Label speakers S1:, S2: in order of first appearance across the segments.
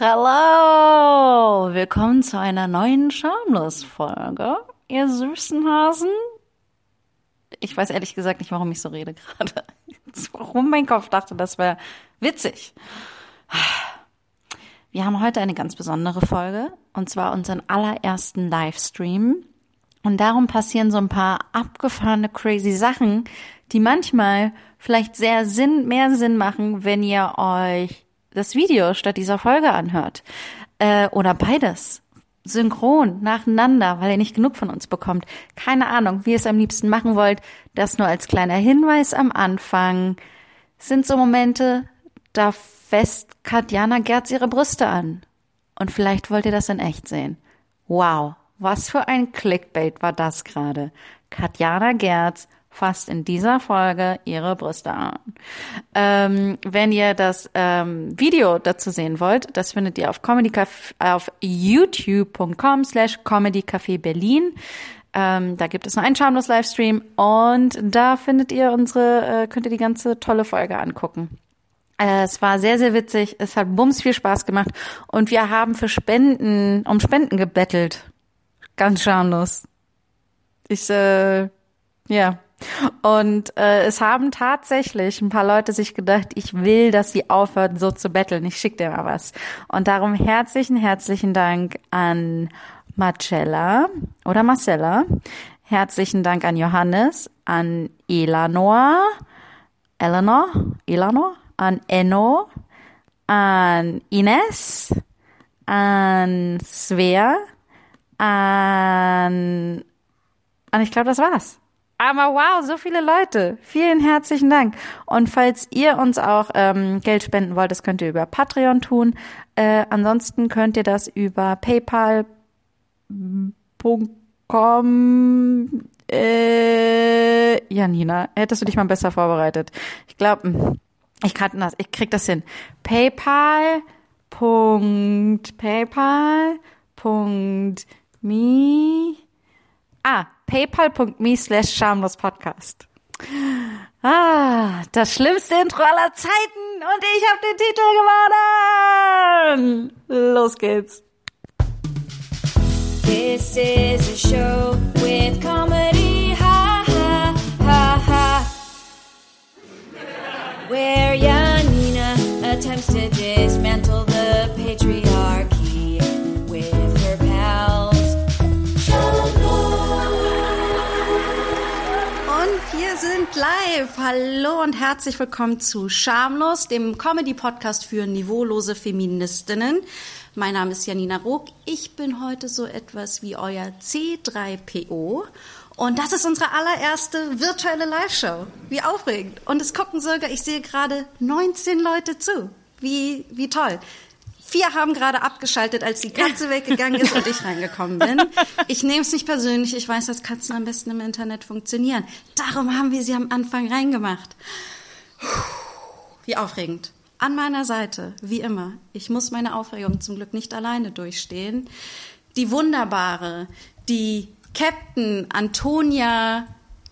S1: hello! Willkommen zu einer neuen Schamlos-Folge, ihr süßen Hasen. Ich weiß ehrlich gesagt nicht, warum ich so rede gerade. Warum mein Kopf dachte, das wäre witzig. Wir haben heute eine ganz besondere Folge, und zwar unseren allerersten Livestream. Und darum passieren so ein paar abgefahrene, crazy Sachen, die manchmal vielleicht sehr Sinn, mehr Sinn machen, wenn ihr euch das Video statt dieser Folge anhört. Äh, oder beides. Synchron, nacheinander, weil ihr nicht genug von uns bekommt. Keine Ahnung, wie ihr es am liebsten machen wollt. Das nur als kleiner Hinweis am Anfang. Sind so Momente, da fest Katjana Gerz ihre Brüste an. Und vielleicht wollt ihr das in echt sehen. Wow, was für ein Clickbait war das gerade. Katjana Gerz fasst in dieser Folge ihre Brüste an. Ähm, wenn ihr das ähm, Video dazu sehen wollt, das findet ihr auf Comedy auf youtube.com slash comedycafé Berlin. Ähm, da gibt es nur einen schamlos Livestream und da findet ihr unsere, äh, könnt ihr die ganze tolle Folge angucken. Äh, es war sehr, sehr witzig. Es hat bums viel Spaß gemacht und wir haben für Spenden, um Spenden gebettelt. Ganz schamlos. Ich, äh, ja, und äh, es haben tatsächlich ein paar Leute sich gedacht, ich will, dass sie aufhört, so zu betteln. Ich schicke dir mal was. Und darum herzlichen, herzlichen Dank an Marcella oder Marcella. Herzlichen Dank an Johannes, an Elanor, Eleanor, Elanor, an Enno, an Ines, an Svea, an, an ich glaube, das war's. Aber wow, so viele Leute. Vielen herzlichen Dank. Und falls ihr uns auch ähm, Geld spenden wollt, das könnt ihr über Patreon tun. Äh, ansonsten könnt ihr das über paypal.com. Äh, Janina, hättest du dich mal besser vorbereitet? Ich glaube, hm, ich kann das, ich krieg das hin. PayPal.paypal.me Ah, paypal.me slash schamlospodcast. Ah, das schlimmste Intro aller Zeiten und ich habe den Titel gewonnen. Los geht's. This is a show with comedy, ha ha ha ha. Where Janina attempts to dismantle the patriarchy live. Hallo und herzlich willkommen zu Schamlos, dem Comedy-Podcast für niveaulose Feministinnen. Mein Name ist Janina Rook. Ich bin heute so etwas wie euer C3PO. Und das ist unsere allererste virtuelle Live-Show. Wie aufregend. Und es gucken sogar, ich sehe gerade 19 Leute zu. Wie, wie toll. Vier haben gerade abgeschaltet, als die Katze weggegangen ist und ich reingekommen bin. Ich nehme es nicht persönlich. Ich weiß, dass Katzen am besten im Internet funktionieren. Darum haben wir sie am Anfang reingemacht. Wie aufregend. An meiner Seite, wie immer. Ich muss meine Aufregung zum Glück nicht alleine durchstehen. Die wunderbare, die Captain Antonia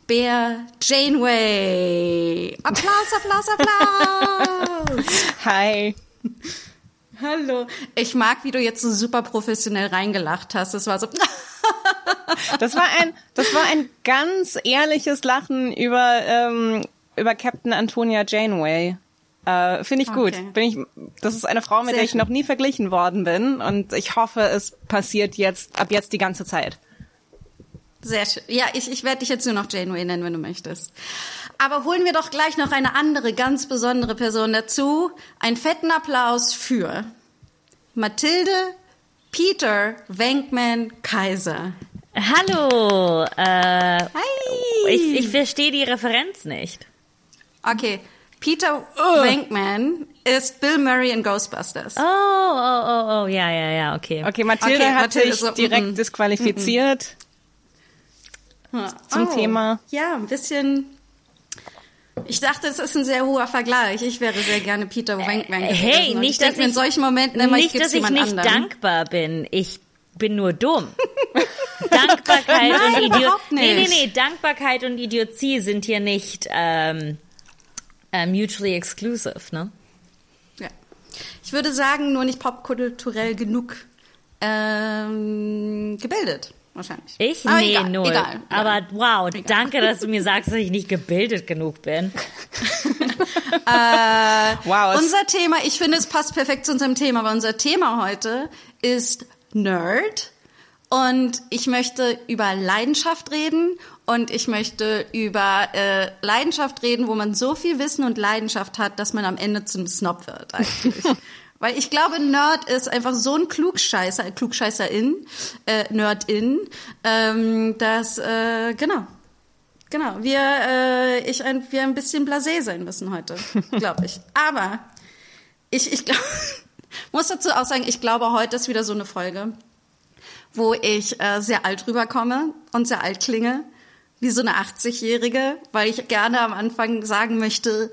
S1: Bär Janeway. Applaus, Applaus, Applaus.
S2: Hi.
S1: Hallo. Ich mag, wie du jetzt so super professionell reingelacht hast. Das war so.
S2: das war ein, das war ein ganz ehrliches Lachen über ähm, über Captain Antonia Janeway. Äh, Finde ich gut. Okay. Bin ich, das ist eine Frau, mit Sehr der ich noch nie verglichen worden bin und ich hoffe, es passiert jetzt ab jetzt die ganze Zeit.
S1: Sehr schön. Ja, ich, ich werde dich jetzt nur noch Janeway nennen, wenn du möchtest. Aber holen wir doch gleich noch eine andere ganz besondere Person dazu. Einen fetten Applaus für Mathilde Peter Wenkman Kaiser.
S3: Hallo. Äh, Hi. Ich, ich verstehe die Referenz nicht.
S1: Okay. Peter oh. Wenkman ist Bill Murray in Ghostbusters.
S3: Oh, oh, oh, oh, ja, ja, ja, okay.
S2: Okay, Mathilde okay, hat sich so, direkt mm, disqualifiziert. Mm, zum oh, Thema.
S1: Ja, ein bisschen ich dachte, es ist ein sehr hoher Vergleich. Ich wäre sehr gerne Peter Wankman
S3: äh, Hey, nicht, dass ich,
S1: in solchen Momenten immer,
S3: nicht, dass ich nicht anderen. dankbar bin. Ich bin nur dumm. Dankbarkeit Nein, und Idiot nee, nee, nee, Dankbarkeit und Idiotie sind hier nicht ähm, uh, mutually exclusive, ne?
S1: Ja. ich würde sagen, nur nicht popkulturell genug ähm, gebildet. Wahrscheinlich.
S3: Ich? Aber nee, egal, null. Egal, Aber wow, egal. danke, dass du mir sagst, dass ich nicht gebildet genug bin.
S1: äh, wow. Unser Thema, ich finde, es passt perfekt zu unserem Thema, weil unser Thema heute ist Nerd. Und ich möchte über Leidenschaft reden und ich möchte über äh, Leidenschaft reden, wo man so viel Wissen und Leidenschaft hat, dass man am Ende zum Snob wird eigentlich. Weil ich glaube, Nerd ist einfach so ein Klugscheißer, Klugscheißerin, äh, Nerdin, ähm, dass, äh, genau, genau, wir, äh, ich ein, wir ein bisschen blasé sein müssen heute, glaube ich. Aber ich, ich glaube, muss dazu auch sagen, ich glaube, heute ist wieder so eine Folge, wo ich äh, sehr alt rüberkomme und sehr alt klinge, wie so eine 80-Jährige, weil ich gerne am Anfang sagen möchte,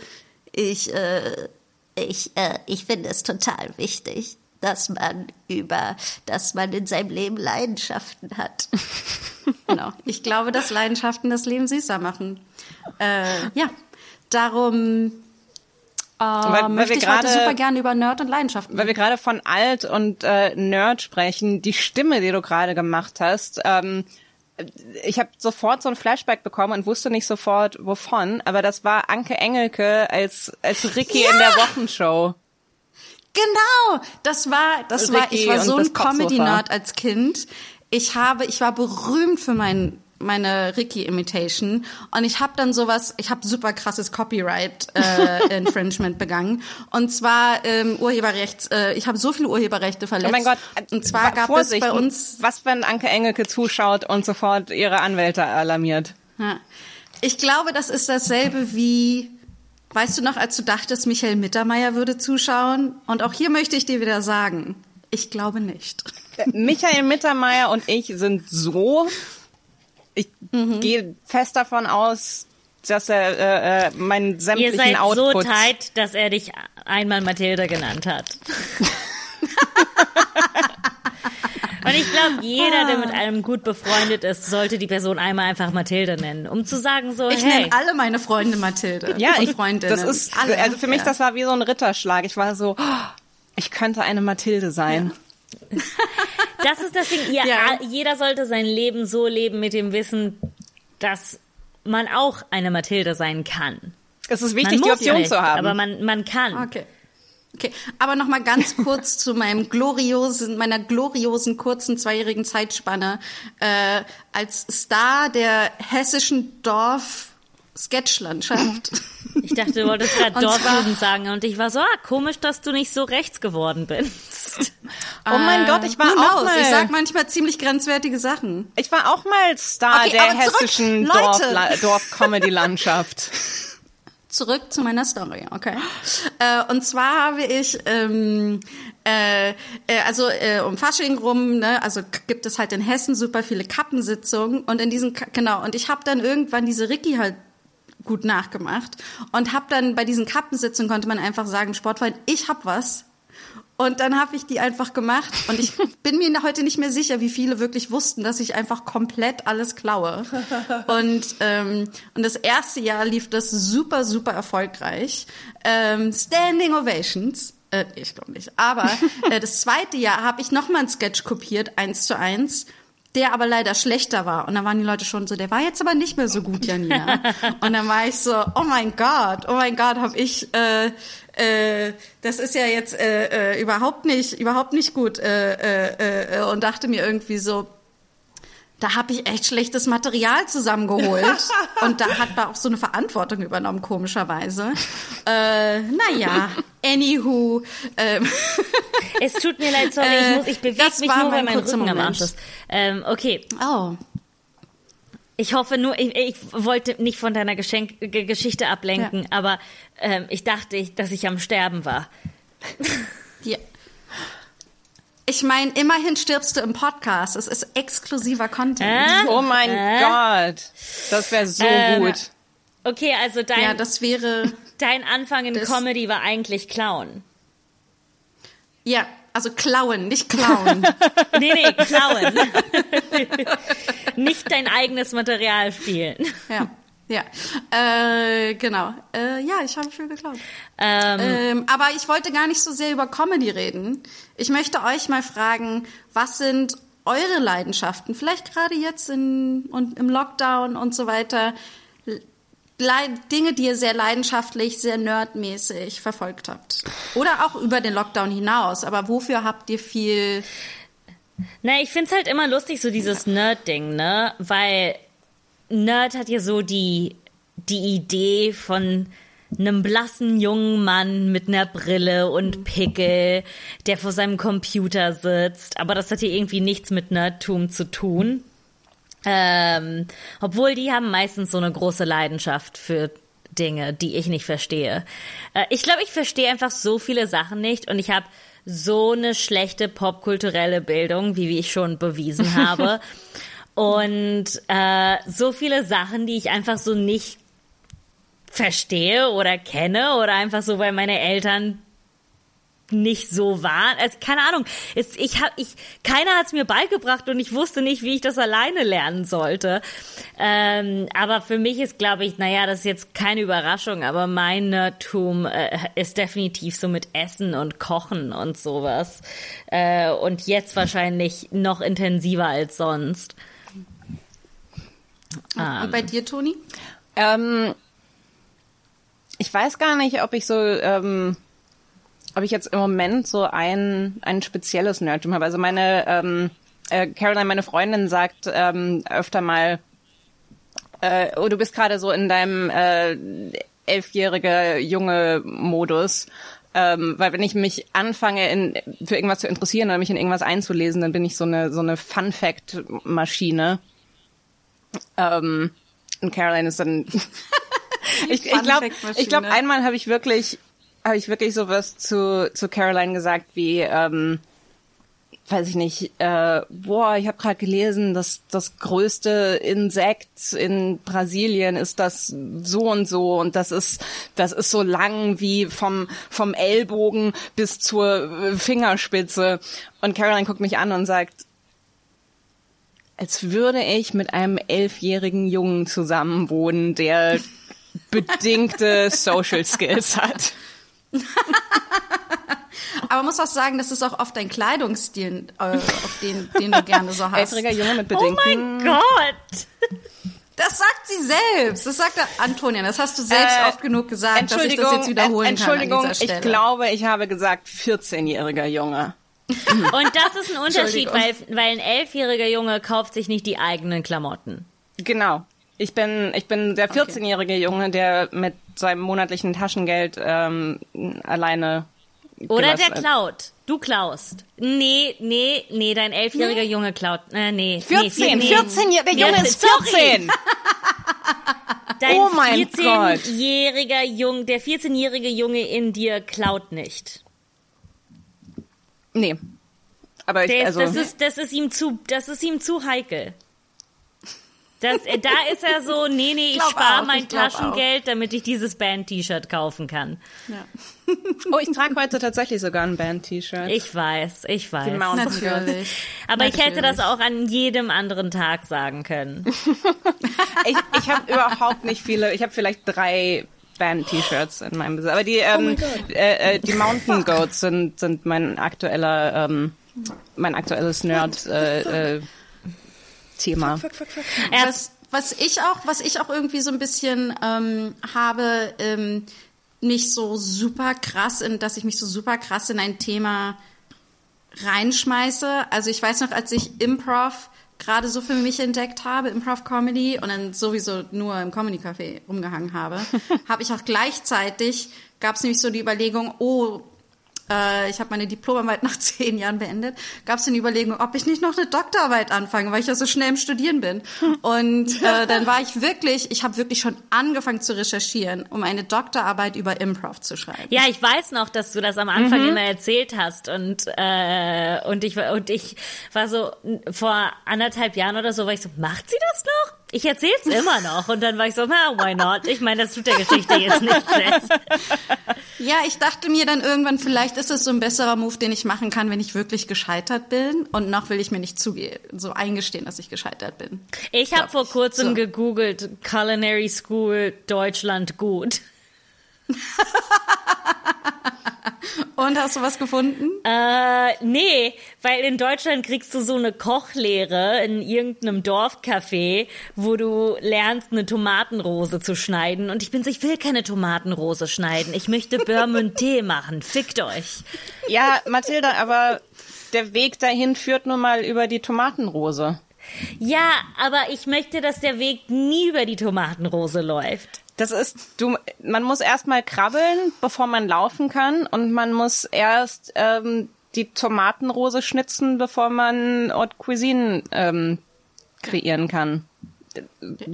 S1: ich, äh, ich, äh, ich finde es total wichtig, dass man über, dass man in seinem Leben Leidenschaften hat. genau. Ich glaube, dass Leidenschaften das Leben süßer machen. Äh, ja, darum äh, weil, weil möchte ich grade, heute super gerne über Nerd und Leidenschaften.
S2: Weil wir gerade von alt und äh, Nerd sprechen, die Stimme, die du gerade gemacht hast, ähm, ich habe sofort so ein Flashback bekommen und wusste nicht sofort wovon, aber das war Anke Engelke als als Ricky ja! in der Wochenshow.
S1: Genau, das war das Ricky war ich war so ein Comedy Nerd als Kind. Ich habe ich war berühmt für meinen meine Ricky-Imitation und ich habe dann sowas, ich habe super krasses Copyright-Infringement äh, begangen und zwar ähm, Urheberrechts, äh, ich habe so viele Urheberrechte verletzt. Oh mein Gott,
S2: und zwar gab Vorsicht, es bei uns... Was, wenn Anke Engelke zuschaut und sofort ihre Anwälte alarmiert?
S1: Ja. Ich glaube, das ist dasselbe wie... Weißt du noch, als du dachtest, Michael Mittermeier würde zuschauen? Und auch hier möchte ich dir wieder sagen, ich glaube nicht.
S2: Michael Mittermeier und ich sind so mhm. gehe fest davon aus, dass er äh, äh, meinen sämtlichen Ihr seid Output
S3: so tight, dass er dich einmal Mathilde genannt hat. Und ich glaube, jeder, der mit einem gut befreundet ist, sollte die Person einmal einfach Mathilde nennen, um zu sagen so,
S1: ich
S3: hey.
S1: nenne alle meine Freunde Mathilde.
S2: Ja, ich, Freundinnen. das ist alle. Also für mich, ja. das war wie so ein Ritterschlag. Ich war so, oh, ich könnte eine Mathilde sein. Ja.
S3: Das ist das Ding. Ihr, ja. Jeder sollte sein Leben so leben mit dem Wissen, dass man auch eine Mathilde sein kann.
S2: Es ist wichtig, die Option nicht, zu haben.
S3: Aber man, man kann.
S1: Okay. Okay, aber noch mal ganz kurz zu meinem gloriosen, meiner gloriosen kurzen zweijährigen Zeitspanne äh, als Star der hessischen Dorf Sketchlandschaft.
S3: Ich dachte, du wolltest gerade Dorfjugend sagen und ich war so, ah, komisch, dass du nicht so rechts geworden bist.
S2: Oh mein äh, Gott, ich war auch mal.
S1: Ich sag manchmal ziemlich grenzwertige Sachen.
S2: Ich war auch mal Star okay, der hessischen Dorf-Comedy-Landschaft.
S1: zurück zu meiner Story, okay? Äh, und zwar habe ich ähm, äh, äh, also äh, um Fasching rum, ne, also gibt es halt in Hessen super viele Kappensitzungen und in diesen genau und ich habe dann irgendwann diese Ricky halt gut nachgemacht und habe dann bei diesen Kappensitzungen konnte man einfach sagen, Sportfreund, ich hab was. Und dann habe ich die einfach gemacht und ich bin mir heute nicht mehr sicher, wie viele wirklich wussten, dass ich einfach komplett alles klaue. Und ähm, und das erste Jahr lief das super super erfolgreich, ähm, Standing Ovations. Äh, ich glaube nicht. Aber äh, das zweite Jahr habe ich noch mal ein Sketch kopiert, eins zu eins der aber leider schlechter war. Und dann waren die Leute schon so, der war jetzt aber nicht mehr so gut, Janina. und dann war ich so, oh mein Gott, oh mein Gott, habe ich, äh, äh, das ist ja jetzt äh, äh, überhaupt nicht, überhaupt nicht gut. Äh, äh, äh, und dachte mir irgendwie so, da habe ich echt schlechtes Material zusammengeholt. und da hat man auch so eine Verantwortung übernommen, komischerweise. Äh, naja, anywho. Ähm,
S3: es tut mir leid, sorry, ich, muss, ich bewege mich nur, weil mein Rücken Moment. am Arsch ist. Ähm, okay.
S1: Oh.
S3: Ich hoffe nur, ich, ich wollte nicht von deiner Geschenk Geschichte ablenken, ja. aber ähm, ich dachte, dass ich am Sterben war.
S1: Ja. Ich meine, immerhin stirbst du im Podcast. Es ist exklusiver Content.
S2: Äh? Oh mein äh? Gott. Das wäre so äh, gut.
S3: Okay, also dein,
S1: ja, das wäre,
S3: dein Anfang in Comedy war eigentlich Clown.
S1: Ja, also klauen, nicht klauen.
S3: nee, nee, klauen. nicht dein eigenes Material spielen.
S1: Ja. Ja, äh, genau. Äh, ja, ich habe viel geklaut. Ähm, ähm, aber ich wollte gar nicht so sehr über Comedy reden. Ich möchte euch mal fragen, was sind eure Leidenschaften? Vielleicht gerade jetzt in, und im Lockdown und so weiter. Dinge, die ihr sehr leidenschaftlich, sehr nerdmäßig verfolgt habt. Oder auch über den Lockdown hinaus. Aber wofür habt ihr viel?
S3: Na, ich find's halt immer lustig, so dieses Nerd-Ding, ne? Weil Nerd hat ja so die, die Idee von einem blassen jungen Mann mit einer Brille und Pickel, der vor seinem Computer sitzt. Aber das hat hier irgendwie nichts mit Nerdtum zu tun. Ähm, obwohl die haben meistens so eine große Leidenschaft für Dinge, die ich nicht verstehe. Äh, ich glaube, ich verstehe einfach so viele Sachen nicht und ich habe so eine schlechte popkulturelle Bildung, wie ich schon bewiesen habe. Und äh, so viele Sachen, die ich einfach so nicht verstehe oder kenne oder einfach so, weil meine Eltern nicht so waren. Also keine Ahnung. Es, ich hab, ich, keiner hat es mir beigebracht und ich wusste nicht, wie ich das alleine lernen sollte. Ähm, aber für mich ist, glaube ich, naja, das ist jetzt keine Überraschung, aber mein Nerdtum äh, ist definitiv so mit Essen und Kochen und sowas. Äh, und jetzt wahrscheinlich noch intensiver als sonst.
S1: Und bei dir, Toni?
S2: Ähm, ich weiß gar nicht, ob ich so, ähm, ob ich jetzt im Moment so ein, ein spezielles Nerdtum habe. Also meine, ähm, äh, Caroline, meine Freundin, sagt ähm, öfter mal, äh, oh, du bist gerade so in deinem äh, elfjährige junge Modus. Ähm, weil wenn ich mich anfange, in, für irgendwas zu interessieren oder mich in irgendwas einzulesen, dann bin ich so eine, so eine Fun-Fact-Maschine. Ähm, und Caroline ist dann ich ich glaube, ich glaube, einmal habe ich wirklich, habe ich wirklich sowas zu zu Caroline gesagt wie, ähm, weiß ich nicht, äh, boah, ich habe gerade gelesen, dass das größte Insekt in Brasilien ist das so und so und das ist das ist so lang wie vom vom Ellbogen bis zur Fingerspitze. Und Caroline guckt mich an und sagt als würde ich mit einem elfjährigen Jungen zusammenwohnen, der bedingte Social Skills hat.
S1: Aber man muss auch sagen, das ist auch oft ein Kleidungsstil, äh, auf den, den du gerne so hast.
S2: Älterer Junge mit bedingten. Oh
S3: mein Gott!
S1: Das sagt sie selbst. Das sagt Antonia. Das hast du selbst äh, oft genug gesagt, dass ich das jetzt wiederholen
S2: Entschuldigung,
S1: kann. Entschuldigung,
S2: ich glaube, ich habe gesagt 14-jähriger Junge.
S3: Und das ist ein Unterschied, weil, weil ein elfjähriger Junge kauft sich nicht die eigenen Klamotten.
S2: Genau. Ich bin, ich bin der 14-jährige Junge, der mit seinem monatlichen Taschengeld ähm, alleine.
S3: Oder der klaut. Du klaust. Nee, nee, nee, dein elfjähriger nee. Junge klaut. Äh, nee.
S2: 14, nee, 14, nee. der Junge ist 14.
S3: Dein oh mein 14-jähriger Junge, der 14-jährige Junge in dir klaut nicht.
S2: Nee. Aber ich,
S3: also, das ist, das ist ihm zu, das ist ihm zu heikel. Das, äh, da ist er so, nee, nee, ich, ich spare mein Taschengeld, auch. damit ich dieses Band-T-Shirt kaufen kann.
S2: Ja. oh, ich trage heute tatsächlich sogar ein Band-T-Shirt.
S3: Ich weiß, ich weiß. Natürlich. Aber Natürlich. ich hätte das auch an jedem anderen Tag sagen können.
S2: ich ich habe überhaupt nicht viele, ich habe vielleicht drei Band-T-Shirts in meinem Besitz. Aber die, ähm, oh äh, äh, die Mountain Goats sind, sind mein aktueller, ähm, mein aktuelles Nerd, äh, äh,
S1: was, was ich auch, was ich auch irgendwie so ein bisschen ähm, habe, ähm, nicht so super krass, in, dass ich mich so super krass in ein Thema reinschmeiße. Also ich weiß noch, als ich Improv gerade so für mich entdeckt habe, Improv Comedy und dann sowieso nur im Comedy Café rumgehangen habe, habe ich auch gleichzeitig gab es nämlich so die Überlegung, oh, äh, ich habe meine Diplomarbeit nach zehn Jahren beendet, gab es eine Überlegung, ob ich nicht noch eine Doktorarbeit anfange, weil ich ja so schnell im Studieren bin. Und äh, dann war ich wirklich, ich habe wirklich schon angefangen zu recherchieren, um eine Doktorarbeit über Improv zu schreiben.
S3: Ja, ich weiß noch, dass du das am Anfang mhm. immer erzählt hast und äh, und ich und ich war so vor anderthalb Jahren oder so, war ich so, macht sie das noch? Ich erzähl's immer noch und dann war ich so, na, why not? Ich meine, das tut der Geschichte jetzt nicht schlecht.
S1: Ja, ich dachte mir dann irgendwann, vielleicht ist es so ein besserer Move, den ich machen kann, wenn ich wirklich gescheitert bin. Und noch will ich mir nicht zugehen, so eingestehen, dass ich gescheitert bin.
S3: Ich habe vor kurzem so. gegoogelt, Culinary School Deutschland gut.
S1: Und hast du was gefunden?
S3: Äh, nee, weil in Deutschland kriegst du so eine Kochlehre in irgendeinem Dorfcafé, wo du lernst, eine Tomatenrose zu schneiden. Und ich bin so, ich will keine Tomatenrose schneiden. Ich möchte Tee machen. Fickt euch.
S2: Ja, Mathilda, aber der Weg dahin führt nun mal über die Tomatenrose.
S3: Ja, aber ich möchte, dass der Weg nie über die Tomatenrose läuft.
S2: Das ist, du, man muss erstmal krabbeln, bevor man laufen kann, und man muss erst ähm, die Tomatenrose schnitzen, bevor man Haute Cuisine ähm, kreieren kann.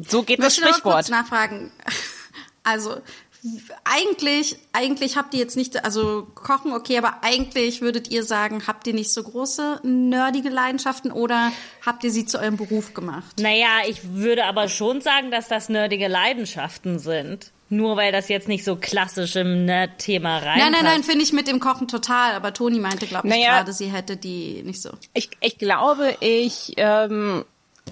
S2: So geht das Sprichwort. Ich
S1: nachfragen. Also eigentlich, eigentlich habt ihr jetzt nicht, also kochen okay, aber eigentlich würdet ihr sagen, habt ihr nicht so große nerdige Leidenschaften oder habt ihr sie zu eurem Beruf gemacht?
S3: Naja, ich würde aber schon sagen, dass das nerdige Leidenschaften sind. Nur weil das jetzt nicht so klassisch im Nerd-Thema rein.
S1: Nein, nein, nein, finde ich mit dem Kochen total. Aber Toni meinte, glaube ich, naja, gerade, sie hätte die nicht so.
S2: Ich, ich glaube, ich ähm,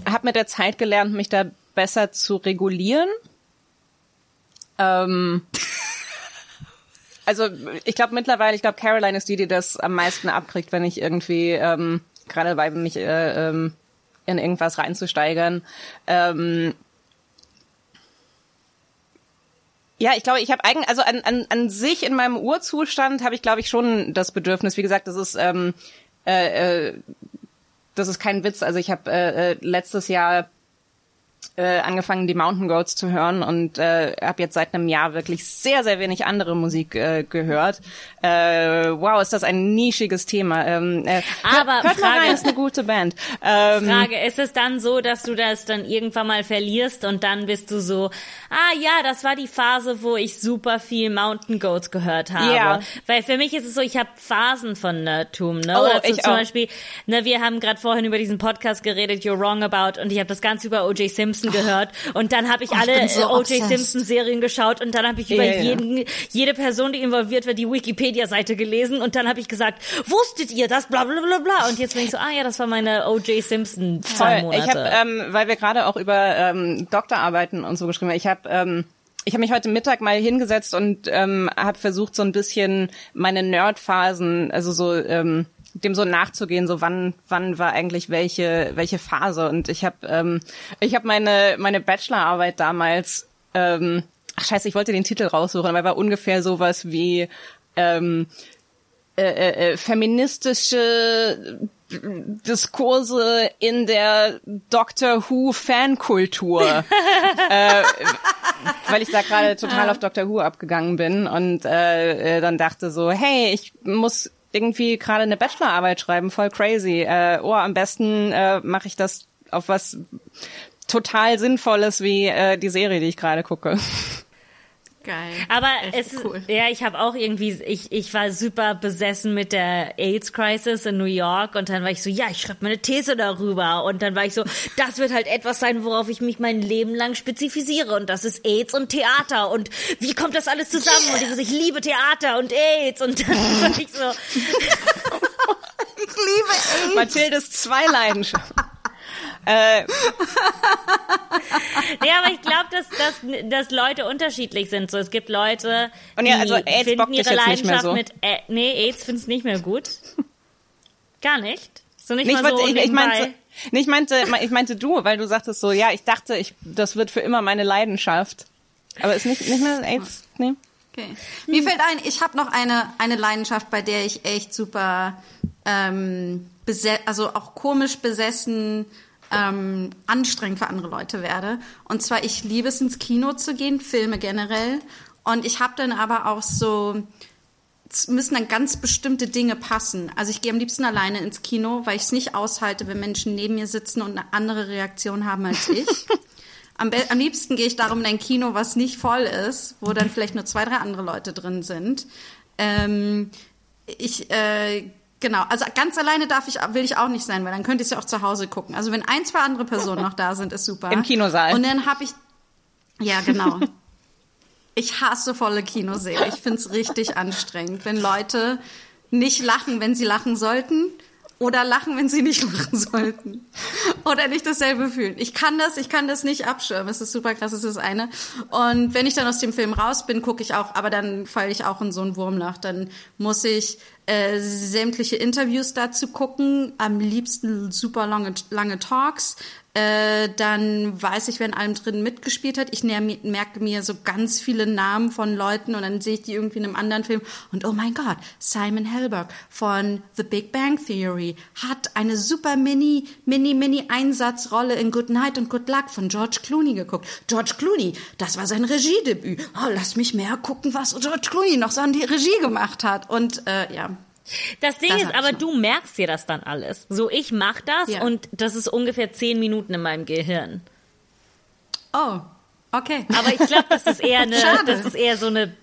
S2: habe mit der Zeit gelernt, mich da besser zu regulieren ähm, also ich glaube mittlerweile, ich glaube Caroline ist die, die das am meisten abkriegt, wenn ich irgendwie ähm, gerade bei mich äh, ähm, in irgendwas reinzusteigern. Ähm, ja, ich glaube, ich habe eigentlich, also an, an, an sich in meinem Urzustand habe ich, glaube ich, schon das Bedürfnis. Wie gesagt, das ist ähm, äh, äh, das ist kein Witz. Also ich habe äh, äh, letztes Jahr äh, angefangen, die Mountain Goats zu hören und äh, habe jetzt seit einem Jahr wirklich sehr, sehr wenig andere Musik äh, gehört. Äh, wow, ist das ein nischiges Thema. Ähm, äh,
S3: Aber hört,
S2: hört Frage, rein, ist eine gute Band.
S3: Ähm, Frage, ist es dann so, dass du das dann irgendwann mal verlierst und dann bist du so, ah ja, das war die Phase, wo ich super viel Mountain Goats gehört habe. Ja. Weil für mich ist es so, ich habe Phasen von Nerdtum. Ne?
S2: Oh, also ich
S3: zum
S2: auch.
S3: Beispiel, ne, wir haben gerade vorhin über diesen Podcast geredet, You're Wrong About, und ich habe das Ganze über O.J. Simpson gehört und dann habe ich oh, alle ich so O.J. Simpson Serien geschaut und dann habe ich über yeah, jeden, jede Person, die involviert wird, die Wikipedia-Seite gelesen und dann habe ich gesagt, wusstet ihr das, bla bla bla bla und jetzt bin ich so, ah ja, das war meine O.J. Simpson zwei Monate.
S2: Ich habe, ähm, weil wir gerade auch über ähm, Doktorarbeiten und so geschrieben haben, ich habe ähm, ich habe mich heute Mittag mal hingesetzt und ähm, habe versucht, so ein bisschen meine Nerdphasen, also so ähm, dem so nachzugehen, so wann wann war eigentlich welche welche Phase. Und ich habe ähm, ich habe meine meine Bachelorarbeit damals ähm, ach scheiße, ich wollte den Titel raussuchen, weil war ungefähr sowas wie ähm, äh, äh, äh feministische Diskurse in der Doctor Who Fankultur, äh, weil ich da gerade total auf Doctor Who abgegangen bin und äh, äh, dann dachte so, hey, ich muss irgendwie gerade eine Bachelorarbeit schreiben, voll crazy. Äh, oh, am besten äh, mache ich das auf was total Sinnvolles wie äh, die Serie, die ich gerade gucke.
S3: Geil. Aber Echt es cool. ja, ich habe auch irgendwie, ich, ich war super besessen mit der AIDS-Crisis in New York und dann war ich so, ja, ich schreibe meine These darüber und dann war ich so, das wird halt etwas sein, worauf ich mich mein Leben lang spezifiziere und das ist AIDS und Theater und wie kommt das alles zusammen yeah. und ich, so, ich liebe Theater und AIDS und dann fand ich so.
S1: ich liebe AIDS.
S2: Mathildes zwei Leidenschaften. Äh.
S3: ja, aber ich glaube, dass, dass, dass Leute unterschiedlich sind. So, es gibt Leute,
S2: Und ja, also AIDS finden ihre Leidenschaft so. mit.
S3: Äh, nee, AIDS find's nicht mehr gut. Gar nicht. So nicht,
S2: nicht
S3: mal so
S2: ich, ich meinte, nee, ich meinte, ich meinte du, weil du sagtest so, ja, ich dachte, ich, das wird für immer meine Leidenschaft. Aber ist nicht, nicht mehr AIDS, nee.
S1: Okay. Mir fällt ein, ich habe noch eine, eine Leidenschaft, bei der ich echt super, ähm, also auch komisch besessen ähm, anstrengend für andere Leute werde. Und zwar, ich liebe es, ins Kino zu gehen, Filme generell. Und ich habe dann aber auch so, müssen dann ganz bestimmte Dinge passen. Also ich gehe am liebsten alleine ins Kino, weil ich es nicht aushalte, wenn Menschen neben mir sitzen und eine andere Reaktion haben als ich. am, am liebsten gehe ich darum in ein Kino, was nicht voll ist, wo dann vielleicht nur zwei, drei andere Leute drin sind. Ähm, ich äh, Genau, also ganz alleine darf ich, will ich auch nicht sein, weil dann könnte ich es ja auch zu Hause gucken. Also wenn ein, zwei andere Personen noch da sind, ist super.
S2: Im Kinosaal.
S1: Und dann habe ich, ja genau. Ich hasse volle Kinosäle. Ich find's richtig anstrengend, wenn Leute nicht lachen, wenn sie lachen sollten oder lachen, wenn sie nicht lachen sollten. Oder nicht dasselbe fühlen. Ich kann das, ich kann das nicht abschirmen. Es ist super krass, es ist eine. Und wenn ich dann aus dem Film raus bin, gucke ich auch, aber dann falle ich auch in so einen Wurm nach. Dann muss ich äh, sämtliche Interviews dazu gucken, am liebsten super lange, lange Talks, äh, dann weiß ich, wer in allem drin mitgespielt hat. Ich merke mir so ganz viele Namen von Leuten und dann sehe ich die irgendwie in einem anderen Film und oh mein Gott, Simon Helberg von The Big Bang Theory hat eine super mini, mini, mini Einsatzrolle in Good Night und Good Luck von George Clooney geguckt. George Clooney, das war sein Regiedebüt. Oh, lass mich mehr gucken, was George Clooney noch so an die Regie gemacht hat. Und äh, ja,
S3: das Ding das ist aber, du merkst dir das dann alles. So, ich mach das ja. und das ist ungefähr zehn Minuten in meinem Gehirn.
S1: Oh, okay.
S3: Aber ich glaube, das ist eher eine, das ist eher so eine,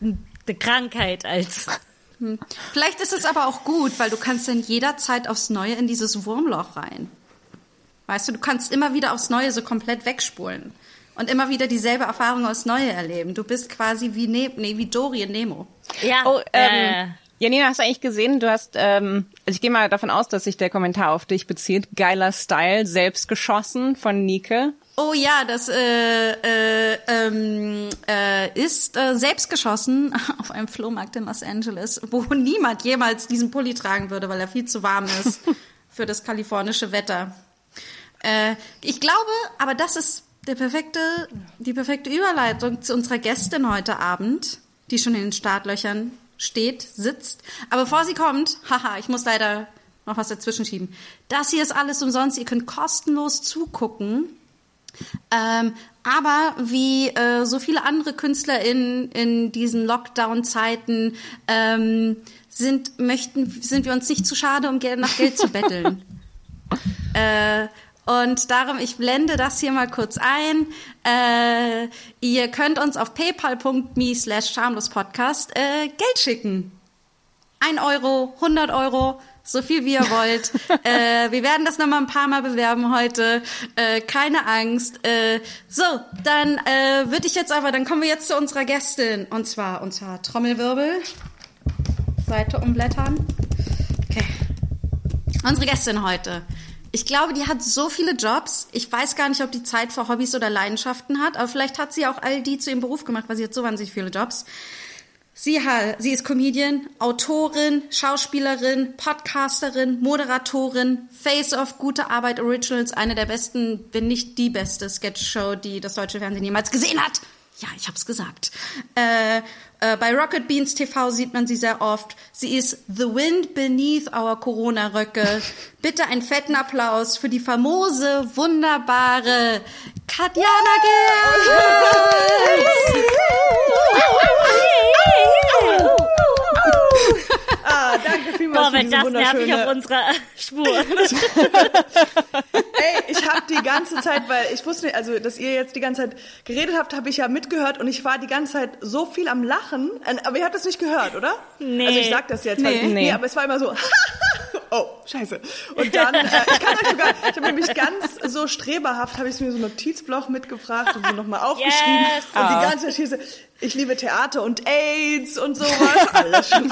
S3: eine Krankheit als.
S1: Hm. Vielleicht ist es aber auch gut, weil du kannst dann jederzeit aufs Neue in dieses Wurmloch rein. Weißt du, du kannst immer wieder aufs Neue so komplett wegspulen und immer wieder dieselbe Erfahrung aufs Neue erleben. Du bist quasi wie, ne nee, wie Dory in Nemo.
S3: Ja.
S2: Oh, ähm, äh. Janina, hast du eigentlich gesehen, du hast, ähm, also ich gehe mal davon aus, dass sich der Kommentar auf dich bezieht. Geiler Style, selbst geschossen von Nike.
S1: Oh ja, das äh, äh, ähm, äh, ist äh, selbst geschossen auf einem Flohmarkt in Los Angeles, wo niemand jemals diesen Pulli tragen würde, weil er viel zu warm ist für das kalifornische Wetter. Äh, ich glaube, aber das ist der perfekte, die perfekte Überleitung zu unserer Gästin heute Abend, die schon in den Startlöchern steht, sitzt. Aber bevor sie kommt, haha, ich muss leider noch was dazwischen schieben. Das hier ist alles umsonst. Ihr könnt kostenlos zugucken. Ähm, aber wie äh, so viele andere KünstlerInnen in diesen Lockdown-Zeiten ähm, sind, möchten, sind wir uns nicht zu schade, um nach Geld zu betteln. äh, und darum, ich blende das hier mal kurz ein. Äh, ihr könnt uns auf paypal.me slash schamlospodcast äh, Geld schicken. Ein Euro, 100 Euro, so viel wie ihr wollt. äh, wir werden das nochmal ein paar Mal bewerben heute. Äh, keine Angst. Äh, so, dann äh, würde ich jetzt aber, dann kommen wir jetzt zu unserer Gästin. Und zwar, und zwar Trommelwirbel. Seite umblättern. Okay. Unsere Gästin heute ich glaube, die hat so viele Jobs. Ich weiß gar nicht, ob die Zeit für Hobbys oder Leidenschaften hat, aber vielleicht hat sie auch all die zu ihrem Beruf gemacht, weil sie hat so wahnsinnig viele Jobs. Sie, sie ist Comedian, Autorin, Schauspielerin, Podcasterin, Moderatorin, Face of Gute Arbeit Originals, eine der besten, wenn nicht die beste Sketchshow, die das deutsche Fernsehen jemals gesehen hat. Ja, ich hab's gesagt. Äh, äh, bei Rocket Beans TV sieht man sie sehr oft. Sie ist The Wind Beneath Our Corona-Röcke. Bitte einen fetten Applaus für die famose, wunderbare Katjana Gerz!
S4: Ah, danke vielmals
S3: Boah, wenn das nervig auf unserer Spur.
S4: Ey, ich habe die ganze Zeit, weil ich wusste nicht, also dass ihr jetzt die ganze Zeit geredet habt, habe ich ja mitgehört und ich war die ganze Zeit so viel am Lachen. Aber ihr habt das nicht gehört, oder?
S3: Nee.
S4: Also ich sag das jetzt. Nee, nee. nee aber es war immer so, oh, scheiße. Und dann, äh, ich kann euch sogar, ich habe nämlich ganz so streberhaft, habe ich mir so ein Notizblock mitgebracht und so nochmal aufgeschrieben. Yes. Und die ganze Zeit hieß ich liebe Theater und AIDS und sowas. Alles schon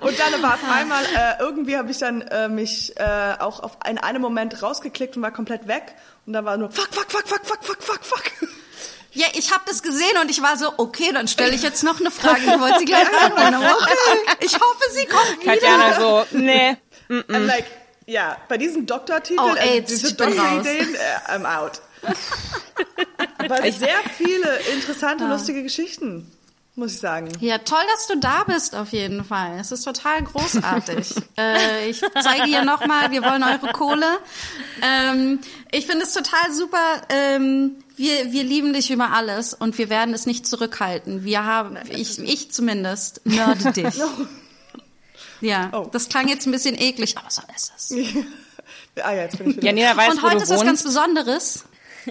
S4: Und dann war auf einmal, äh, irgendwie habe ich dann äh, mich äh, auch auf in einem Moment rausgeklickt und war komplett weg. Und da war nur fuck, fuck, fuck, fuck, fuck, fuck, fuck, fuck.
S1: Ja, ich habe das gesehen und ich war so, okay, dann stelle ich jetzt noch eine Frage. Ich wollte sie gleich beantworten. Okay. Ich hoffe, sie kommt wieder.
S2: Katjana so, nee.
S4: Mm -mm. I'm like, ja, bei diesen Doktortiteln,
S1: oh, äh, AIDS,
S4: diese Doktorideen, äh, I'm out. Aber sehr viele interessante, ja. lustige Geschichten, muss ich sagen.
S1: Ja, toll, dass du da bist, auf jeden Fall. Es ist total großartig. äh, ich zeige hier nochmal, wir wollen eure Kohle. Ähm, ich finde es total super. Ähm, wir, wir lieben dich über alles und wir werden es nicht zurückhalten. Wir haben, ich, ich zumindest, nörde dich. Ja, oh. das klang jetzt ein bisschen eklig, aber so ist es.
S4: ah, ja, jetzt bin ich wieder.
S2: Janina weiß,
S1: und heute ist was ganz Besonderes.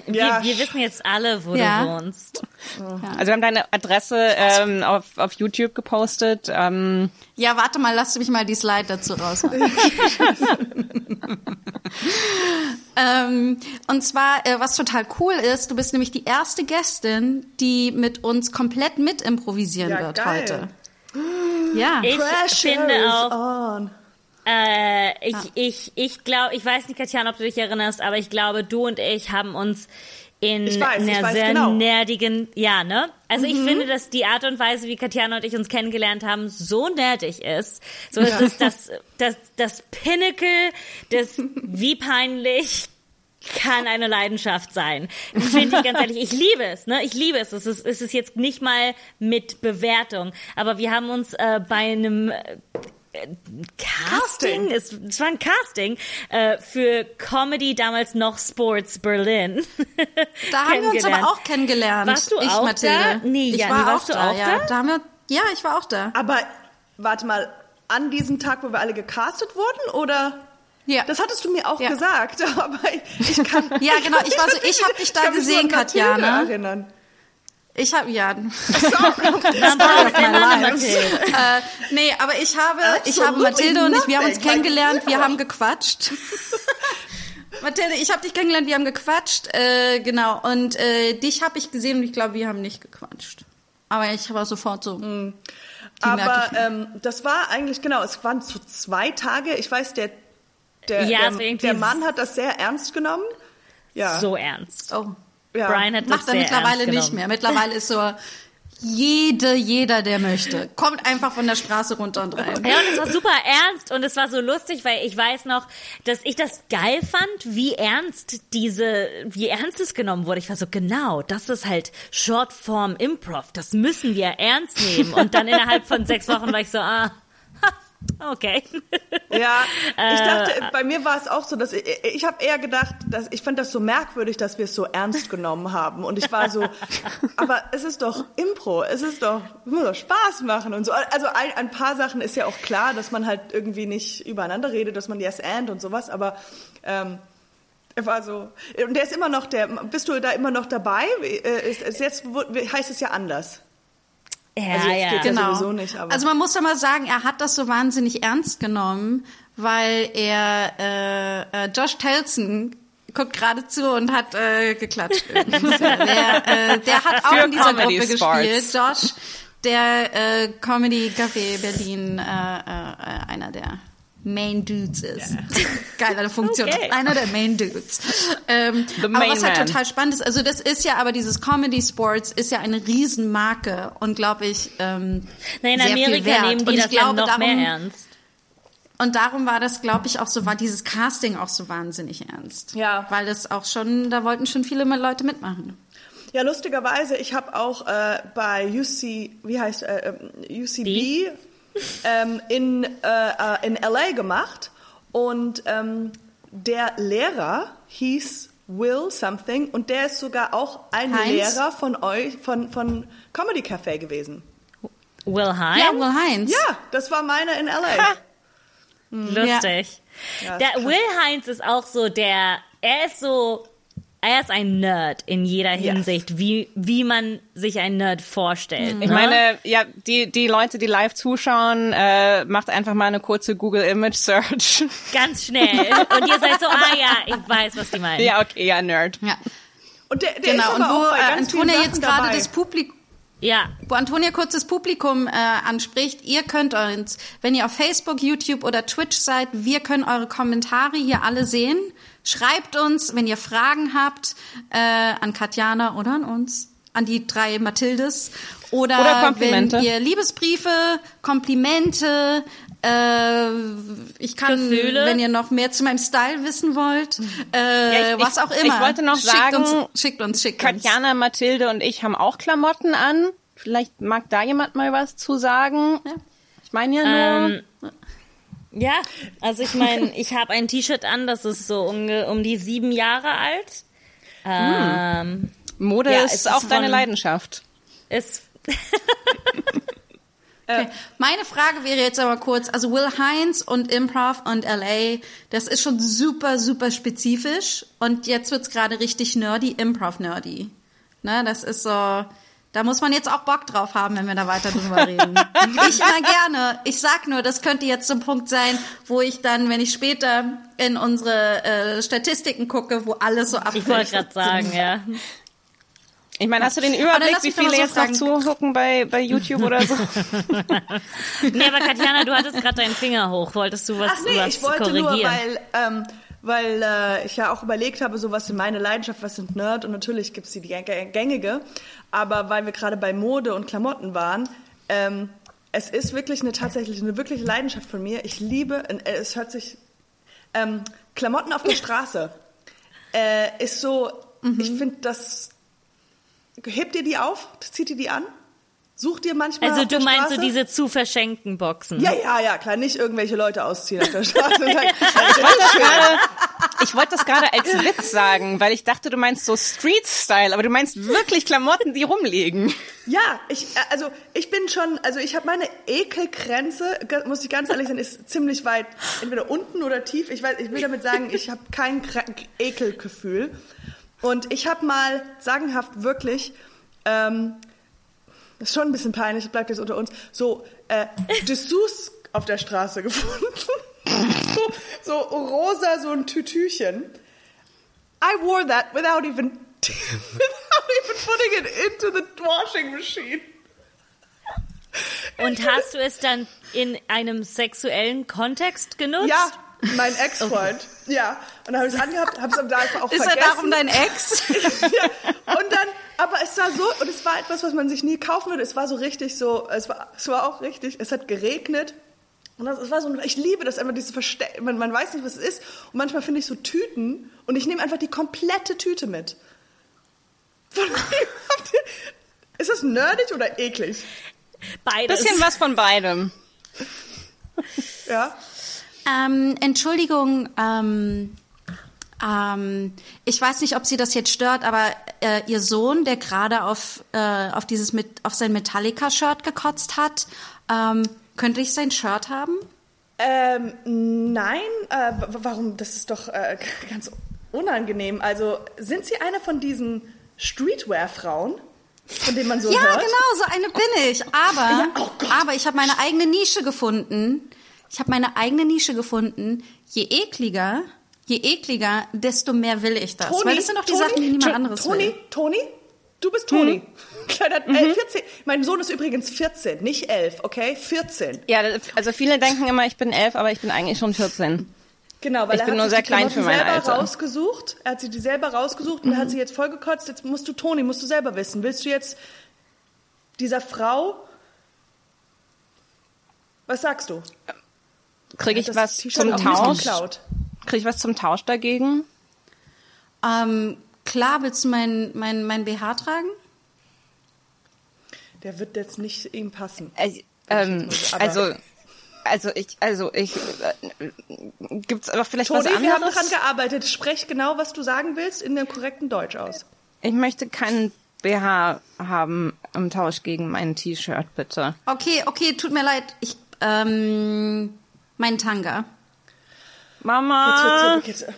S3: Ja. Wir, wir, wissen jetzt alle, wo ja. du wohnst.
S2: Also wir haben deine Adresse ähm, auf, auf YouTube gepostet. Ähm.
S1: Ja, warte mal, lass mich mal die Slide dazu raus. ähm, und zwar, äh, was total cool ist, du bist nämlich die erste Gästin, die mit uns komplett mit improvisieren ja, wird geil. heute.
S3: Ja. Ich Pressure finde auch. Äh, ich, ah. ich, ich glaube, ich weiß nicht, Katjana, ob du dich erinnerst, aber ich glaube, du und ich haben uns in weiß, einer sehr genau. nerdigen, ja, ne? Also mhm. ich finde, dass die Art und Weise, wie Katjana und ich uns kennengelernt haben, so nerdig ist. So ja. ist das, das, das Pinnacle des, wie peinlich kann eine Leidenschaft sein. Finde ich ganz ehrlich, ich liebe es, ne? Ich liebe es. Es ist, es ist jetzt nicht mal mit Bewertung, aber wir haben uns äh, bei einem Casting, Casting. Es, es war ein Casting äh, für Comedy damals noch Sports Berlin.
S1: Da haben wir uns aber auch kennengelernt.
S3: Warst du
S1: ich,
S3: auch
S1: Mathilde.
S3: da?
S1: Nee, ich war warst auch du da, auch ja. da? da haben wir, ja, ich war auch da.
S4: Aber warte mal, an diesem Tag, wo wir alle gecastet wurden, oder? Ja. Das hattest du mir auch ja. gesagt, aber ich kann.
S1: ja, genau. Ich war so, ich habe dich da gesehen, Katjana. Erinnern. Ich habe ja. äh, nee, aber ich habe, ich habe Mathilde und ich, wir haben uns kennengelernt, wir haben gequatscht. Mathilde, ich habe dich kennengelernt, wir haben gequatscht, äh, genau. Und äh, dich habe ich gesehen und ich glaube, wir haben nicht gequatscht. Aber ich war sofort so. Mhm.
S4: Aber ähm, das war eigentlich genau. Es waren so zwei Tage. Ich weiß, der der, ja, der, der Mann hat das sehr ernst genommen.
S3: Ja. So ernst.
S1: Oh. Ja. Brian hat das Macht er mittlerweile nicht mehr. Mittlerweile ist so, jede, jeder, der möchte, kommt einfach von der Straße runter und rein.
S3: Ja, und es war super ernst und es war so lustig, weil ich weiß noch, dass ich das geil fand, wie ernst diese, wie ernst es genommen wurde. Ich war so, genau, das ist halt Shortform Improv, das müssen wir ernst nehmen. Und dann innerhalb von sechs Wochen war ich so, ah, Okay.
S4: Ja, ich äh, dachte, bei mir war es auch so, dass ich, ich habe eher gedacht, dass ich fand das so merkwürdig, dass wir es so ernst genommen haben und ich war so, aber es ist doch Impro, es ist doch, es muss doch Spaß machen und so. Also ein, ein paar Sachen ist ja auch klar, dass man halt irgendwie nicht übereinander redet, dass man yes and und sowas, aber ähm, er war so, und der ist immer noch der, bist du da immer noch dabei? Äh, ist, ist jetzt heißt es ja anders.
S3: Ja, also ja. Geht genau.
S1: Ja sowieso nicht, aber. Also man muss ja mal sagen, er hat das so wahnsinnig ernst genommen, weil er äh, äh, Josh Telson guckt gerade zu und hat äh, geklatscht. der, äh, der hat auch in dieser Comedy Gruppe Sports. gespielt, Josh, der äh, Comedy Café Berlin, äh, äh, einer der Main Dudes ist. Yeah. Geile Funktion. Okay. Einer der Main Dudes. Ähm, aber was halt total spannend ist, also das ist ja aber dieses Comedy Sports ist ja eine Riesenmarke und glaube ich ähm,
S3: Nein, in Amerika nehmen die das glaube, ja noch darum, mehr ernst.
S1: Und darum war das, glaube ich, auch so, war dieses Casting auch so wahnsinnig ernst. Ja. Weil das auch schon, da wollten schon viele Leute mitmachen.
S4: Ja, lustigerweise, ich habe auch äh, bei UC, wie heißt äh, UCB, Die? Ähm, in, äh, äh in LA gemacht und ähm, der Lehrer hieß Will Something und der ist sogar auch ein Heinz? Lehrer von euch, von, von Comedy Café gewesen.
S3: Will Heinz?
S1: Ja, Will Heinz.
S4: Ja, das war meiner in LA.
S3: Lustig. Ja. der Will Heinz ist auch so der, er ist so er ist ein Nerd in jeder Hinsicht, yes. wie, wie man sich ein Nerd vorstellt.
S2: Ich ne? meine, ja, die, die Leute, die live zuschauen, äh, macht einfach mal eine kurze Google Image Search.
S3: Ganz schnell. Und ihr seid so, ah ja, ich weiß, was die meinen.
S2: Ja, okay, ja, Nerd. Ja.
S1: Und der, der genau, und wo äh, Antonia jetzt gerade das Publikum ja. Wo Antonia kurz das Publikum äh, anspricht, ihr könnt uns, wenn ihr auf Facebook, YouTube oder Twitch seid, wir können eure Kommentare hier alle sehen. Schreibt uns, wenn ihr Fragen habt, äh, an Katjana oder an uns, an die drei Mathildes. Oder, oder wenn ihr Liebesbriefe, Komplimente, äh, ich kann, Gefühle. wenn ihr noch mehr zu meinem Style wissen wollt, äh, ja, ich, was auch immer.
S2: Ich wollte noch schickt sagen,
S1: uns, schickt uns, schickt
S2: Katjana,
S1: uns.
S2: Mathilde und ich haben auch Klamotten an. Vielleicht mag da jemand mal was zu sagen. Ja. Ich meine ja nur. Ähm,
S3: ja, also ich meine, ich habe ein T-Shirt an, das ist so um, um die sieben Jahre alt.
S2: Ähm, Mode ja, ist auch deine Leidenschaft.
S3: Ist
S1: Okay. Meine Frage wäre jetzt aber kurz, also Will Heinz und Improv und LA, das ist schon super, super spezifisch und jetzt wird's gerade richtig nerdy, Improv-nerdy. Ne, das ist so, da muss man jetzt auch Bock drauf haben, wenn wir da weiter drüber reden. ich immer gerne. Ich sag nur, das könnte jetzt so ein Punkt sein, wo ich dann, wenn ich später in unsere äh, Statistiken gucke, wo alles so abfällt.
S3: Ich wollte gerade sagen, ja.
S2: Ich meine, hast du den Überblick, wie viele so jetzt fragen. noch zugucken bei, bei YouTube oder so?
S3: nee, aber Katjana, du hattest gerade deinen Finger hoch. Wolltest du was, Ach nee, was
S4: ich wollte
S3: korrigieren?
S4: nur, weil, ähm, weil äh, ich ja auch überlegt habe, so was sind meine Leidenschaft, was sind Nerd und natürlich gibt's die, die gängige, aber weil wir gerade bei Mode und Klamotten waren, ähm, es ist wirklich eine tatsächlich eine wirkliche Leidenschaft von mir. Ich liebe, äh, es hört sich ähm, Klamotten auf der Straße äh, ist so, mhm. ich finde das hebt ihr die auf? Zieht ihr die an? Sucht ihr manchmal
S3: Also du meinst so diese zu verschenken Boxen?
S4: Ja, ja, ja, klar, nicht irgendwelche Leute ausziehen auf der Straße.
S2: ich wollte das gerade als Witz sagen, weil ich dachte, du meinst so Street-Style, aber du meinst wirklich Klamotten, die rumliegen.
S4: Ja, ich, äh, also ich bin schon, also ich habe meine Ekelgrenze, muss ich ganz ehrlich sein, ist ziemlich weit, entweder unten oder tief. Ich weiß, ich will damit sagen, ich habe kein Ekelgefühl. Und ich habe mal sagenhaft wirklich, ähm, das ist schon ein bisschen peinlich, bleibt jetzt unter uns, so äh, Dessous auf der Straße gefunden. so, so rosa, so ein Tütüchen. I wore that without even, without even putting it into the washing machine.
S3: Und hast du es dann in einem sexuellen Kontext genutzt?
S4: Ja, mein Ex-Freund. Okay. Ja. Und dann habe ich es angehabt, habe es am Tag auch
S1: Ist
S4: vergessen.
S1: er darum dein Ex?
S4: ja. Und dann, aber es war so, und es war etwas, was man sich nie kaufen würde. Es war so richtig so, es war, es war auch richtig, es hat geregnet. Und das, es war so, ich liebe das einfach, diese Verste man, man weiß nicht, was es ist. Und manchmal finde ich so Tüten und ich nehme einfach die komplette Tüte mit. ist das nerdig oder eklig?
S3: Beides.
S2: Bisschen was von beidem.
S4: Ja.
S1: Ähm, Entschuldigung, ähm, ähm, ich weiß nicht, ob Sie das jetzt stört, aber äh, Ihr Sohn, der gerade auf, äh, auf dieses mit, auf sein Metallica-Shirt gekotzt hat, ähm, könnte ich sein Shirt haben?
S4: Ähm, nein, äh, warum? Das ist doch äh, ganz unangenehm. Also sind Sie eine von diesen Streetwear-Frauen? Von denen man so
S1: ja,
S4: hört?
S1: genau, so eine bin ich. Aber, ja, oh aber ich habe meine eigene Nische gefunden ich habe meine eigene Nische gefunden. Je ekliger, je ekliger, desto mehr will ich das. Toni, Weil das sind doch die Toni, Sachen, die niemand anderes
S4: Toni,
S1: will.
S4: Toni, du bist Toni. Hm. Kleiner, mhm. äh, 14. Mein Sohn ist übrigens 14, nicht 11, okay? 14.
S2: Ja, also viele denken immer, ich bin 11, aber ich bin eigentlich schon 14.
S4: Genau, weil
S2: ich
S4: er
S2: bin
S4: hat
S2: nur
S4: sich
S2: sehr klein
S4: für
S2: mein
S4: selber
S2: Alter.
S4: rausgesucht. Er hat sich die selber rausgesucht und mhm. er hat sie jetzt vollgekotzt. Jetzt musst du, Toni, musst du selber wissen. Willst du jetzt dieser Frau, was sagst du?
S2: Kriege ich was zum Tausch? Kriege ich was zum Tausch dagegen?
S1: Ähm, klar, willst du mein, mein, mein BH tragen?
S4: Der wird jetzt nicht ihm passen.
S2: Äh, ähm, also, also ich, also ich, äh, gibt's aber vielleicht
S4: Toni,
S2: was anderes?
S4: wir haben daran gearbeitet. Sprech genau, was du sagen willst, in dem korrekten Deutsch aus.
S2: Ich möchte keinen BH haben im Tausch gegen mein T-Shirt, bitte.
S1: Okay, okay, tut mir leid. Ich, ähm, mein Tanga.
S2: Mama.
S4: Jetzt jetzt.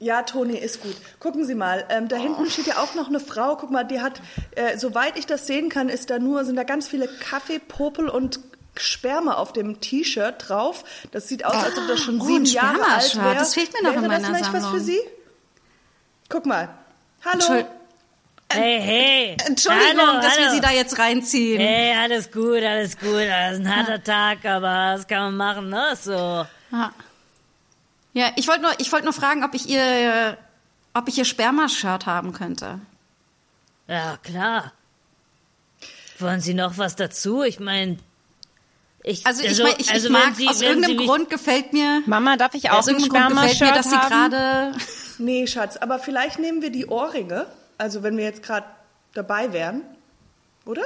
S4: Ja, Toni, ist gut. Gucken Sie mal, ähm, da hinten steht ja auch noch eine Frau. Guck mal, die hat, äh, soweit ich das sehen kann, ist da nur, sind da ganz viele Kaffee, Popel und Sperma auf dem T-Shirt drauf. Das sieht aus, als ob das schon oh, sieben Jahre alt wäre.
S1: Das fehlt mir noch
S4: wäre
S1: in meiner
S4: das vielleicht
S1: Sammlung.
S4: was für Sie? Guck mal. Hallo.
S3: Entschuld Hey, hey.
S1: Entschuldigung,
S3: hallo,
S1: dass
S3: hallo.
S1: wir Sie da jetzt reinziehen.
S3: Hey, alles gut, alles gut. Das ist ein harter Tag, aber das kann man machen, ne? So.
S1: Ja, ja ich wollte nur, ich wollte nur fragen, ob ich Ihr, ob ich Ihr Sperma-Shirt haben könnte.
S3: Ja, klar. Wollen Sie noch was dazu? Ich meine, ich,
S1: also, ich, mein, ich, also ich mag, Sie, aus irgendeinem Grund gefällt mir.
S2: Mama, darf ich auch
S1: aus irgendeinem Grund gefällt mir, dass Sie gerade.
S4: Nee, Schatz, aber vielleicht nehmen wir die Ohrringe. Also wenn wir jetzt gerade dabei wären, oder?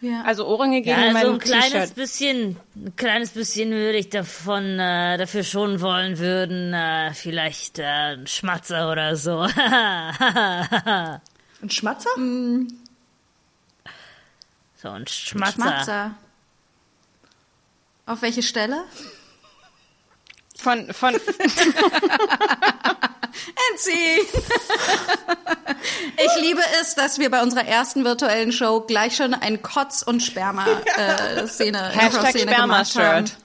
S2: Ja. Also Ohrringe gehen
S3: ja,
S2: in
S3: also ein kleines bisschen, ein kleines bisschen würde ich davon äh, dafür schon wollen würden, äh, vielleicht äh, ein Schmatzer oder so.
S4: ein Schmatzer?
S1: Mm.
S3: So ein Schmatzer.
S1: Schmatzer. Auf welche Stelle?
S2: Von, von.
S1: Enzi! ich liebe es, dass wir bei unserer ersten virtuellen Show gleich schon ein Kotz- und Sperma-Szene
S2: äh, Hashtag Sperma-Shirt.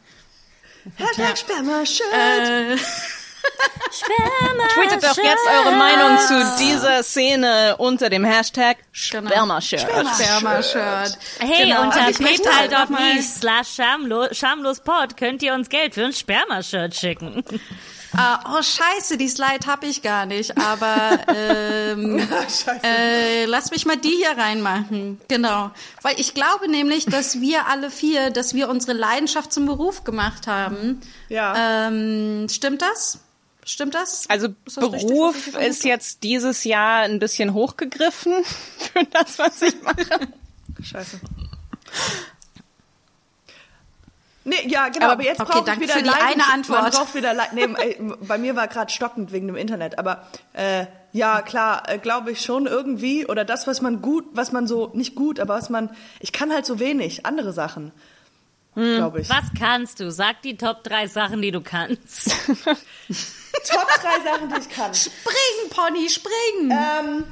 S4: Hashtag Sperma-Shirt. Äh,
S2: Sperma Tweetet doch jetzt eure Meinung zu dieser Szene unter dem Hashtag Sperma-Shirt.
S3: Sperma-Shirt. Hey, genau. unter also paypal.me slash schamlospod könnt ihr uns Geld für ein Sperma-Shirt schicken.
S1: Uh, oh scheiße, die Slide habe ich gar nicht, aber ähm, äh, lass mich mal die hier reinmachen. Genau, weil ich glaube nämlich, dass wir alle vier, dass wir unsere Leidenschaft zum Beruf gemacht haben. Ja. Ähm, stimmt das? Stimmt das?
S2: Also
S1: das
S2: Beruf richtig, ist jetzt dieses Jahr ein bisschen hochgegriffen für das, was ich mache.
S4: Scheiße. Nee, ja, genau, aber, aber jetzt okay, brauche ich wieder
S1: für die eine Antwort. Man
S4: braucht wieder nee, bei mir war gerade stockend wegen dem Internet, aber äh, ja, klar, äh, glaube ich schon irgendwie oder das was man gut, was man so nicht gut, aber was man ich kann halt so wenig andere Sachen. Hm, glaube ich.
S3: Was kannst du? Sag die Top drei Sachen, die du kannst.
S4: Top drei Sachen, die ich kann.
S1: Springen, Pony, springen.
S4: Ähm,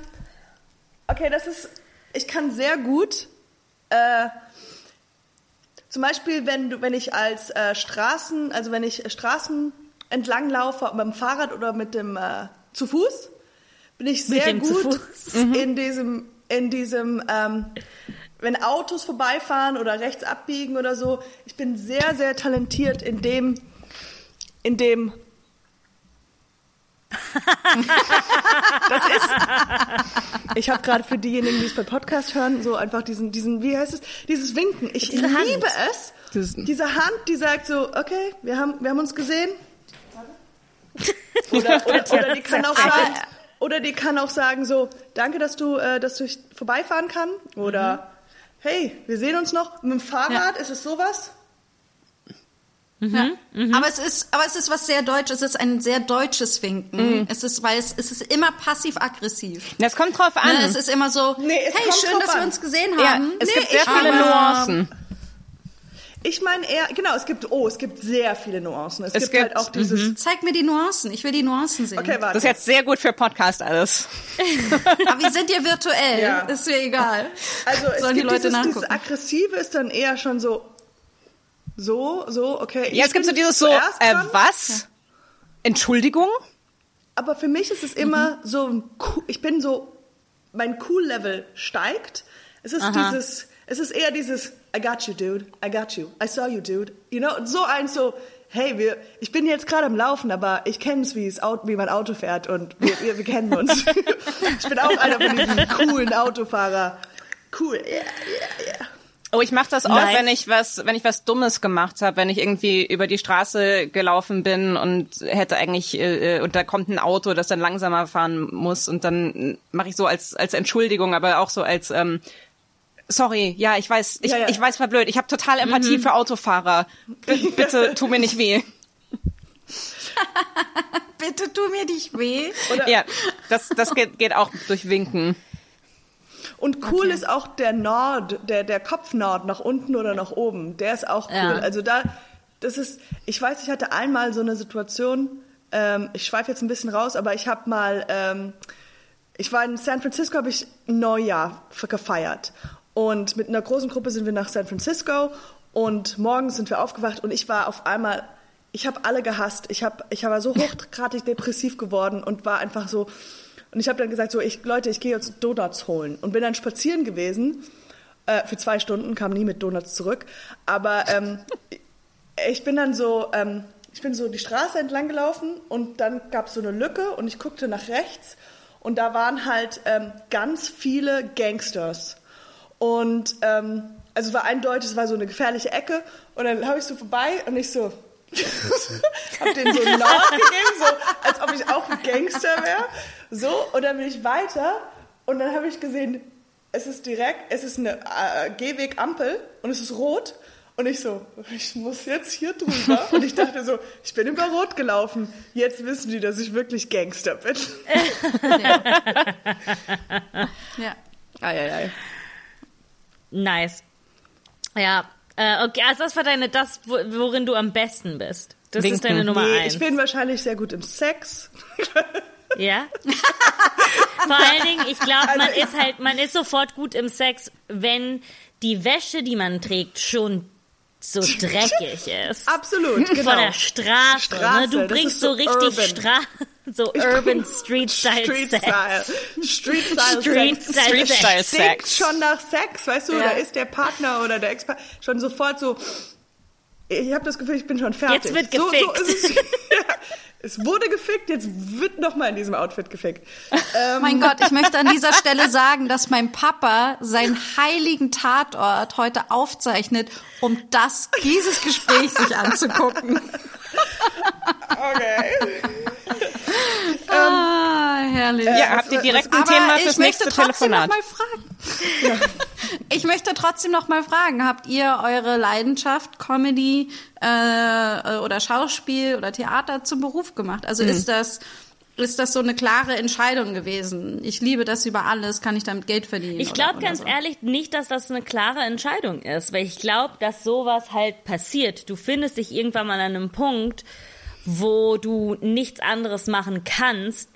S4: okay, das ist ich kann sehr gut äh, zum Beispiel, wenn du, wenn ich als äh, Straßen, also wenn ich Straßen entlang laufe, mit dem Fahrrad oder mit dem äh, zu Fuß, bin ich sehr gut mhm. in diesem, in diesem, ähm, wenn Autos vorbeifahren oder rechts abbiegen oder so. Ich bin sehr, sehr talentiert in dem, in dem das ist. Ich habe gerade für diejenigen, die es bei Podcast hören, so einfach diesen, diesen, wie heißt es, dieses Winken. Ich Diese liebe Hand. es. Das diese Hand, die sagt so, okay, wir haben, wir haben uns gesehen. Oder, oder, oder die kann auch sagen, oder die kann auch sagen so, danke, dass du, äh, dass du vorbeifahren kann. Oder mhm. hey, wir sehen uns noch. Mit dem Fahrrad ja. ist es sowas.
S1: Mhm, ja. mhm. Aber es ist, aber es ist was sehr Deutsches. Es ist ein sehr deutsches Winken. Mhm. Es ist, weil es, es ist immer passiv-aggressiv.
S2: Das kommt drauf an.
S1: Ne, es ist immer so, nee, hey, schön, dass an. wir uns gesehen haben. Ja,
S2: es nee, gibt sehr viele Nuancen.
S4: Ich meine eher, genau, es gibt, oh, es gibt sehr viele Nuancen. Es, es gibt, gibt, halt auch dieses. Mhm.
S1: Zeig mir die Nuancen. Ich will die Nuancen sehen.
S2: Okay, warte. Das ist jetzt sehr gut für Podcast alles.
S1: Aber wir sind ja virtuell. Ja. Ist mir egal.
S4: Also, es Sollen gibt die Leute dieses, dieses Aggressive ist dann eher schon so, so, so, okay.
S2: Jetzt gibt es so dieses so, äh, was? Ja. Entschuldigung?
S4: Aber für mich ist es immer mhm. so, ich bin so, mein Cool-Level steigt. Es ist Aha. dieses, es ist eher dieses, I got you, dude, I got you, I saw you, dude. You know, so ein so, hey, wir, ich bin jetzt gerade am Laufen, aber ich kenne es, wie wie mein Auto fährt und wir, wir, wir kennen uns. ich bin auch einer von diesen coolen Autofahrer. Cool, yeah, yeah, yeah.
S2: Oh, ich mache das auch, nice. wenn ich was, wenn ich was Dummes gemacht habe, wenn ich irgendwie über die Straße gelaufen bin und hätte eigentlich äh, äh, und da kommt ein Auto, das dann langsamer fahren muss und dann mache ich so als als Entschuldigung, aber auch so als ähm, sorry, ja, ich weiß, ich, ja, ja. ich weiß, war blöd. Ich habe total Empathie mhm. für Autofahrer. B bitte tu mir nicht weh.
S1: bitte tu mir nicht weh.
S2: Oder ja, das das geht, geht auch durch Winken.
S4: Und cool okay. ist auch der Nord, der, der Kopfnord nach unten oder nach oben. Der ist auch cool. Ja. Also da, das ist, ich weiß, ich hatte einmal so eine Situation, ähm, ich schweife jetzt ein bisschen raus, aber ich habe mal, ähm, ich war in San Francisco, habe ich Neujahr gefeiert. Und mit einer großen Gruppe sind wir nach San Francisco und morgens sind wir aufgewacht und ich war auf einmal, ich habe alle gehasst. Ich, hab, ich war so hochgradig depressiv geworden und war einfach so, und ich habe dann gesagt, so, ich, Leute, ich gehe jetzt Donuts holen. Und bin dann spazieren gewesen äh, für zwei Stunden, kam nie mit Donuts zurück. Aber ähm, ich bin dann so, ähm, ich bin so die Straße entlang gelaufen und dann gab es so eine Lücke und ich guckte nach rechts und da waren halt ähm, ganz viele Gangsters. Und ähm, also es war eindeutig, es war so eine gefährliche Ecke und dann habe ich so vorbei und ich so, hab den so nachgegeben, so als ob ich auch ein Gangster wäre. So, und dann bin ich weiter und dann habe ich gesehen, es ist direkt, es ist eine äh, Gehwegampel und es ist rot. Und ich so, ich muss jetzt hier drüber. Und ich dachte so, ich bin über Rot gelaufen. Jetzt wissen die, dass ich wirklich Gangster bin. ja.
S1: ja. Ei, ei, ei.
S3: Nice. Ja, Äh, okay, also das war deine, das, worin du am besten bist. Das Winken. ist deine Nummer nee, eins.
S4: Ich bin wahrscheinlich sehr gut im Sex.
S3: Ja. Vor allen Dingen, ich glaube, man also ist halt, man ist sofort gut im Sex, wenn die Wäsche, die man trägt, schon so dreckig ist.
S4: Absolut, genau.
S3: Von der Straße. Straße ne? Du bringst so, so richtig Straße. So Urban Street Style Street Sex. Style.
S4: Street Style Street Sex. Style Street Style Sex. schon nach Sex, weißt du, ja. da ist der Partner oder der Ex schon sofort so ich habe das Gefühl, ich bin schon fertig.
S3: Jetzt wird gefickt. So, so es, ja,
S4: es, wurde gefickt, jetzt wird noch mal in diesem Outfit gefickt.
S1: Ähm. Mein Gott, ich möchte an dieser Stelle sagen, dass mein Papa seinen heiligen Tatort heute aufzeichnet, um das, dieses Gespräch sich anzugucken.
S4: Okay.
S1: ah, herrlich.
S2: Ja, habt ihr direkt ein Thema fürs nächste Telefonat?
S1: Mal fragen. Ich möchte trotzdem noch mal fragen, habt ihr eure Leidenschaft Comedy äh, oder Schauspiel oder Theater zum Beruf gemacht? Also mhm. ist das ist das so eine klare Entscheidung gewesen? Ich liebe das über alles, kann ich damit Geld verdienen?
S3: Ich glaube ganz so? ehrlich nicht, dass das eine klare Entscheidung ist, weil ich glaube, dass sowas halt passiert. Du findest dich irgendwann mal an einem Punkt, wo du nichts anderes machen kannst,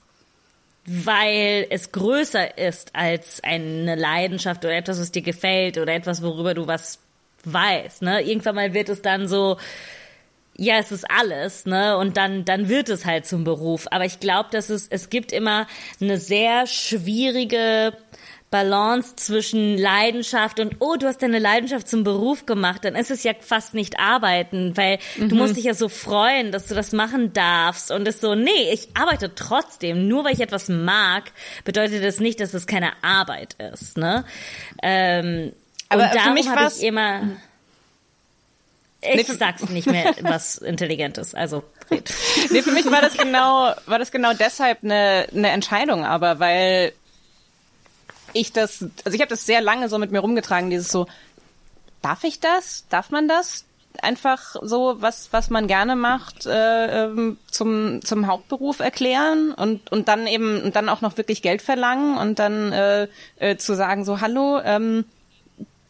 S3: weil es größer ist als eine Leidenschaft oder etwas, was dir gefällt oder etwas, worüber du was weißt. Ne? Irgendwann mal wird es dann so, ja, es ist alles, ne? Und dann, dann wird es halt zum Beruf. Aber ich glaube, dass es, es gibt immer eine sehr schwierige Balance zwischen Leidenschaft und, oh, du hast deine Leidenschaft zum Beruf gemacht, dann ist es ja fast nicht arbeiten, weil mhm. du musst dich ja so freuen, dass du das machen darfst und es so, nee, ich arbeite trotzdem. Nur weil ich etwas mag, bedeutet das nicht, dass es keine Arbeit ist, ne? Ähm, Aber und darum habe ich immer, ich nee, sag's nicht mehr was Intelligentes, also red.
S2: Nee, für mich war das genau, war das genau deshalb eine, eine Entscheidung, aber weil ich das, also ich habe das sehr lange so mit mir rumgetragen, dieses so, darf ich das? Darf man das? Einfach so, was, was man gerne macht, äh, ähm, zum, zum Hauptberuf erklären und, und dann eben, und dann auch noch wirklich Geld verlangen und dann äh, äh, zu sagen, so, hallo, ähm,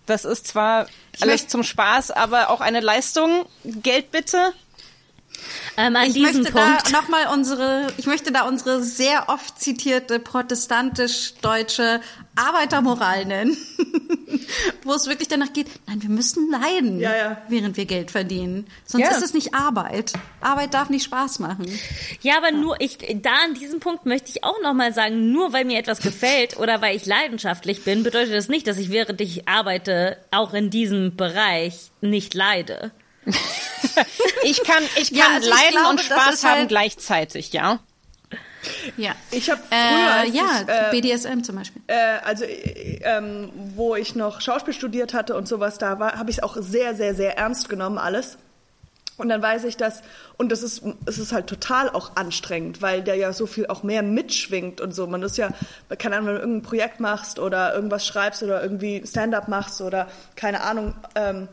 S2: das ist zwar alles zum Spaß, aber auch eine Leistung. Geld bitte.
S1: Ähm, an ich möchte Punkt. da noch mal unsere, ich möchte da unsere sehr oft zitierte protestantisch-deutsche Arbeitermoral nennen, wo es wirklich danach geht, nein, wir müssen leiden,
S4: ja, ja.
S1: während wir Geld verdienen. Sonst ja. ist es nicht Arbeit. Arbeit darf nicht Spaß machen.
S3: Ja, aber nur ich, da an diesem Punkt möchte ich auch noch mal sagen, nur weil mir etwas gefällt oder weil ich leidenschaftlich bin, bedeutet das nicht, dass ich während ich arbeite auch in diesem Bereich nicht leide.
S2: ich kann, ich kann ja, also leiden ich glaube, und Spaß haben halt gleichzeitig, ja.
S1: Ja.
S4: Ich habe früher,
S1: äh, ja, ich, äh, BDSM zum Beispiel.
S4: Äh, also äh, ähm, wo ich noch Schauspiel studiert hatte und sowas, da war, habe ich es auch sehr, sehr, sehr ernst genommen alles. Und dann weiß ich das, und das ist, es ist halt total auch anstrengend, weil der ja so viel auch mehr mitschwingt und so. Man ist ja, keine Ahnung, wenn du irgendein Projekt machst oder irgendwas schreibst oder irgendwie Stand-up machst oder keine Ahnung, ähm,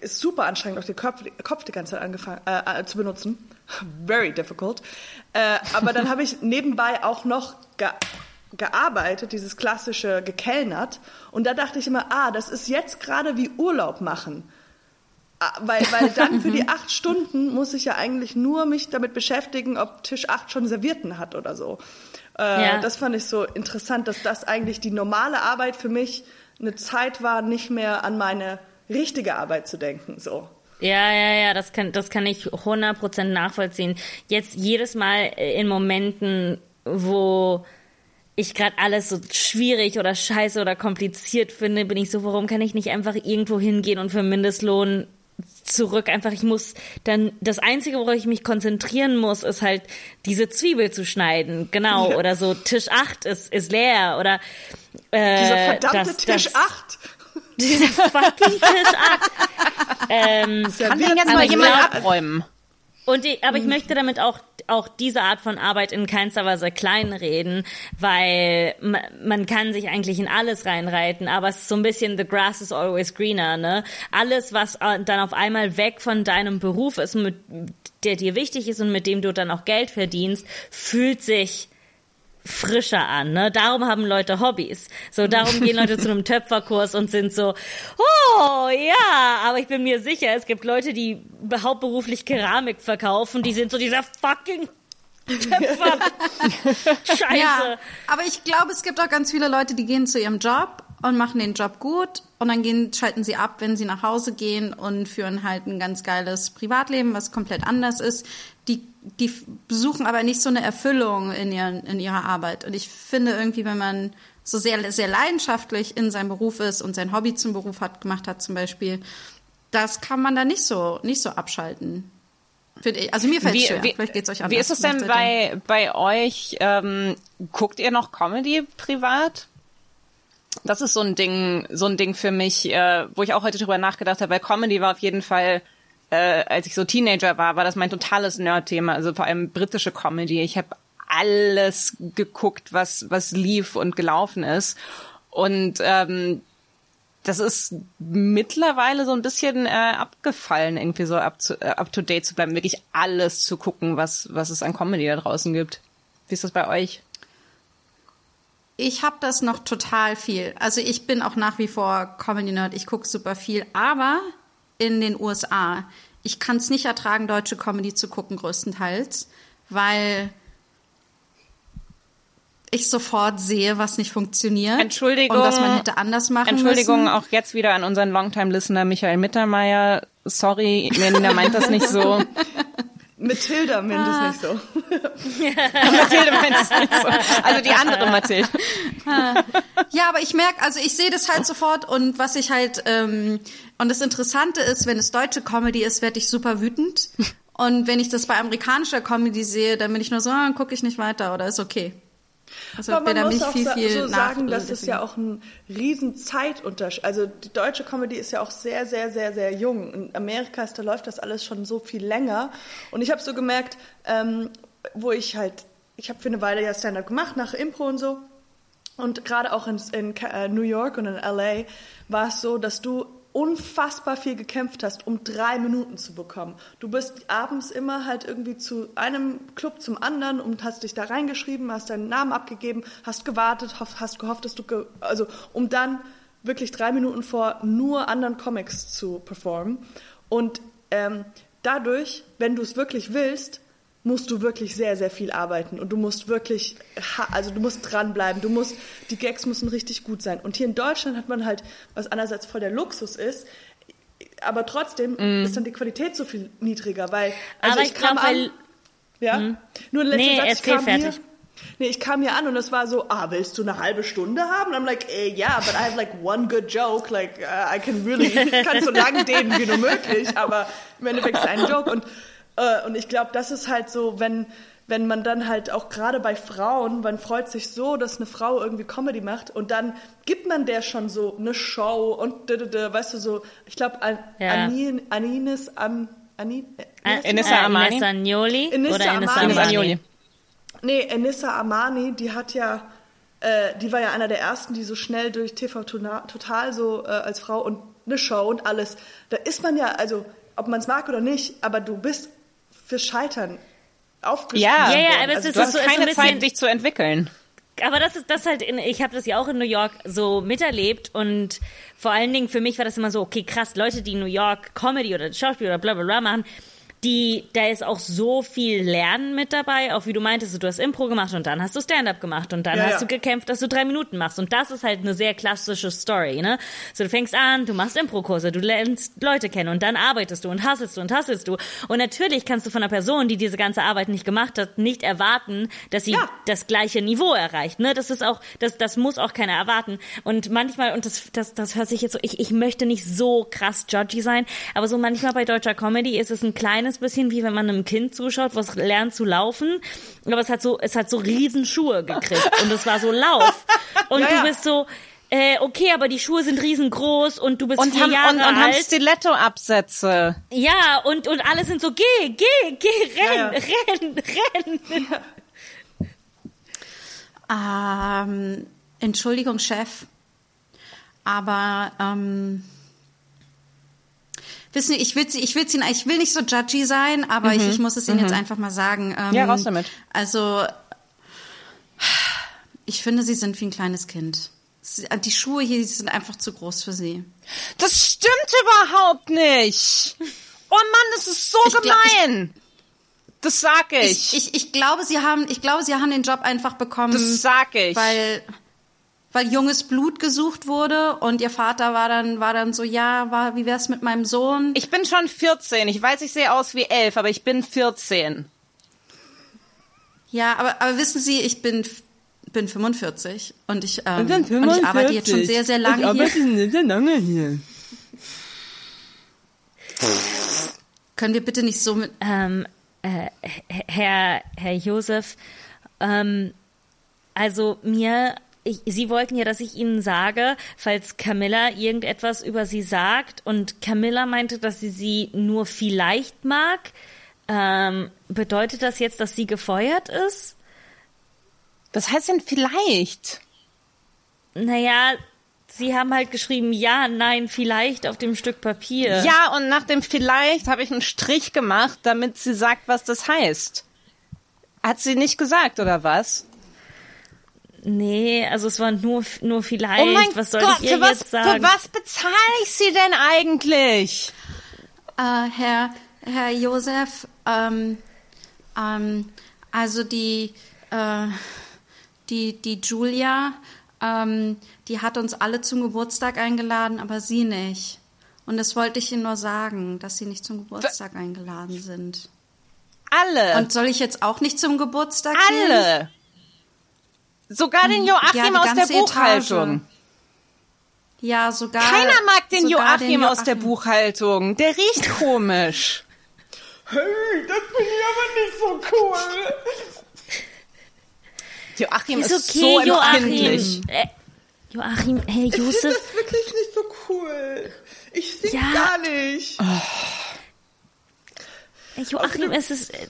S4: ist super anstrengend, auch den Kopf, Kopf die ganze Zeit angefangen äh, äh, zu benutzen. Very difficult. Äh, aber dann habe ich nebenbei auch noch ge gearbeitet, dieses klassische gekellnert. Und da dachte ich immer, ah, das ist jetzt gerade wie Urlaub machen. Ah, weil, weil dann für die acht Stunden muss ich ja eigentlich nur mich damit beschäftigen, ob Tisch acht schon Servierten hat oder so. Äh, ja. Das fand ich so interessant, dass das eigentlich die normale Arbeit für mich eine Zeit war, nicht mehr an meine richtige Arbeit zu denken, so.
S3: Ja, ja, ja, das kann, das kann ich 100% nachvollziehen. Jetzt jedes Mal äh, in Momenten, wo ich gerade alles so schwierig oder scheiße oder kompliziert finde, bin ich so, warum kann ich nicht einfach irgendwo hingehen und für Mindestlohn zurück. Einfach, ich muss dann, das Einzige, worauf ich mich konzentrieren muss, ist halt diese Zwiebel zu schneiden. Genau. Ja. Oder so, Tisch 8 ist, ist leer. Oder,
S4: äh, Dieser verdammte das, Tisch das, 8.
S3: Dieser fucking Tisch ab. ähm,
S2: Kann den jetzt mal jemand glaub, abräumen?
S3: Und die, aber ich möchte damit auch auch diese Art von Arbeit in keinster Weise kleinreden, weil man, man kann sich eigentlich in alles reinreiten, aber es ist so ein bisschen the grass is always greener, ne? Alles, was dann auf einmal weg von deinem Beruf ist, mit, der dir wichtig ist und mit dem du dann auch Geld verdienst, fühlt sich frischer an, ne? Darum haben Leute Hobbys. So, darum gehen Leute zu einem Töpferkurs und sind so, oh, ja, aber ich bin mir sicher, es gibt Leute, die hauptberuflich Keramik verkaufen, die sind so dieser fucking Töpfer. Scheiße. Ja,
S1: aber ich glaube, es gibt auch ganz viele Leute, die gehen zu ihrem Job und machen den Job gut und dann gehen, schalten sie ab, wenn sie nach Hause gehen und führen halt ein ganz geiles Privatleben, was komplett anders ist. Die, die suchen aber nicht so eine Erfüllung in, ihren, in ihrer Arbeit. Und ich finde irgendwie, wenn man so sehr, sehr leidenschaftlich in seinem Beruf ist und sein Hobby zum Beruf hat, gemacht hat zum Beispiel, das kann man da nicht so, nicht so abschalten. Also mir fällt es schwer. Wie, Vielleicht geht's euch anders.
S2: Wie ist es denn bei, bei euch? Ähm, guckt ihr noch Comedy privat? das ist so ein Ding, so ein Ding für mich, äh, wo ich auch heute drüber nachgedacht habe, weil Comedy war auf jeden Fall, äh, als ich so Teenager war, war das mein totales Nerd-Thema, also vor allem britische Comedy. Ich habe alles geguckt, was was lief und gelaufen ist und ähm, das ist mittlerweile so ein bisschen äh, abgefallen, irgendwie so up to, äh, up to date zu bleiben, wirklich alles zu gucken, was was es an Comedy da draußen gibt. Wie ist das bei euch?
S1: Ich habe das noch total viel. Also ich bin auch nach wie vor Comedy Nerd. Ich gucke super viel, aber in den USA. Ich kann es nicht ertragen, deutsche Comedy zu gucken größtenteils, weil ich sofort sehe, was nicht funktioniert.
S2: Entschuldigung.
S1: Und was man hätte anders machen
S2: Entschuldigung
S1: müssen.
S2: auch jetzt wieder an unseren Longtime-Listener Michael Mittermeier. Sorry, Melina meint das nicht so.
S4: Mathilda meint ah. es nicht so.
S2: Mathilde meint es nicht so. Also die andere Mathilde.
S1: ja, aber ich merke, also ich sehe das halt sofort und was ich halt, ähm, und das Interessante ist, wenn es deutsche Comedy ist, werde ich super wütend. Und wenn ich das bei amerikanischer Comedy sehe, dann bin ich nur so, ah, gucke ich nicht weiter oder ist okay.
S4: Also Aber man muss auch viel, viel so sagen, dass es ja auch ein riesen Zeitunterschied. Also die deutsche Comedy ist ja auch sehr, sehr, sehr, sehr jung. In Amerika ist, da läuft das alles schon so viel länger. Und ich habe so gemerkt, ähm, wo ich halt, ich habe für eine Weile ja Stand-up gemacht nach Impro und so. Und gerade auch in, in äh, New York und in LA war es so, dass du unfassbar viel gekämpft hast, um drei Minuten zu bekommen. Du bist abends immer halt irgendwie zu einem Club zum anderen und hast dich da reingeschrieben, hast deinen Namen abgegeben, hast gewartet, hast gehofft, dass du, ge also um dann wirklich drei Minuten vor nur anderen Comics zu performen. Und ähm, dadurch, wenn du es wirklich willst, musst du wirklich sehr, sehr viel arbeiten und du musst wirklich, also du musst dranbleiben, du musst, die Gags müssen richtig gut sein. Und hier in Deutschland hat man halt, was einerseits voll der Luxus ist, aber trotzdem mm. ist dann die Qualität so viel niedriger, weil, also
S3: aber ich, ich kam glaub, an,
S4: ja, mm. nur letzter
S3: nee,
S4: Satz,
S3: ich kam fertig.
S4: Hier, Nee, ich kam hier an und es war so, ah, willst du eine halbe Stunde haben? Und I'm like, eh, yeah, but I have like one good joke, like uh, I can really, ich kann so lang dehnen wie nur möglich, aber im Endeffekt ist es ein Joke und äh, und ich glaube, das ist halt so, wenn, wenn man dann halt auch gerade bei Frauen, man freut sich so, dass eine Frau irgendwie Comedy macht und dann gibt man der schon so eine Show und weißt du so, ich glaube An ja. Anin, Anines am Anin,
S3: äh, Enissa Amani. Enissa Agnoli
S4: Enissa
S3: oder
S4: Amani. Amani. Nee, Enissa Amani, die hat ja äh, die war ja einer der ersten, die so schnell durch TV total so äh, als Frau und eine Show und alles. Da ist man ja, also ob man es mag oder nicht, aber du bist für Scheitern aufgeschrieben.
S2: Ja, ja, ja, aber also es ist, du hast so, keine bisschen, Zeit, dich zu entwickeln.
S3: Aber das ist das halt, in, ich habe das ja auch in New York so miterlebt und vor allen Dingen für mich war das immer so, okay, krass, Leute, die in New York Comedy oder Schauspiel oder bla bla bla machen, die, da ist auch so viel Lernen mit dabei, auch wie du meintest, du hast Impro gemacht und dann hast du Stand-up gemacht und dann ja, hast ja. du gekämpft, dass du drei Minuten machst und das ist halt eine sehr klassische Story, ne? So, du fängst an, du machst Impro-Kurse, du lernst Leute kennen und dann arbeitest du und hasselst du und hasselst du und natürlich kannst du von einer Person, die diese ganze Arbeit nicht gemacht hat, nicht erwarten, dass sie ja. das gleiche Niveau erreicht, ne? Das ist auch, das, das muss auch keiner erwarten und manchmal, und das, das, das hört sich jetzt so, ich, ich möchte nicht so krass judgy sein, aber so manchmal bei deutscher Comedy ist es ein kleines kleines bisschen wie wenn man einem Kind zuschaut, was lernt zu laufen, aber es hat so, es hat so Riesenschuhe gekriegt und es war so Lauf. Und ja, ja. du bist so, äh, okay, aber die Schuhe sind riesengroß und du bist und vier haben, Jahre
S2: und,
S3: und
S2: alt. haben Stiletto-Absätze.
S3: Ja, und, und alle sind so, geh, geh, geh, renn, ja, renn, renn.
S1: Ähm, Entschuldigung, Chef, aber ähm, wissen Sie, ich will Sie, ich will Sie, ich will nicht so judgy sein, aber mhm. ich, ich muss es Ihnen mhm. jetzt einfach mal sagen.
S2: Ähm, ja, raus damit.
S1: Also Ich finde, sie sind wie ein kleines Kind. Die Schuhe hier sind einfach zu groß für sie.
S2: Das stimmt überhaupt nicht. Oh Mann, das ist so ich gemein. Das sag ich.
S1: ich. Ich, ich. glaube, sie haben, ich glaube, sie haben den Job einfach bekommen.
S2: Das sag ich.
S1: Weil, weil junges Blut gesucht wurde und ihr Vater war dann, war dann so, ja, war, wie wär's mit meinem Sohn?
S2: Ich bin schon 14. Ich weiß, ich sehe aus wie elf, aber ich bin 14.
S1: Ja, aber, aber wissen Sie, ich bin bin 45 und ich, ähm, und ich arbeite jetzt schon sehr, sehr lange ich arbeite hier. Sehr lange hier. Können wir bitte nicht so mit.
S3: Ähm, äh, Herr, Herr Josef, ähm, also mir, ich, Sie wollten ja, dass ich Ihnen sage, falls Camilla irgendetwas über Sie sagt und Camilla meinte, dass sie Sie nur vielleicht mag. Ähm, bedeutet das jetzt, dass sie gefeuert ist?
S2: Was heißt denn vielleicht?
S3: Naja, sie haben halt geschrieben, ja, nein, vielleicht auf dem Stück Papier.
S2: Ja, und nach dem vielleicht habe ich einen Strich gemacht, damit sie sagt, was das heißt. Hat sie nicht gesagt, oder was?
S3: Nee, also es war nur, nur vielleicht. Oh mein was soll Gott, ich ihr
S2: was,
S3: jetzt sagen?
S2: Für was bezahle ich sie denn eigentlich?
S1: Äh, Herr, Herr Josef, ähm, ähm, also die, äh, die, die Julia, ähm, die hat uns alle zum Geburtstag eingeladen, aber sie nicht. Und das wollte ich Ihnen nur sagen, dass Sie nicht zum Geburtstag eingeladen sind.
S2: Alle.
S1: Und soll ich jetzt auch nicht zum Geburtstag
S2: alle. gehen? Sogar den hm, Joachim ja, aus der Buchhaltung. Etage.
S1: Ja, sogar.
S2: Keiner mag den Joachim, den Joachim aus der Buchhaltung. Der riecht komisch.
S4: Hey, das finde ich aber nicht so cool.
S2: Joachim ist, ist okay, so empfindlich.
S3: Joachim. Äh, Joachim, hey, Josef. Ich
S4: finde das wirklich nicht so cool. Ich sing ja. gar nicht. Oh.
S3: Hey, Joachim, es ist... Äh,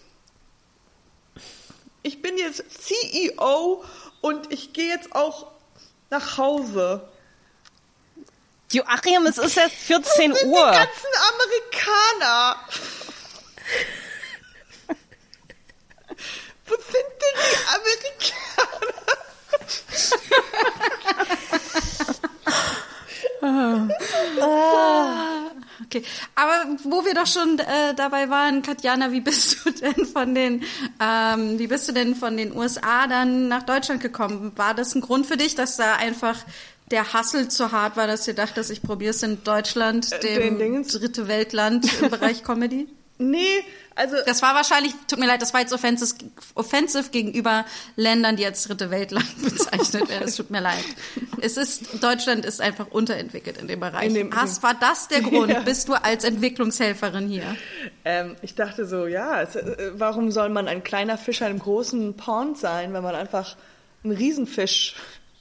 S4: ich bin jetzt CEO und ich gehe jetzt auch nach Hause.
S2: Joachim, es ist jetzt 14
S4: Uhr.
S2: Die
S4: ganzen Amerikaner. Wo sind denn die
S1: Amerikaner? okay, aber wo wir doch schon äh, dabei waren, Katjana, wie bist du denn von den, ähm, wie bist du denn von den USA dann nach Deutschland gekommen? War das ein Grund für dich, dass da einfach der Hassel zu hart war, dass ihr dachtest, ich probiere es in Deutschland, äh, dem dritte Weltland im Bereich Comedy?
S4: Nee, also.
S1: Das war wahrscheinlich, tut mir leid, das war jetzt offensive, offensive gegenüber Ländern, die als dritte Weltland bezeichnet werden. Es tut mir leid. Es ist, Deutschland ist einfach unterentwickelt in dem Bereich. In dem, Hast, war das der Grund? Ja. Bist du als Entwicklungshelferin hier?
S4: Ähm, ich dachte so, ja, es, äh, warum soll man ein kleiner Fisch in einem großen Pond sein, wenn man einfach ein Riesenfisch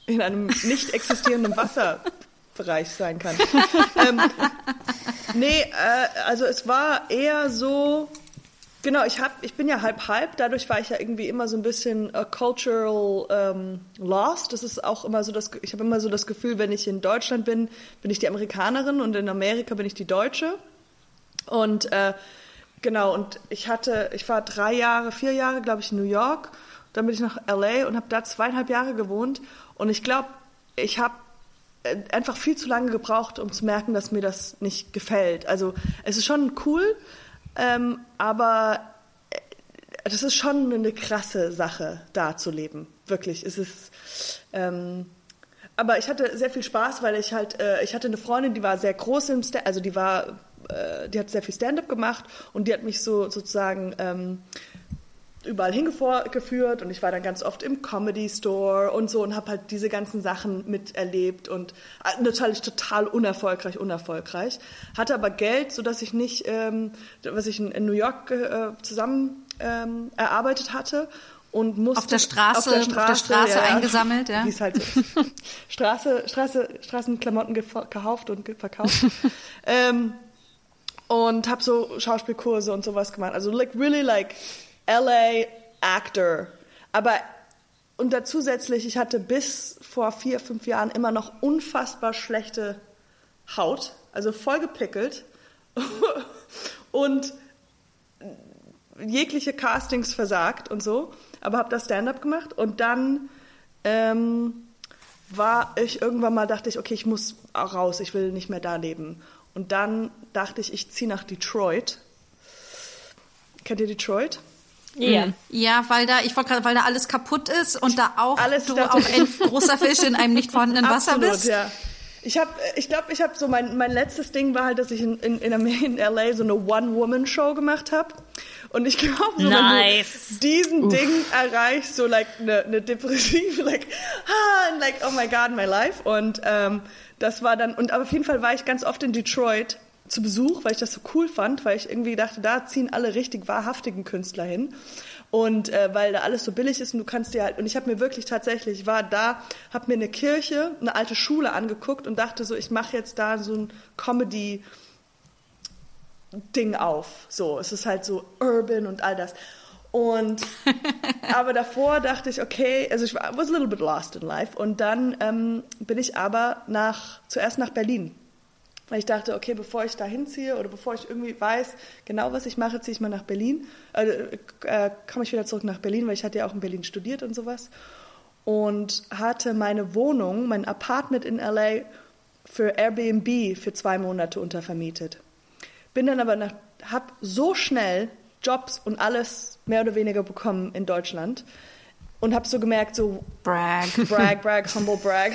S4: in einem nicht existierenden Wasserbereich sein kann? ähm, nee, äh, also es war eher so, Genau, ich hab, ich bin ja halb halb. Dadurch war ich ja irgendwie immer so ein bisschen uh, cultural um, lost. Das ist auch immer so das. Ich habe immer so das Gefühl, wenn ich in Deutschland bin, bin ich die Amerikanerin und in Amerika bin ich die Deutsche. Und äh, genau. Und ich hatte, ich war drei Jahre, vier Jahre, glaube ich, in New York. Dann bin ich nach LA und habe da zweieinhalb Jahre gewohnt. Und ich glaube, ich habe äh, einfach viel zu lange gebraucht, um zu merken, dass mir das nicht gefällt. Also es ist schon cool ähm, aber äh, das ist schon eine krasse Sache, da zu leben. Wirklich. Es ist. Ähm, aber ich hatte sehr viel Spaß, weil ich halt, äh, ich hatte eine Freundin, die war sehr groß im Stand, also die war, äh, die hat sehr viel Stand-up gemacht und die hat mich so sozusagen ähm, überall hingeführt und ich war dann ganz oft im Comedy Store und so und habe halt diese ganzen Sachen miterlebt und äh, natürlich total unerfolgreich, unerfolgreich. Hatte aber Geld, so dass ich nicht, ähm, was ich in, in New York äh, zusammen ähm, erarbeitet hatte und musste
S1: auf der Straße, auf der Straße, auf der Straße ja, eingesammelt, ja.
S4: Wie es halt. Straße, Straße, Straßenklamotten gekauft und verkauft. ähm, und habe so Schauspielkurse und sowas gemacht. Also like really like LA Actor. Aber und da zusätzlich, ich hatte bis vor vier, fünf Jahren immer noch unfassbar schlechte Haut, also voll gepickelt und jegliche Castings versagt und so, aber habe da Stand-up gemacht und dann ähm, war ich irgendwann mal, dachte ich, okay, ich muss raus, ich will nicht mehr da leben. Und dann dachte ich, ich ziehe nach Detroit. Kennt ihr Detroit?
S1: Ja. Ja, weil da, ich wollte gerade, weil da alles kaputt ist und da auch alles, du auch ein großer Fisch in einem nicht vorhandenen Wasser Absolut, bist.
S4: Ja. Ich habe, ich glaube, ich habe so mein mein letztes Ding war halt, dass ich in in, in LA so eine One-Woman-Show gemacht habe. Und ich glaube, so, nice. wenn du diesen Uff. Ding erreichst, so like eine ne depressive, like, ah, and like, oh my God, my life. Und ähm, das war dann, und aber auf jeden Fall war ich ganz oft in Detroit zu Besuch, weil ich das so cool fand, weil ich irgendwie dachte, da ziehen alle richtig wahrhaftigen Künstler hin. Und äh, weil da alles so billig ist und du kannst dir halt, und ich habe mir wirklich tatsächlich, ich war da, habe mir eine Kirche, eine alte Schule angeguckt und dachte so, ich mache jetzt da so ein Comedy- Ding auf. So, es ist halt so urban und all das. Und aber davor dachte ich, okay, also ich war was a little bit lost in life. Und dann ähm, bin ich aber nach zuerst nach Berlin. Weil ich dachte, okay, bevor ich da hinziehe oder bevor ich irgendwie weiß, genau was ich mache, ziehe ich mal nach Berlin. Also, äh, komme ich wieder zurück nach Berlin, weil ich hatte ja auch in Berlin studiert und sowas. Und hatte meine Wohnung, mein Apartment in LA für Airbnb für zwei Monate untervermietet. Bin dann aber nach, hab so schnell Jobs und alles mehr oder weniger bekommen in Deutschland und habe so gemerkt, so
S1: brag,
S4: brag, brag, humble brag.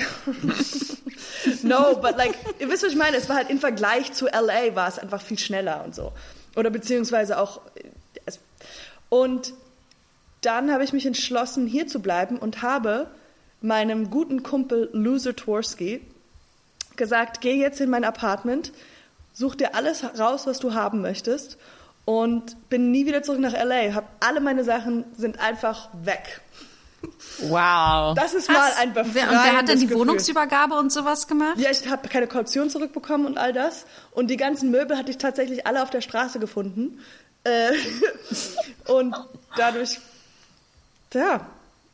S4: no, but like, ihr wisst, was ich meine. Es war halt im Vergleich zu LA war es einfach viel schneller und so. Oder beziehungsweise auch. Und dann habe ich mich entschlossen, hier zu bleiben und habe meinem guten Kumpel Loser Tworski gesagt, geh jetzt in mein Apartment, such dir alles raus, was du haben möchtest und bin nie wieder zurück nach LA. Hab alle meine Sachen sind einfach weg.
S2: Wow.
S4: Das ist mal ein befreiendes
S1: Und wer hat dann die Gefühl. Wohnungsübergabe und sowas gemacht?
S4: Ja, ich habe keine Kaution zurückbekommen und all das. Und die ganzen Möbel hatte ich tatsächlich alle auf der Straße gefunden. Äh, und dadurch, ja,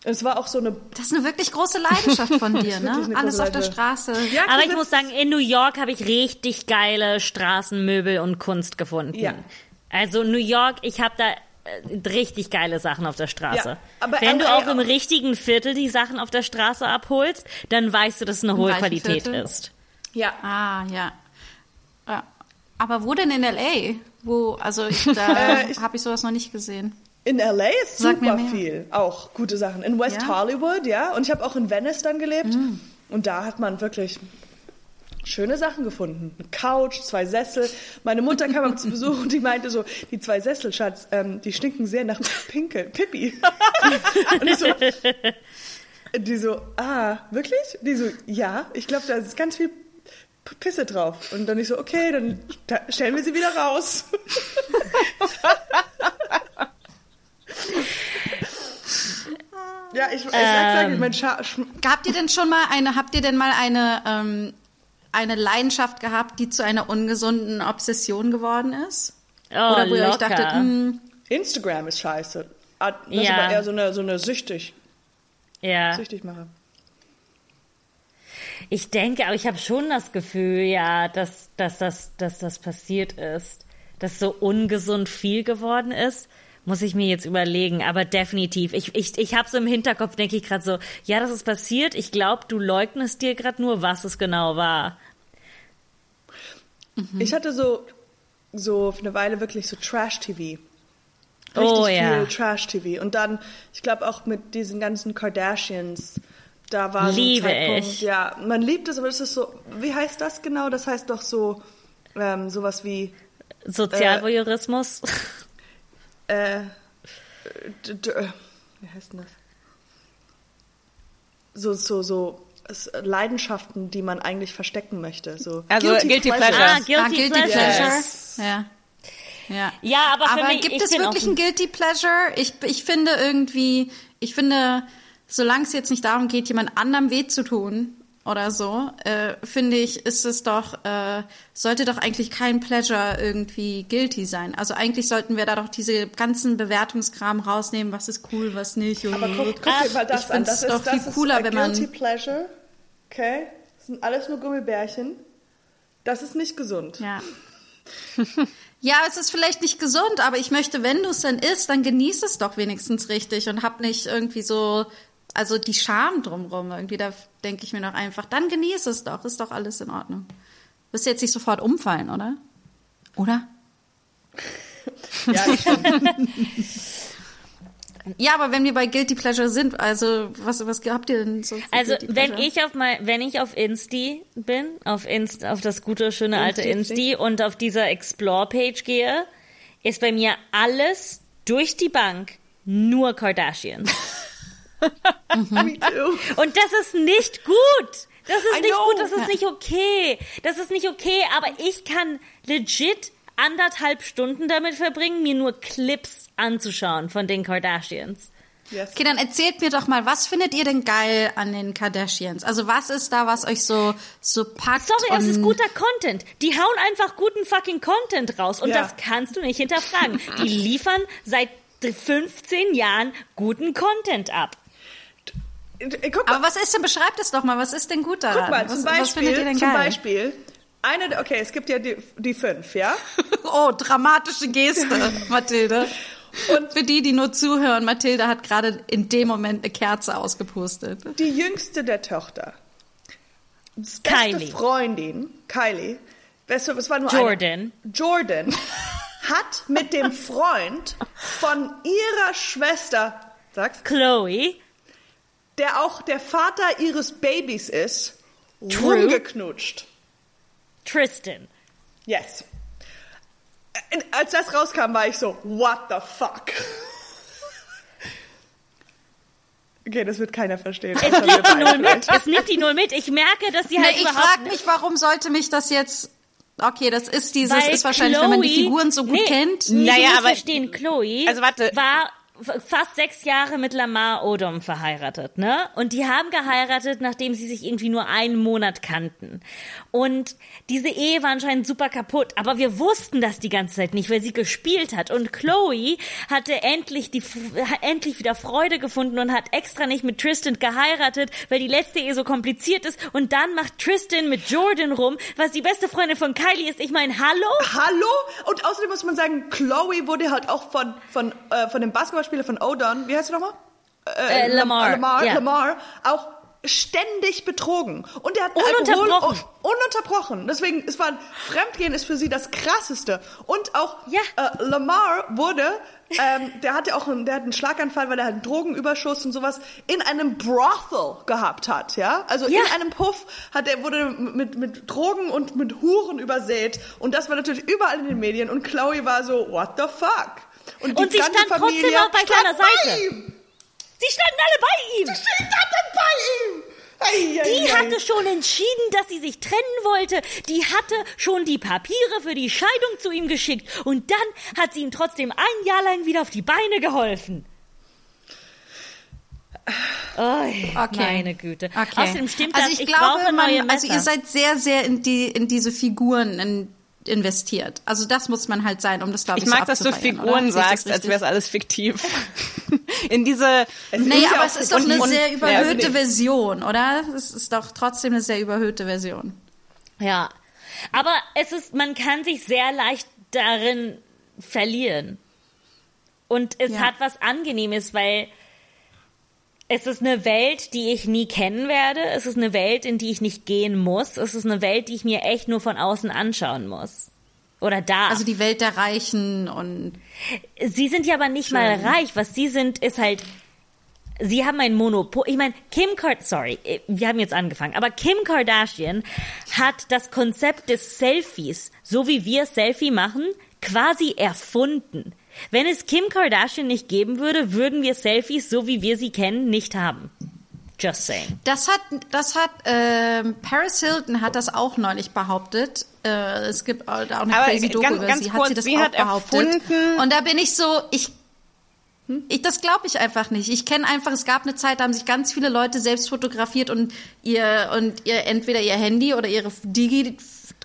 S4: es war auch so eine.
S1: Das ist eine wirklich große Leidenschaft von dir, ne? Alles auf der Straße.
S3: Ja, Aber ich muss sagen, in New York habe ich richtig geile Straßenmöbel und Kunst gefunden. Ja. Also New York, ich habe da richtig geile Sachen auf der Straße. Ja, aber, Wenn du auch im richtigen Viertel die Sachen auf der Straße abholst, dann weißt du, dass es eine hohe Qualität Viertel? ist.
S1: Ja. Ah, ja. ja. Aber wo denn in LA? Wo, also ich, da äh, habe ich sowas noch nicht gesehen.
S4: In LA ist Sag super viel, auch gute Sachen. In West ja? Hollywood, ja. Und ich habe auch in Venice dann gelebt. Mm. Und da hat man wirklich schöne Sachen gefunden. Eine Couch, zwei Sessel. Meine Mutter kam mal zu Besuch und die meinte so, die zwei Sessel, Schatz, ähm, die stinken sehr nach Pinkel, Pippi. und ich so, die so, ah, wirklich? Die so, ja, ich glaube, da ist ganz viel Pisse drauf. Und dann ich so, okay, dann stellen wir sie wieder raus. Ja, ich, ich ähm, sag, mein Scha
S1: Habt ihr denn schon mal eine, habt ihr denn mal eine, ähm, eine Leidenschaft gehabt, die zu einer ungesunden Obsession geworden ist?
S3: Oh, Oder wo locker. ihr euch dachtet, hm,
S4: Instagram ist scheiße. Ah, das ja. ist aber eher so eine, so eine süchtig.
S3: Ja.
S4: Süchtig mache.
S3: Ich denke, aber ich habe schon das Gefühl, ja, dass, dass, dass, dass das passiert ist. Dass so ungesund viel geworden ist. Muss ich mir jetzt überlegen, aber definitiv. Ich, ich, ich habe so im Hinterkopf, denke ich gerade so, ja, das ist passiert. Ich glaube, du leugnest dir gerade nur, was es genau war.
S4: Mhm. Ich hatte so, so für eine Weile wirklich so Trash-TV. Richtig oh, ja. viel Trash-TV. Und dann, ich glaube auch mit diesen ganzen Kardashians, da war
S3: Liebe so ein Zeitpunkt, ich.
S4: ja, man liebt es, aber das ist so, wie heißt das genau? Das heißt doch so, ähm, sowas wie
S3: Sozialvoyeurismus.
S4: Äh, äh, wie heißt denn das? So, so, so Leidenschaften, die man eigentlich verstecken möchte. So
S2: also Guilty, Guilty Pleasure. Pleasure.
S3: Ah, Guilty, ah, Guilty Pleasure. Yes.
S1: Ja. Ja.
S3: ja, aber,
S1: aber
S3: mich,
S1: gibt es wirklich ein Guilty Pleasure? Ich, ich finde irgendwie, ich finde, solange es jetzt nicht darum geht, jemand anderem weh zu tun, oder so, äh, finde ich, ist es doch, äh, sollte doch eigentlich kein Pleasure irgendwie guilty sein. Also eigentlich sollten wir da doch diese ganzen Bewertungskram rausnehmen, was ist cool, was nicht.
S4: Aber guck, guck dir mal das
S1: ich an. Das ist doch das viel cooler, wenn man.
S4: Guilty Pleasure, okay? Das sind alles nur Gummibärchen. Das ist nicht gesund.
S1: Ja. ja, es ist vielleicht nicht gesund, aber ich möchte, wenn du es dann isst, dann genieß es doch wenigstens richtig und hab nicht irgendwie so also die Scham drumrum irgendwie, da denke ich mir noch einfach, dann genieße es doch, ist doch alles in Ordnung. Wirst jetzt nicht sofort umfallen, oder? Oder?
S4: ja, ich schon.
S1: Ja, aber wenn wir bei Guilty Pleasure sind, also was, was habt ihr denn so?
S3: also wenn ich auf mal, wenn ich auf Insti bin, auf Inst, auf das gute schöne alte Insti und auf dieser Explore Page gehe, ist bei mir alles durch die Bank nur Kardashians.
S4: Me too.
S3: Und das ist nicht gut. Das ist
S4: I
S3: nicht
S4: know.
S3: gut, das ist nicht okay. Das ist nicht okay, aber ich kann legit anderthalb Stunden damit verbringen, mir nur Clips anzuschauen von den Kardashians.
S4: Yes.
S1: Okay, dann erzählt mir doch mal, was findet ihr denn geil an den Kardashians? Also was ist da, was euch so so packt?
S3: Sorry, das ist
S1: und-
S3: guter Content. Die hauen einfach guten fucking Content raus und
S4: Ja.
S3: das kannst du nicht hinterfragen. Die liefern seit 15 Jahren guten Content ab.
S4: Guck mal,
S1: Aber was ist denn? Beschreibt es doch mal. Was ist denn gut daran?
S4: guck mal
S1: was,
S4: zum
S1: was findet ihr
S4: Beispiel,
S1: denn
S4: zum
S1: geil?
S4: Beispiel, eine, der- okay, es gibt ja die, die fünf, ja?
S1: Oh, dramatische Geste, Mathilde. Und für die, die nur zuhören, Mathilde hat gerade in dem Moment eine Kerze ausgepustet.
S4: Die jüngste der Töchter. Beste
S3: Kylie.
S4: Freundin, Kylie, beste, es war nur
S3: Jordan.
S4: Eine, Jordan hat mit dem Freund von ihrer Schwester, sag's,
S3: Chloe,
S4: der auch der Vater ihres Babys ist,
S3: True.
S4: rumgeknutscht.
S3: Tristan.
S4: Yes. Als das rauskam, war ich so, what the fuck? Okay, das wird keiner verstehen.
S3: Es
S4: wir
S3: nimmt die Null mit. Es nimmt die Null mit. Ich merke, dass sie
S1: Nee,
S3: halt
S1: ich
S3: überhaupt
S1: frage mich, warum sollte mich das jetzt... Okay, das ist dieses,
S3: Weil
S1: ist wahrscheinlich, wenn man die
S3: Chloe-
S1: Figuren so gut
S3: nee,
S1: kennt.
S3: Nee,
S2: Naja, aber-
S3: verstehen, Chloe
S2: Also warte.
S3: war fast sechs Jahre mit Lamar Odom verheiratet, ne? Und die haben geheiratet, nachdem sie sich irgendwie nur einen Monat kannten. Und diese Ehe war anscheinend super kaputt, aber wir wussten das die ganze Zeit nicht, weil sie gespielt hat. Und Chloe hatte endlich die endlich wieder Freude gefunden und hat extra nicht mit Tristan geheiratet, weil die letzte Ehe so kompliziert ist. Und dann macht Tristan mit Jordan rum, was die beste Freundin von Kylie ist. Ich meine, hallo?
S4: Hallo? Und außerdem muss man sagen, Chloe wurde halt auch von, von, äh, von dem Basketballspieler von Odon, wie heißt er nochmal?
S3: Äh, Lamar,
S4: Lamar,
S3: ja.
S4: Lamar, auch ständig betrogen. Und er hat
S3: Ununterbrochen.
S4: Alkohol, un, ununterbrochen. Deswegen, es war, Fremdgehen ist für sie das Krasseste. Und auch
S3: Ja.
S4: äh, Lamar wurde, ähm, der hatte auch einen, der hat einen Schlaganfall, weil er einen Drogenüberschuss und sowas in einem Brothel gehabt hat, ja? Also
S3: Ja.
S4: in einem Puff hat er, wurde mit, mit Drogen und mit Huren übersät. Und das war natürlich überall in den Medien. Und Chloe war so, what the fuck? Die
S3: Und sie
S4: ganze
S3: stand trotzdem
S4: Familie
S3: auch bei
S4: stand
S3: seiner
S4: bei
S3: Seite.
S4: ihm.
S3: Sie standen alle bei ihm.
S4: Sie standen bei ihm. Ei, ei,
S3: Die
S4: ei.
S3: hatte schon entschieden, dass sie sich trennen wollte. Die hatte schon die Papiere für die Scheidung zu ihm geschickt. Und dann hat sie ihm trotzdem ein Jahr lang wieder auf die Beine geholfen. Oh, Meine Güte.
S1: Okay.
S3: Außerdem stimmt
S1: also
S3: das,
S1: ich,
S3: ich,
S1: glaube,
S3: brauche neue
S1: man, also ihr seid sehr, sehr in die in diese Figuren in, investiert. Also das muss man halt sein, um das glaube ich
S2: Ich
S1: so
S2: mag, dass du Figuren
S1: oder?
S2: Sagst, als wäre es alles fiktiv. In diese.
S1: Nee,
S4: ja
S1: aber es ist
S4: so-
S1: doch eine
S4: und-
S1: sehr
S4: ja,
S1: überhöhte. Version, oder? Es ist doch trotzdem eine sehr überhöhte Version.
S3: Ja. Aber es ist, man kann sich sehr leicht darin verlieren. Und es
S1: Ja.
S3: hat was Angenehmes, weil es ist eine Welt, die ich nie kennen werde. Es ist eine Welt, in die ich nicht gehen muss. Es ist eine Welt, die ich mir echt nur von außen anschauen muss. Oder darf.
S1: Also die Welt der Reichen und
S3: Sie sind ja aber nicht mal reich. Was sie sind, ist halt, sie haben ein Monopol. Ich meine, Kim Kardashian, sorry, wir haben jetzt angefangen, aber Kim Kardashian hat das Konzept des Selfies, so wie wir Selfie machen, quasi erfunden. Wenn es Kim Kardashian nicht geben würde, würden wir Selfies, so wie wir sie kennen, nicht haben. Just saying.
S1: Das hat, das hat ähm, Paris Hilton hat das auch neulich behauptet. Äh, es gibt auch eine
S2: Aber
S1: crazy Doku
S2: ganz-
S1: über
S2: ganz
S1: sie.
S2: kurz,
S1: hat sie das
S2: sie
S1: auch
S2: hat
S1: behauptet?
S2: erfunden-
S1: Und da bin ich so, ich, ich das glaube ich einfach nicht. Ich kenne einfach, es gab eine Zeit, da haben sich ganz viele Leute selbst fotografiert und ihr und ihr entweder ihr Handy oder ihre Digi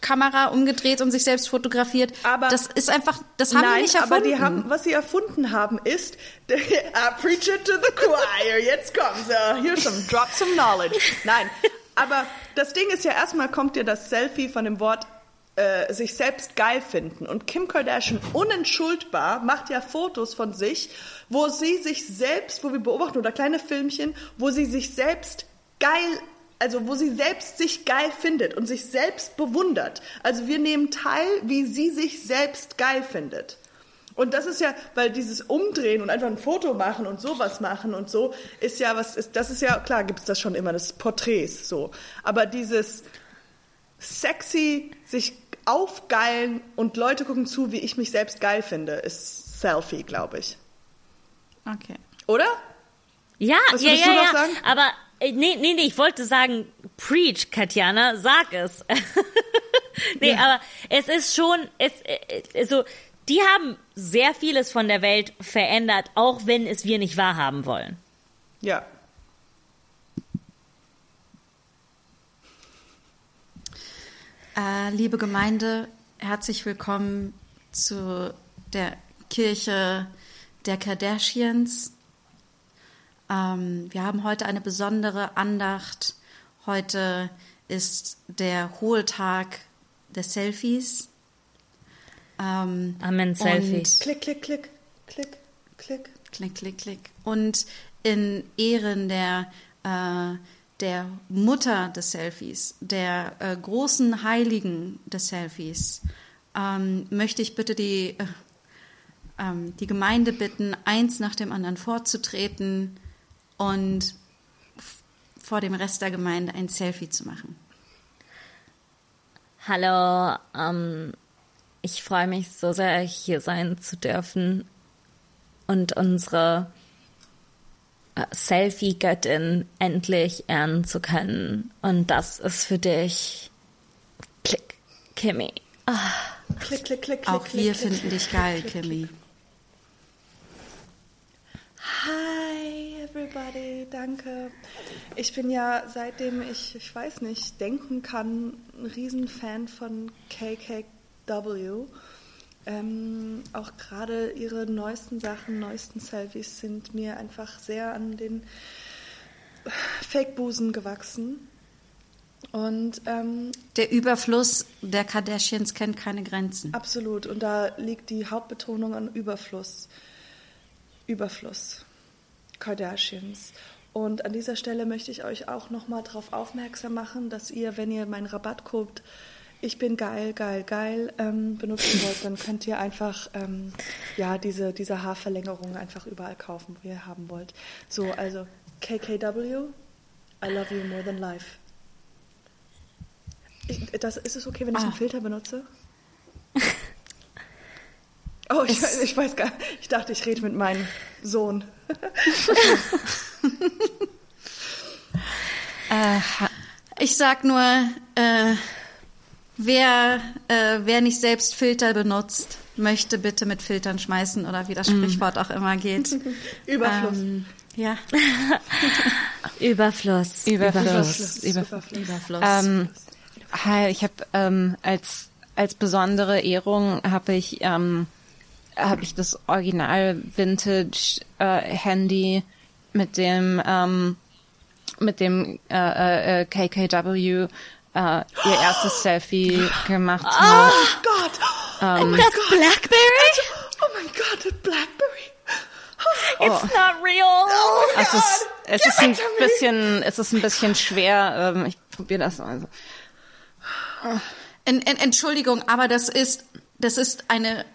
S1: Kamera umgedreht und sich selbst fotografiert.
S4: Aber-
S1: das ist einfach, das haben
S4: Nein,
S1: die nicht erfunden.
S4: aber die haben, was sie erfunden haben, ist, I preach it to the choir. Jetzt kommt's. Uh, here's some drop some knowledge. Nein, aber das Ding ist ja erstmal kommt dir das Selfie von dem Wort äh, sich selbst geil finden. Und Kim Kardashian unentschuldbar macht ja Fotos von sich, wo sie sich selbst, wo wir beobachten, oder kleine Filmchen, wo sie sich selbst geil also wo sie selbst sich geil findet und sich selbst bewundert. Also wir nehmen teil, wie sie sich selbst geil findet. Und das ist ja, weil dieses Umdrehen und einfach ein Foto machen und sowas machen und so ist ja was, ist, das ist ja, klar gibt es das schon immer, das Porträts so. Aber dieses sexy, sich aufgeilen und Leute gucken zu, wie ich mich selbst geil finde, ist Selfie, glaube ich.
S1: Okay.
S4: Oder?
S3: Ja, Was ja, ja, ja. Aber nee, nee, nee, ich wollte sagen, preach, Katjana, sag es. nee, ja. aber es ist schon, es, äh, also, die haben sehr vieles von der Welt verändert, auch wenn es wir nicht wahrhaben wollen.
S4: Ja.
S1: Äh, liebe Gemeinde, herzlich willkommen zu der Kirche der Kardashians. Ähm, wir haben heute eine besondere Andacht. Heute ist der hohe Tag der Selfies.
S3: Ähm, Amen, Selfie.
S4: Klick, klick, klick, klick, klick.
S1: Klick, klick, klick. Und in Ehren der, äh, der Mutter des Selfies, der äh, großen Heiligen des Selfies, ähm, möchte ich bitte die, äh, ähm, die Gemeinde bitten, eins nach dem anderen vorzutreten und vor dem Rest der Gemeinde ein Selfie zu machen.
S3: Hallo, ähm, ich freue mich so sehr, hier sein zu dürfen und unsere äh, Selfie-Göttin endlich ehren zu können. Und das ist für dich. Klick, Kimmy.
S4: Oh. Klick, klick, klick, klick.
S1: Auch
S4: klick,
S1: wir
S4: klick,
S1: finden dich geil, Kimmy.
S4: Hi everybody, danke. Ich bin ja seitdem ich, ich weiß nicht, denken kann, ein Riesenfan von KKW. Ähm, auch gerade ihre neuesten Sachen, neuesten Selfies sind mir einfach sehr an den Fake-Busen gewachsen. Und ähm,
S1: der Überfluss der Kardashians kennt keine Grenzen.
S4: Absolut. Und da liegt die Hauptbetonung an Überfluss. Überfluss. Kardashians. Und an dieser Stelle möchte ich euch auch nochmal darauf aufmerksam machen, dass ihr, wenn ihr meinen Rabattcode ich bin geil, geil, geil ähm, benutzen wollt, dann könnt ihr einfach ähm, ja diese, diese Haarverlängerung einfach überall kaufen, wo ihr haben wollt. So, also KKW, I love you more than life. Ich, das, ist es okay, wenn ich ah. einen Filter benutze? Oh, ich, ich, weiß gar nicht. Ich dachte, ich rede mit meinem Sohn.
S1: Äh, ich sag nur, äh, wer, äh, wer nicht selbst Filter benutzt, möchte bitte mit Filtern schmeißen oder wie das mm. Sprichwort auch immer geht.
S4: Überfluss. Ähm,
S1: ja.
S3: Überfluss.
S2: Überfluss. Überfluss. Überfluss. Überfluss. Ähm, ich habe ähm, als als besondere Ehrung habe ich ähm, habe ich das Original Vintage äh, Handy mit dem ähm, mit dem äh, äh, KKW äh, ihr erstes Selfie gemacht
S4: oh hat. Oh Gott!
S3: Ähm, das Blackberry?
S4: Oh mein Gott, Blackberry!
S3: Oh. It's not real. Oh
S2: es ist, es ist ein bisschen, es ist ein bisschen schwer. Ähm, ich probiere das also.
S1: En, en, Entschuldigung, aber das ist, das ist eine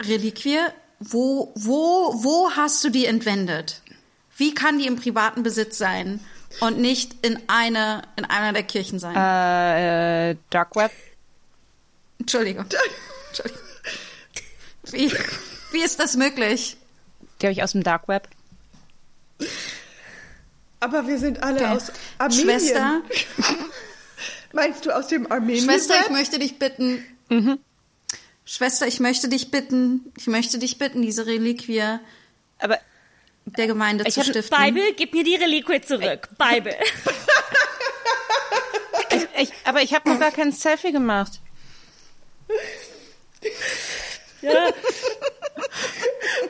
S1: Reliquie, wo, wo, wo hast du die entwendet? Wie kann die im privaten Besitz sein und nicht in eine, in einer der Kirchen sein?
S2: Äh, äh Dark Web.
S1: Entschuldigung. Entschuldigung. Wie, wie ist das möglich?
S2: Die habe ich aus dem Dark Web.
S4: Aber wir sind alle okay. aus Armenien.
S1: Schwester.
S4: Meinst du aus dem Armenien?
S1: Schwester, ich möchte dich bitten. Mhm. Schwester, ich möchte dich bitten, ich möchte dich bitten, diese Reliquie
S2: aber
S1: der Gemeinde
S3: ich
S1: zu stiften.
S3: Bible, gib mir die Reliquie zurück. Bible.
S2: ich, ich, aber ich habe noch gar kein Selfie gemacht.
S4: Ja.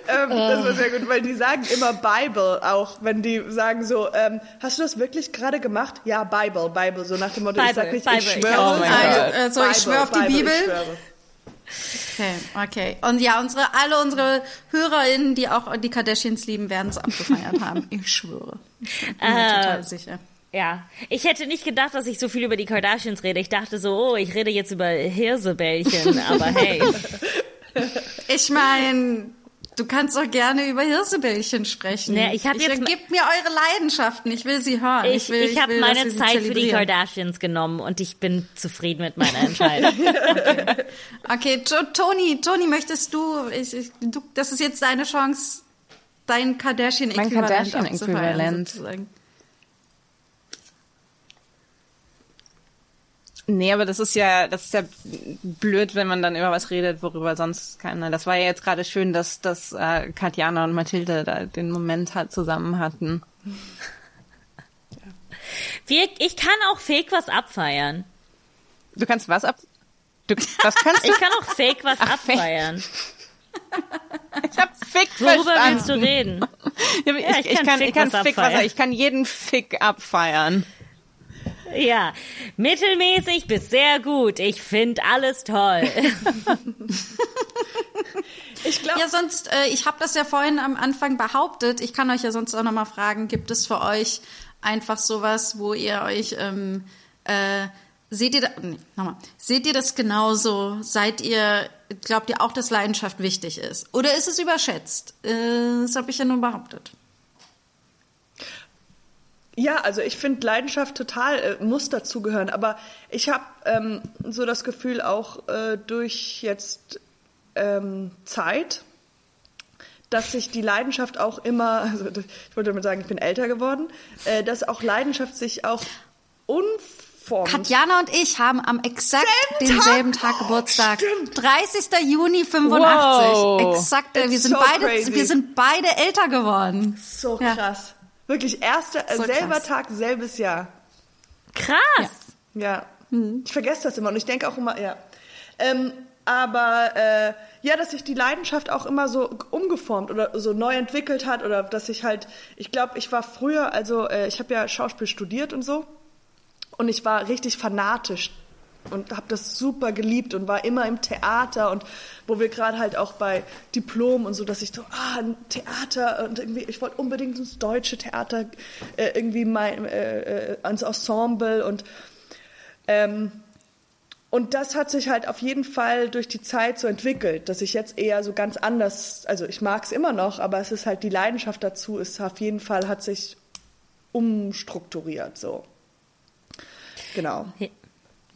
S4: ähm, das war sehr gut, weil die sagen immer Bible auch, wenn die sagen so, ähm, hast du das wirklich gerade gemacht? Ja, Bible, Bible, so nach dem Motto,
S3: Bible,
S4: ich sag nicht,
S3: Bible,
S4: ich schwöre.
S3: Oh
S1: mein also, Gott. Also, ich schwöre auf die Bible. Bibel. Okay, okay. Und ja, unsere, alle unsere HörerInnen, die auch die Kardashians lieben, werden es abgefeiert haben. Ich schwöre. Ich bin mir äh, total sicher.
S3: Ja, ich hätte nicht gedacht, dass ich so viel über die Kardashians rede. Ich dachte so, oh, ich rede jetzt über Hirsebällchen, aber hey.
S1: Ich meine, du kannst doch gerne über Hirsebällchen sprechen.
S3: Nee, ich habe jetzt
S1: gib mir eure Leidenschaften, ich will sie hören.
S3: Ich,
S1: ich, will,
S3: ich, ich habe meine Zeit für die Kardashians genommen und ich bin zufrieden mit meiner Entscheidung.
S1: okay, okay Toni, Toni, möchtest du, ich, ich, du, das ist jetzt deine Chance, dein Kardashian-Äquivalent
S2: Kardashian sozusagen. Nee, aber das ist ja, das ist ja blöd, wenn man dann über was redet, worüber sonst keiner. Das war ja jetzt gerade schön, dass, dass äh, Katjana und Mathilde da den Moment halt zusammen hatten.
S3: Wir, ich kann auch fake was abfeiern.
S2: Du kannst was ab? Du, was kannst du?
S3: Ich kann auch fake was Ach, abfeiern.
S2: ich hab Fick
S3: Worüber
S2: verstanden.
S3: willst du reden?
S2: Ja, ich, ja, ich, ich, kann, kann, ich kann Fick was, ich kann jeden Fick abfeiern.
S3: Ja, mittelmäßig bis sehr gut. Ich finde alles toll.
S1: ich glaube. Ja, sonst, äh, ich habe das ja vorhin am Anfang behauptet. Ich kann euch ja sonst auch nochmal fragen, gibt es für euch einfach sowas, wo ihr euch, ähm, äh, seht ihr, da, nee, nochmal, seht ihr das genauso? Seid ihr, glaubt ihr auch, dass Leidenschaft wichtig ist? Oder ist es überschätzt? Äh, das habe ich ja nur behauptet.
S4: Ja, also ich finde Leidenschaft total äh, muss dazugehören, aber ich habe ähm, so das Gefühl auch äh, durch jetzt ähm, Zeit, dass sich die Leidenschaft auch immer, also ich wollte damit sagen, ich bin älter geworden, äh, dass auch Leidenschaft sich auch unformt.
S1: Katjana und ich haben am exakt denselben Tag, Tag Geburtstag. Oh, 30. Juni 85. Wow. Exakt, äh, wir sind so beide, crazy. wir sind beide älter geworden.
S4: So krass. Wirklich, erster, so selber krass. Tag, selbes Jahr.
S3: Krass.
S4: Ja. ja. Hm. Ich vergesse das immer und ich denke auch immer, ja. Ähm, aber äh, ja, dass sich die Leidenschaft auch immer so umgeformt oder so neu entwickelt hat oder dass ich halt, ich glaube, ich war früher, also äh, ich habe ja Schauspiel studiert und so und ich war richtig fanatisch und habe das super geliebt und war immer im Theater und wo wir gerade halt auch bei Diplom und so, dass ich so, ah, ein Theater und irgendwie, ich wollte unbedingt ins deutsche Theater äh, irgendwie mein, äh, äh, ans Ensemble und ähm, und das hat sich halt auf jeden Fall durch die Zeit so entwickelt, dass ich jetzt eher so ganz anders, also ich mag es immer noch, aber es ist halt die Leidenschaft dazu, ist auf jeden Fall hat sich umstrukturiert so. Genau.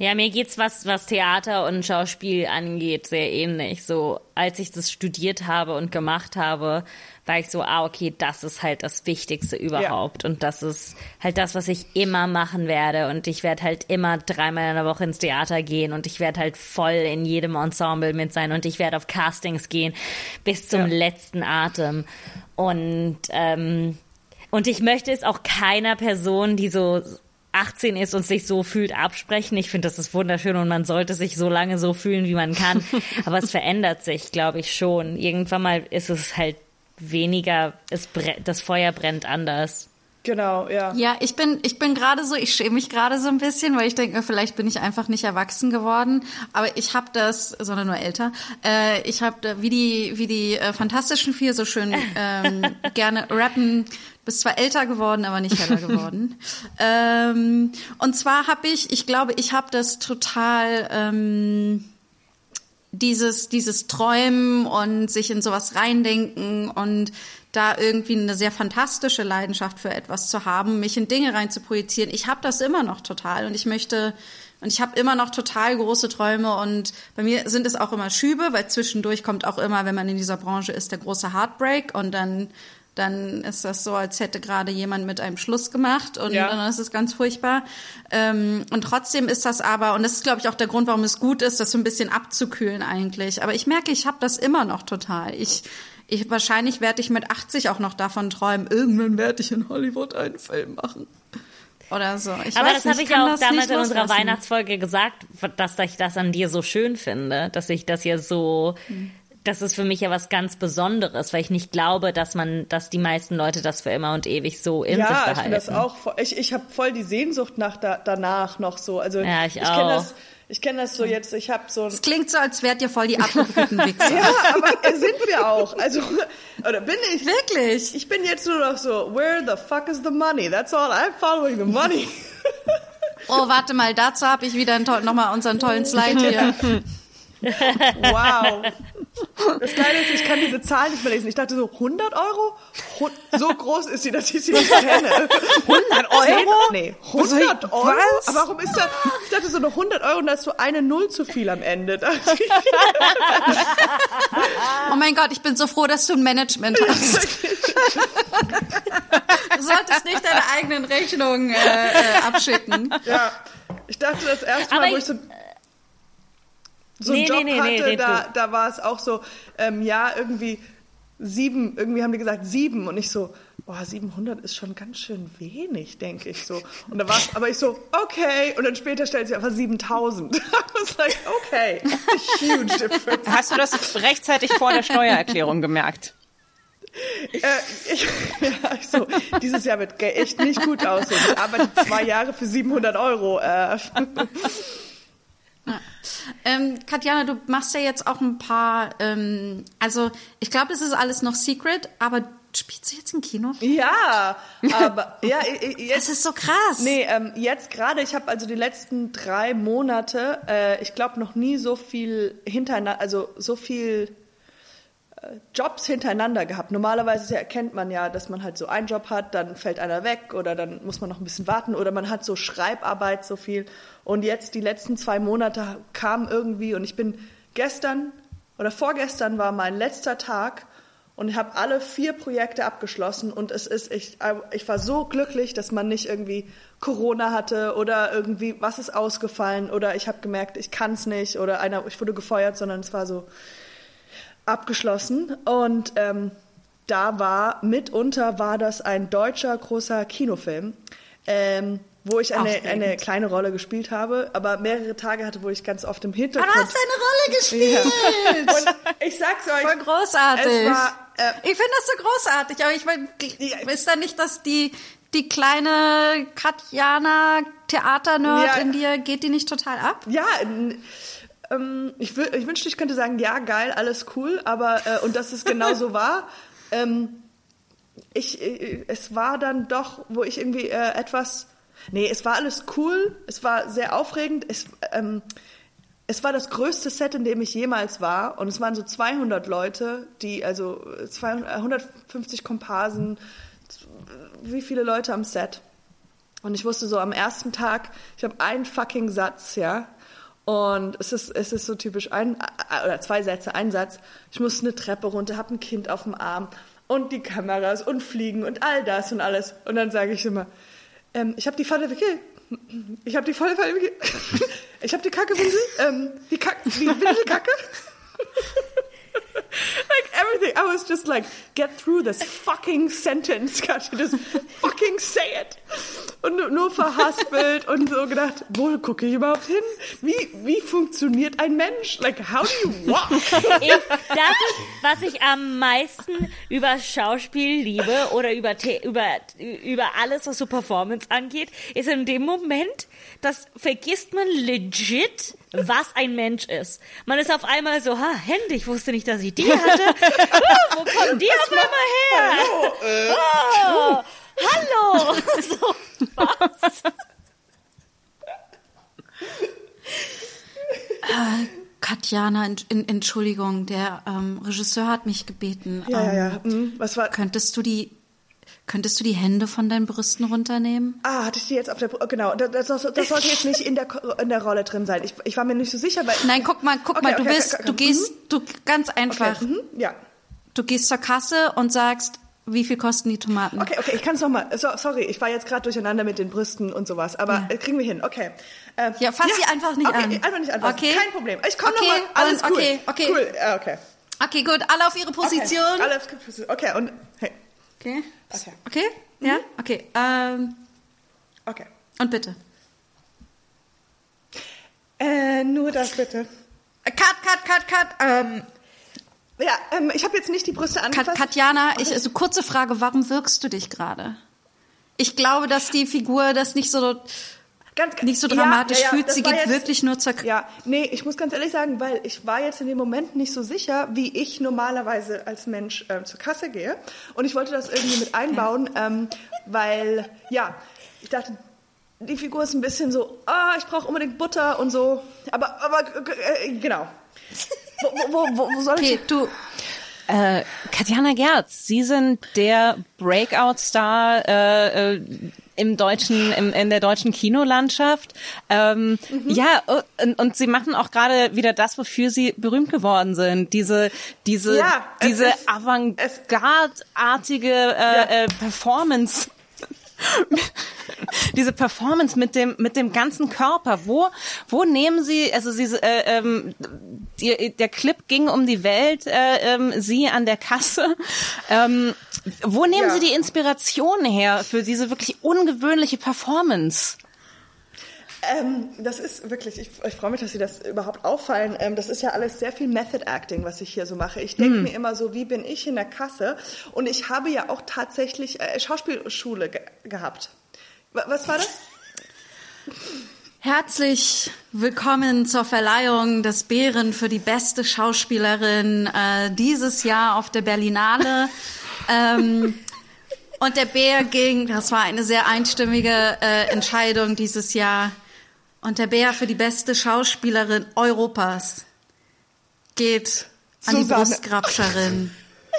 S3: Ja, mir geht's was, was Theater und Schauspiel angeht, sehr ähnlich. So, als ich das studiert habe und gemacht habe, war ich so, ah, okay, das ist halt das Wichtigste überhaupt. Ja. Und das ist halt das, was ich immer machen werde. Und ich werde halt immer dreimal in der Woche ins Theater gehen und ich werde halt voll in jedem Ensemble mit sein und ich werde auf Castings gehen bis zum ja. letzten Atem. Und, ähm, und ich möchte es auch keiner Person, die so 18 ist und sich so fühlt, absprechen. Ich finde, das ist wunderschön und man sollte sich so lange so fühlen, wie man kann. Aber es verändert sich, glaube ich, schon. Irgendwann mal ist es halt weniger, es das Feuer brennt anders.
S4: Genau, ja.
S1: Ja, ich bin, ich bin gerade so, ich schäme mich gerade so ein bisschen, weil ich denke, vielleicht bin ich einfach nicht erwachsen geworden. Aber ich habe das, sondern nur älter. Äh, ich habe wie die, wie die äh, Fantastischen Vier so schön ähm, gerne rappen. Bist zwar älter geworden, aber nicht heller geworden. ähm, und zwar habe ich, ich glaube, ich habe das total. Ähm, dieses, dieses Träumen und sich in sowas reindenken und da irgendwie eine sehr fantastische Leidenschaft für etwas zu haben, mich in Dinge rein zu projizieren. Ich habe das immer noch total und ich möchte und ich habe immer noch total große Träume und bei mir sind es auch immer Schübe, weil zwischendurch kommt auch immer, wenn man in dieser Branche ist, der große Heartbreak und dann dann ist das so, als hätte gerade jemand mit einem Schluss gemacht und ja. dann ist es ganz furchtbar. Ähm, und trotzdem ist das aber, und das ist, glaube ich, auch der Grund, warum es gut ist, das so ein bisschen abzukühlen eigentlich. Aber ich merke, ich habe das immer noch total. Ich, ich wahrscheinlich werde ich mit 80 auch noch davon träumen, irgendwann werde ich in Hollywood einen Film machen. Oder so. Ich
S3: Aber das habe ich ja auch damals in unserer Weihnachtsfolge gesagt, dass ich das an dir so schön finde, dass ich das ja so, hm das ist für mich ja was ganz Besonderes, weil ich nicht glaube, dass man, dass die meisten Leute das für immer und ewig so in
S4: ja,
S3: sich
S4: behalten.
S3: Ja, ich
S4: finde das auch. Voll, ich ich habe voll die Sehnsucht nach da, danach noch so. Also
S3: ja, ich,
S4: ich kenne das. Ich kenne das so jetzt, ich habe so
S1: Es klingt so, als wärt ihr voll die abgebrühten Wichser.
S4: ja, aber sind wir auch. Also, oder bin ich?
S1: Wirklich?
S4: Ich bin jetzt nur noch so, where the fuck is the money? That's all, I'm following the money.
S1: oh, warte mal, dazu habe ich wieder nochmal unseren tollen Slide hier.
S4: wow. Das Geile ist, ich kann diese Zahl nicht mehr lesen. Ich dachte so, 100 Euro? So groß ist sie, dass ich sie nicht kenne. 100 Euro? Nee, 100 Euro? Was? Aber warum ist da, ich dachte so eine 100 Euro und da ist so eine Null zu viel am Ende.
S1: oh mein Gott, ich bin so froh, dass du ein Management hast. du solltest nicht deine eigenen Rechnungen äh, äh, abschicken.
S4: Ja, ich dachte das erste Mal, wo ich so so einen nee, Job nee, nee, hatte, da, da war es auch so, ähm, ja, irgendwie sieben, irgendwie haben die gesagt sieben und ich so, boah, 700 ist schon ganz schön wenig, denke ich so. Und da war es, aber ich so, okay. Und dann später stellt sich einfach 7000. I was like, okay, huge difference.
S2: Hast du das rechtzeitig vor der Steuererklärung gemerkt?
S4: Äh, ich, ja, ich so, dieses Jahr wird echt nicht gut aussehen. Ich arbeite zwei Jahre für 700 Euro. Äh.
S1: Ähm, Katjana, du machst ja jetzt auch ein paar, ähm, also ich glaube, es ist alles noch Secret, aber spielst du jetzt im Kino?
S4: Ja, aber ja,
S1: jetzt, das ist so krass.
S4: Nee, ähm, jetzt gerade, ich habe also die letzten drei Monate, äh, ich glaube noch nie so viel hintereinander, also so viel Jobs hintereinander gehabt. Normalerweise erkennt man ja, dass man halt so einen Job hat, dann fällt einer weg oder dann muss man noch ein bisschen warten oder man hat so Schreibarbeit so viel. Und jetzt die letzten zwei Monate kamen irgendwie und ich bin gestern oder vorgestern war mein letzter Tag und habe alle vier Projekte abgeschlossen und es ist ich ich war so glücklich, dass man nicht irgendwie Corona hatte oder irgendwie was ist ausgefallen oder ich habe gemerkt, ich kann es nicht oder einer ich wurde gefeuert, sondern es war so abgeschlossen und ähm, da war mitunter war das ein deutscher großer Kinofilm, ähm, wo ich eine, eine kleine Rolle gespielt habe, aber mehrere Tage hatte, wo ich ganz oft im Hintergrund.
S1: Du hast eine Rolle gespielt.
S4: Ja. Und ich sag's euch.
S1: Voll großartig. War, äh, ich finde das so großartig, aber ich meine, ist da nicht, dass die die kleine Katjana Theaternerd ja. in dir geht die nicht total ab?
S4: Ja, ähm, ich, ich wünschte, ich könnte sagen, ja, geil, alles cool, aber äh, und dass es genau so war. Ähm, ich, äh, es war dann doch, wo ich irgendwie äh, etwas, nee, es war alles cool, es war sehr aufregend, es, ähm, es war das größte Set, in dem ich jemals war und es waren so 200 Leute, die, also 200, 150 Komparsen, wie viele Leute am Set. Und ich wusste so am ersten Tag, ich habe einen fucking Satz, ja, und es ist, es ist so typisch ein oder zwei Sätze, ein Satz. Ich muss eine Treppe runter, habe ein Kind auf dem Arm und die Kameras und Fliegen und all das und alles. Und dann sage ich immer, ähm, ich habe die Falle Wickel. Ich habe die volle Falle. Ich habe die Kacke Windel. Ähm, die Kacke, die Windelkacke. Like everything. I was just like, get through this fucking sentence. You just fucking say it? Und nur verhaspelt und so gedacht, wo gucke ich überhaupt hin? Wie, wie funktioniert ein Mensch? Like, how do you walk?
S3: Ich, das ist, was ich am meisten über Schauspiel liebe oder über, über, über alles, was so Performance angeht, ist in dem Moment, das vergisst man legit, was ein Mensch ist. Man ist auf einmal so, ha, Hände, ich wusste nicht, dass ich die hatte. Oh, wo kommen die auf einmal her? Hallo, äh, oh, hallo. So, was?
S1: Äh, Katjana, Entschuldigung, der ähm, Regisseur hat mich gebeten.
S4: Ja, ähm, ja, ja. Hm, was war?
S1: Könntest du die Könntest du die Hände von deinen Brüsten runternehmen?
S4: Ah, hatte ich die jetzt auf der Genau, das, das, das sollte jetzt nicht in der in der Rolle drin sein. Ich, ich war mir nicht so sicher, weil
S1: Nein, guck mal, guck okay, mal, du okay, bist okay, du gehst mhm. du ganz einfach.
S4: Mhm, ja.
S1: Du gehst zur Kasse und sagst, wie viel kosten die Tomaten?
S4: Okay, okay, ich kann es nochmal. So, sorry, ich war jetzt gerade durcheinander mit den Brüsten und sowas, aber ja. kriegen wir hin. Okay.
S1: Äh, ja, fass ja, sie einfach nicht
S4: okay,
S1: an.
S4: Einfach nicht anfassen.
S1: Okay.
S4: Kein Problem. Ich komme
S1: okay,
S4: nochmal. Alles
S1: und,
S4: cool.
S1: Okay, okay.
S4: Cool. Ja, okay.
S1: Okay, gut. Alle auf ihre Position.
S4: Okay, alle auf ihre Position. Okay, und hey.
S1: Okay. Okay. Okay? Mhm. Ja? Okay. Ähm,
S4: okay.
S1: Und bitte.
S4: Äh, nur das bitte.
S1: Cut, cut, cut, cut. Ähm,
S4: Ja, ähm, ich habe jetzt nicht die Brüste angefasst.
S1: Katjana, ich, also kurze Frage, warum wirkst du dich gerade? Ich glaube, dass die Figur das nicht so ganz, nicht so dramatisch ja, ja, fühlt. Sie geht jetzt, wirklich nur zur.
S4: Ja, nee, ich muss ganz ehrlich sagen, weil ich war jetzt in dem Moment nicht so sicher, wie ich normalerweise als Mensch ähm, zur Kasse gehe. Und ich wollte das irgendwie mit einbauen, ähm, weil, ja, ich dachte, die Figur ist ein bisschen so, ah, ich brauche unbedingt Butter und so. Aber, aber äh, genau.
S2: Wo, wo, wo, wo soll okay, ich? Du. Äh, Katjana Gerz, Sie sind der Breakout-Star äh, äh, im deutschen, im, in der deutschen Kinolandschaft. Ähm, mhm. Ja, und, und sie machen auch gerade wieder das, wofür sie berühmt geworden sind. Diese, diese, ja, diese Avantgarde-artige äh, ja. äh, Performance diese Performance mit dem mit dem ganzen Körper. Wo wo nehmen Sie also Sie äh, ähm, die, der Clip ging um die Welt, äh, ähm, Sie an der Kasse. Ähm, wo nehmen ja. Sie die Inspiration her für diese wirklich ungewöhnliche Performance?
S4: Ähm, das ist wirklich, ich, ich freue mich, dass Sie das überhaupt auffallen. Ähm, das ist ja alles sehr viel Method Acting, was ich hier so mache. Ich denke mm. mir immer so, wie bin ich in der Kasse? Und ich habe ja auch tatsächlich äh, Schauspielschule ge gehabt. W was war das?
S1: Herzlich willkommen zur Verleihung des Bären für die beste Schauspielerin äh, dieses Jahr auf der Berlinale. ähm, und der Bär ging, das war eine sehr einstimmige äh, Entscheidung dieses Jahr, und der Bär für die beste Schauspielerin Europas geht an Susanne. die Brustgrabscherin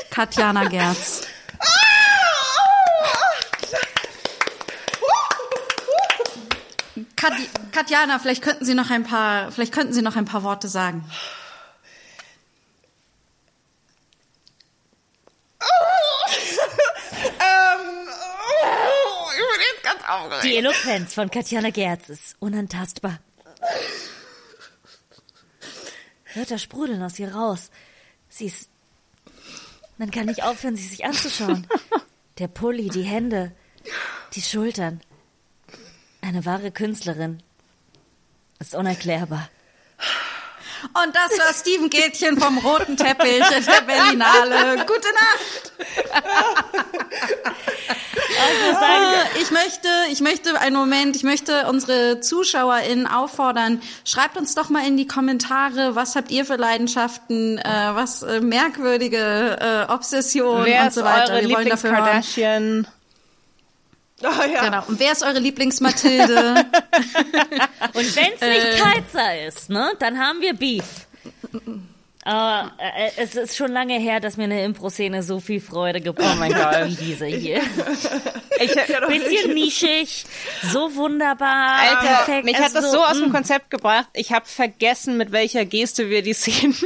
S1: Katjana Gerz. Kat Katjana, vielleicht könnten Sie noch ein paar, vielleicht könnten Sie noch ein paar Worte sagen.
S3: Aufgeregt. Die Eloquenz von Katjana Gerz ist unantastbar. Wörter sprudeln aus ihr raus. Sie ist. Man kann nicht aufhören, sie sich anzuschauen. Der Pulli, die Hände, die Schultern. Eine wahre Künstlerin. Ist unerklärbar.
S1: Und das war Steven Gätchen vom roten Teppich in der Berlinale. Gute Nacht. Also sagen, ich möchte, ich möchte einen Moment, ich möchte unsere ZuschauerInnen auffordern, schreibt uns doch mal in die Kommentare, was habt ihr für Leidenschaften, äh, was äh, merkwürdige äh, Obsessionen und so weiter.
S2: Wir wollen dafür Kardashian.
S1: Oh, ja. Genau. Und wer ist eure Lieblingsmathilde?
S3: und wenn es nicht äh, Kaiser ist, ne, dann haben wir Beef. Uh, es ist schon lange her, dass mir eine Impro-Szene so viel Freude gebracht oh hat wie diese hier. Ich, Bisschen nischig, so wunderbar.
S2: Alter, perfekt. mich hat das also so, aus dem mm. Konzept gebracht. Ich habe vergessen, mit welcher Geste wir die Szenen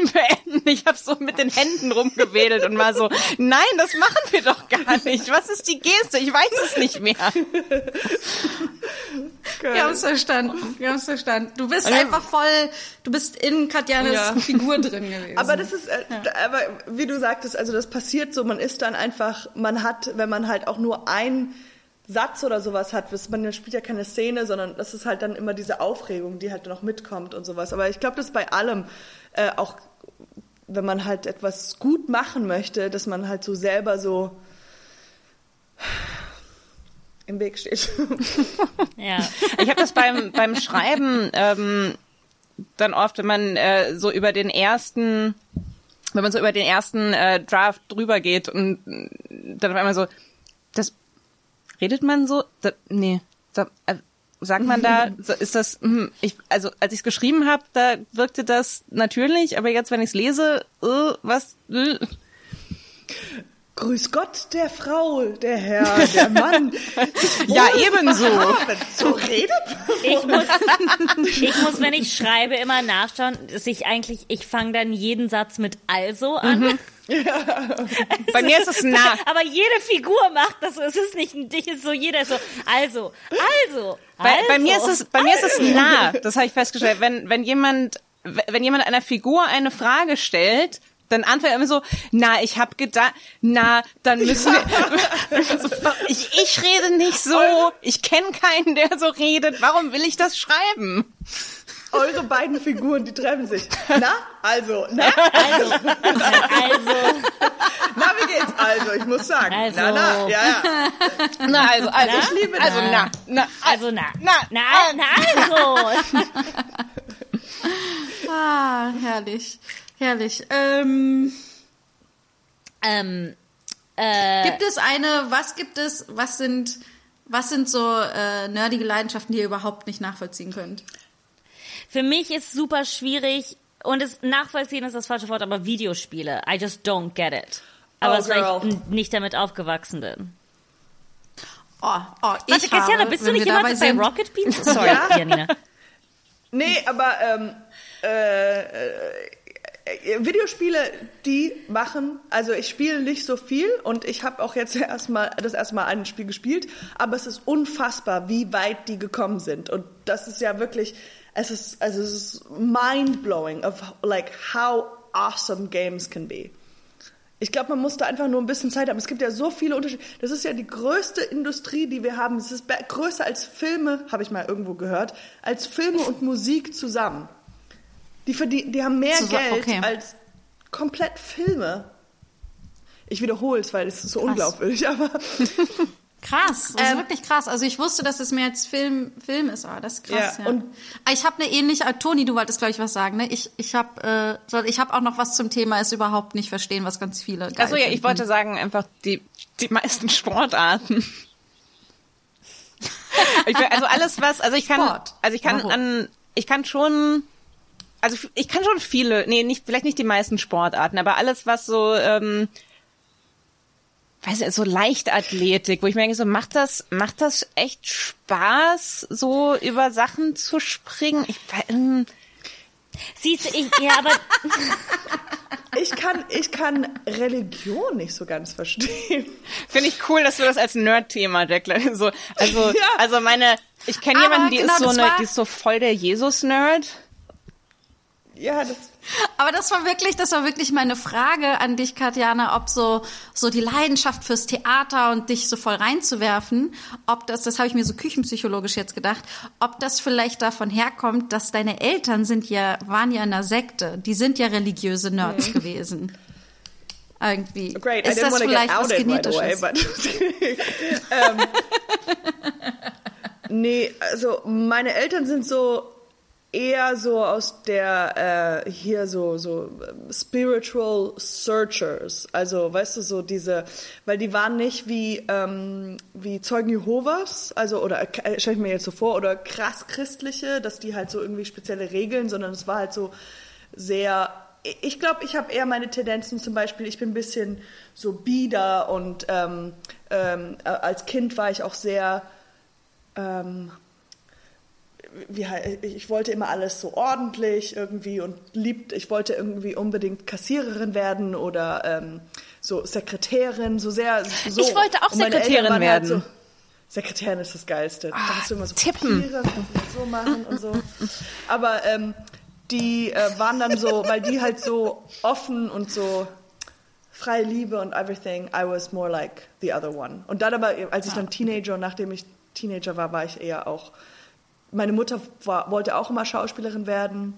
S2: beenden. Ich habe so mit den Händen rumgewedelt und war so, nein, das machen wir doch gar nicht. Was ist die Geste? Ich weiß es nicht mehr.
S1: Wir haben es verstanden. Wir haben es verstanden. Du bist einfach voll, du bist in Katjanes ja. Figur drin gewesen.
S4: Aber das ist, äh, ja. aber wie du sagtest, also das passiert so, man ist dann einfach, man hat, wenn man halt auch nur ein Satz oder sowas hat, man spielt ja keine Szene, sondern das ist halt dann immer diese Aufregung, die halt noch mitkommt und sowas. Aber ich glaube, das ist bei allem äh, auch, wenn man halt etwas gut machen möchte, dass man halt so selber so im Weg steht.
S2: ja, ich habe das beim beim Schreiben ähm, dann oft, wenn man äh, so über den ersten, wenn man so über den ersten äh, Draft drüber geht und dann auf einmal so, das redet man so? Da, nee, da, äh, sagt man da, ist das, hm, ich, also als ich es geschrieben habe, da wirkte das natürlich, aber jetzt, wenn ich es lese, uh, was? Uh.
S4: Grüß Gott, der Frau, der Herr, der Mann.
S2: ja, ebenso.
S4: So redet
S3: ich muss, ich muss, wenn ich schreibe, immer nachschauen, dass ich eigentlich, ich fange dann jeden Satz mit also an. Mhm.
S2: Ja. Bei mir ist es nah.
S3: Aber jede Figur macht das. Es ist nicht ein Dich, ist so jeder ist so. Also, also.
S2: Bei,
S3: also,
S2: bei mir ist es, bei also. mir ist es nah. Das habe ich festgestellt. Wenn wenn jemand wenn jemand einer Figur eine Frage stellt, dann antwortet immer so, na, ich habe gedacht, na, dann müssen wir, ich, ich rede nicht so, ich kenne keinen, der so redet, warum will ich das schreiben?
S4: eure beiden Figuren, die treffen sich. Na, also, na,
S3: also, also.
S4: Na, wie geht's? Also, ich muss sagen.
S3: Also.
S4: Na, na, ja, ja.
S2: Na, also, also,
S3: Na?
S2: ich liebe, also, na, na,
S3: Also na.
S2: na,
S3: Na, na also.
S1: Ah, herrlich. Herrlich. Ähm,
S3: ähm, äh,
S1: gibt es eine, was gibt es, was sind, was sind so äh, nerdige Leidenschaften, die ihr überhaupt nicht nachvollziehen könnt?
S3: für mich ist super schwierig und es nachvollziehen ist das falsche Wort, aber Videospiele. I just don't get it. Aber
S4: Oh,
S3: es weil
S4: girl.
S3: ich nicht damit aufgewachsen bin.
S1: Oh, oh, ich
S3: Warte, Christiana,
S1: habe,
S3: bist du nicht jemand bei
S1: sind,
S3: Rocket Beans? Sorry,
S4: Ja.
S3: Janina.
S4: Nee, aber ähm, äh, äh, äh, Videospiele, die machen, also ich spiele nicht so viel und ich habe auch jetzt erstmal das erste Mal ein Spiel gespielt, aber es ist unfassbar, wie weit die gekommen sind und das ist ja wirklich, es ist also es ist mind blowing of like how awesome games can be. Ich glaube, man muss da einfach nur ein bisschen Zeit haben. Es gibt ja so viele Unterschiede. Das ist ja die größte Industrie, die wir haben. Es ist größer als Filme, habe ich mal irgendwo gehört, als Filme und Musik zusammen. Die, verdien, die haben mehr
S1: Zusa-
S4: Geld
S1: okay.
S4: als komplett Filme. Ich wiederhole es, weil es ist so unglaubwürdig, aber
S1: Krass, das ist
S4: Ähm,
S1: wirklich krass. Also ich wusste, dass es mehr als Film, Film ist, aber das ist krass.
S4: Ja,
S1: Ja,
S4: und-
S1: Ah, ich habe eine ähnliche, ah, Toni, du wolltest glaube ich was sagen, ne? Ich, ich habe äh, ich habe auch noch was zum Thema es überhaupt nicht verstehen, was ganz viele. geil
S2: Achso, ja, ich
S1: finden.
S2: wollte sagen, einfach die, die meisten Sportarten. ich will, also alles was, also ich kann,
S1: Sport.
S2: also ich kann
S1: Warum?
S2: an, ich kann schon, also ich kann schon viele, nee, nicht, vielleicht nicht die meisten Sportarten, aber alles was so, ähm, weiß nicht, so Leichtathletik, wo ich mir denke, so macht das, macht das echt Spaß, so über Sachen zu springen? Ich, ähm,
S3: Siehst du, ich, ja, aber
S4: ich kann, ich kann Religion nicht so ganz verstehen.
S2: Finde ich cool, dass du das als Nerd-Thema, Declan. So, also,
S4: Ja.
S2: also meine, ich kenne jemanden, die
S1: genau,
S2: ist so eine,
S1: war-
S2: die ist so voll der Jesus-Nerd.
S4: Ja, das,
S1: Aber das war wirklich, das war wirklich meine Frage an dich, Katjana, ob so, so die Leidenschaft fürs Theater und dich so voll reinzuwerfen, ob das, das habe ich mir so küchenpsychologisch jetzt gedacht, ob das vielleicht davon herkommt, dass deine Eltern sind ja, waren ja in einer Sekte, die sind ja religiöse Nerds gewesen. Irgendwie.
S4: Great, I
S1: Ist
S4: didn't
S1: das
S4: get
S1: vielleicht was
S4: outed right
S1: Genetisches?
S4: away, but ähm, nee, also meine Eltern sind so eher so aus der äh, hier so so spiritual searchers, also weißt du so diese, weil die waren nicht wie ähm, wie Zeugen Jehovas, also oder äh, stell ich mir jetzt so vor oder krass christliche, dass die halt so irgendwie spezielle Regeln, sondern es war halt so sehr ich glaube, ich habe eher meine Tendenzen zum Beispiel, ich bin ein bisschen so bieder und ähm, ähm, äh, als Kind war ich auch sehr, ähm, wie, ich wollte immer alles so ordentlich irgendwie und liebt, ich wollte irgendwie unbedingt Kassiererin werden oder ähm, so Sekretärin, so sehr so.
S2: Ich wollte auch Sekretärin
S4: waren
S2: werden.
S4: Halt so, Sekretärin ist das Geilste. da hast du immer so
S2: tippen.
S4: Papiere, so machen und so. Aber ähm, die äh, waren dann so, weil die halt so offen und so freie Liebe und everything, I was more like the other one. Und dann aber, als ich dann Teenager und nachdem ich Teenager war, war ich eher auch, meine Mutter war, wollte auch immer Schauspielerin werden,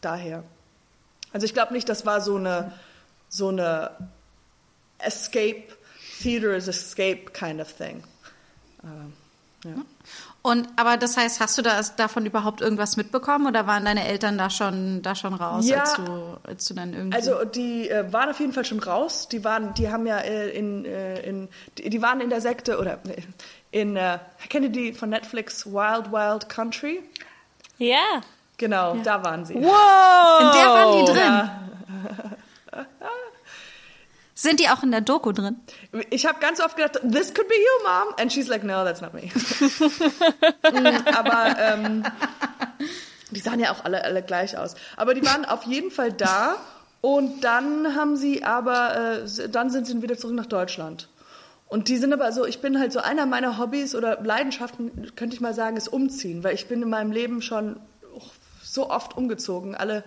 S4: daher. Also ich glaube nicht, das war so eine, so eine Escape, Theater is escape kind of thing. Ähm, ja.
S1: Und aber das heißt, hast du da davon überhaupt irgendwas mitbekommen oder waren deine Eltern da schon da schon raus,
S4: Ja.
S1: als du als du dann irgendwie
S4: Also die äh, waren auf jeden Fall schon raus. Die waren, die haben ja äh, in, äh, in die, die waren in der Sekte oder äh, in äh, kennt ihr die von Netflix Wild Wild Country?
S3: ja.
S4: Genau, da waren sie.
S1: in der waren die drin.
S4: Ja.
S1: Sind die auch in der Doku drin?
S4: Ich habe ganz oft gedacht, this could be you, mom, and she's like, no, that's not me. Aber ähm, die sahen ja auch alle alle gleich aus. Aber die waren auf jeden Fall da und dann haben sie aber, äh, dann sind sie wieder zurück nach Deutschland. Und die sind aber so, ich bin halt so einer meiner Hobbys oder Leidenschaften, könnte ich mal sagen, ist umziehen, weil ich bin in meinem Leben schon so oft umgezogen, alle,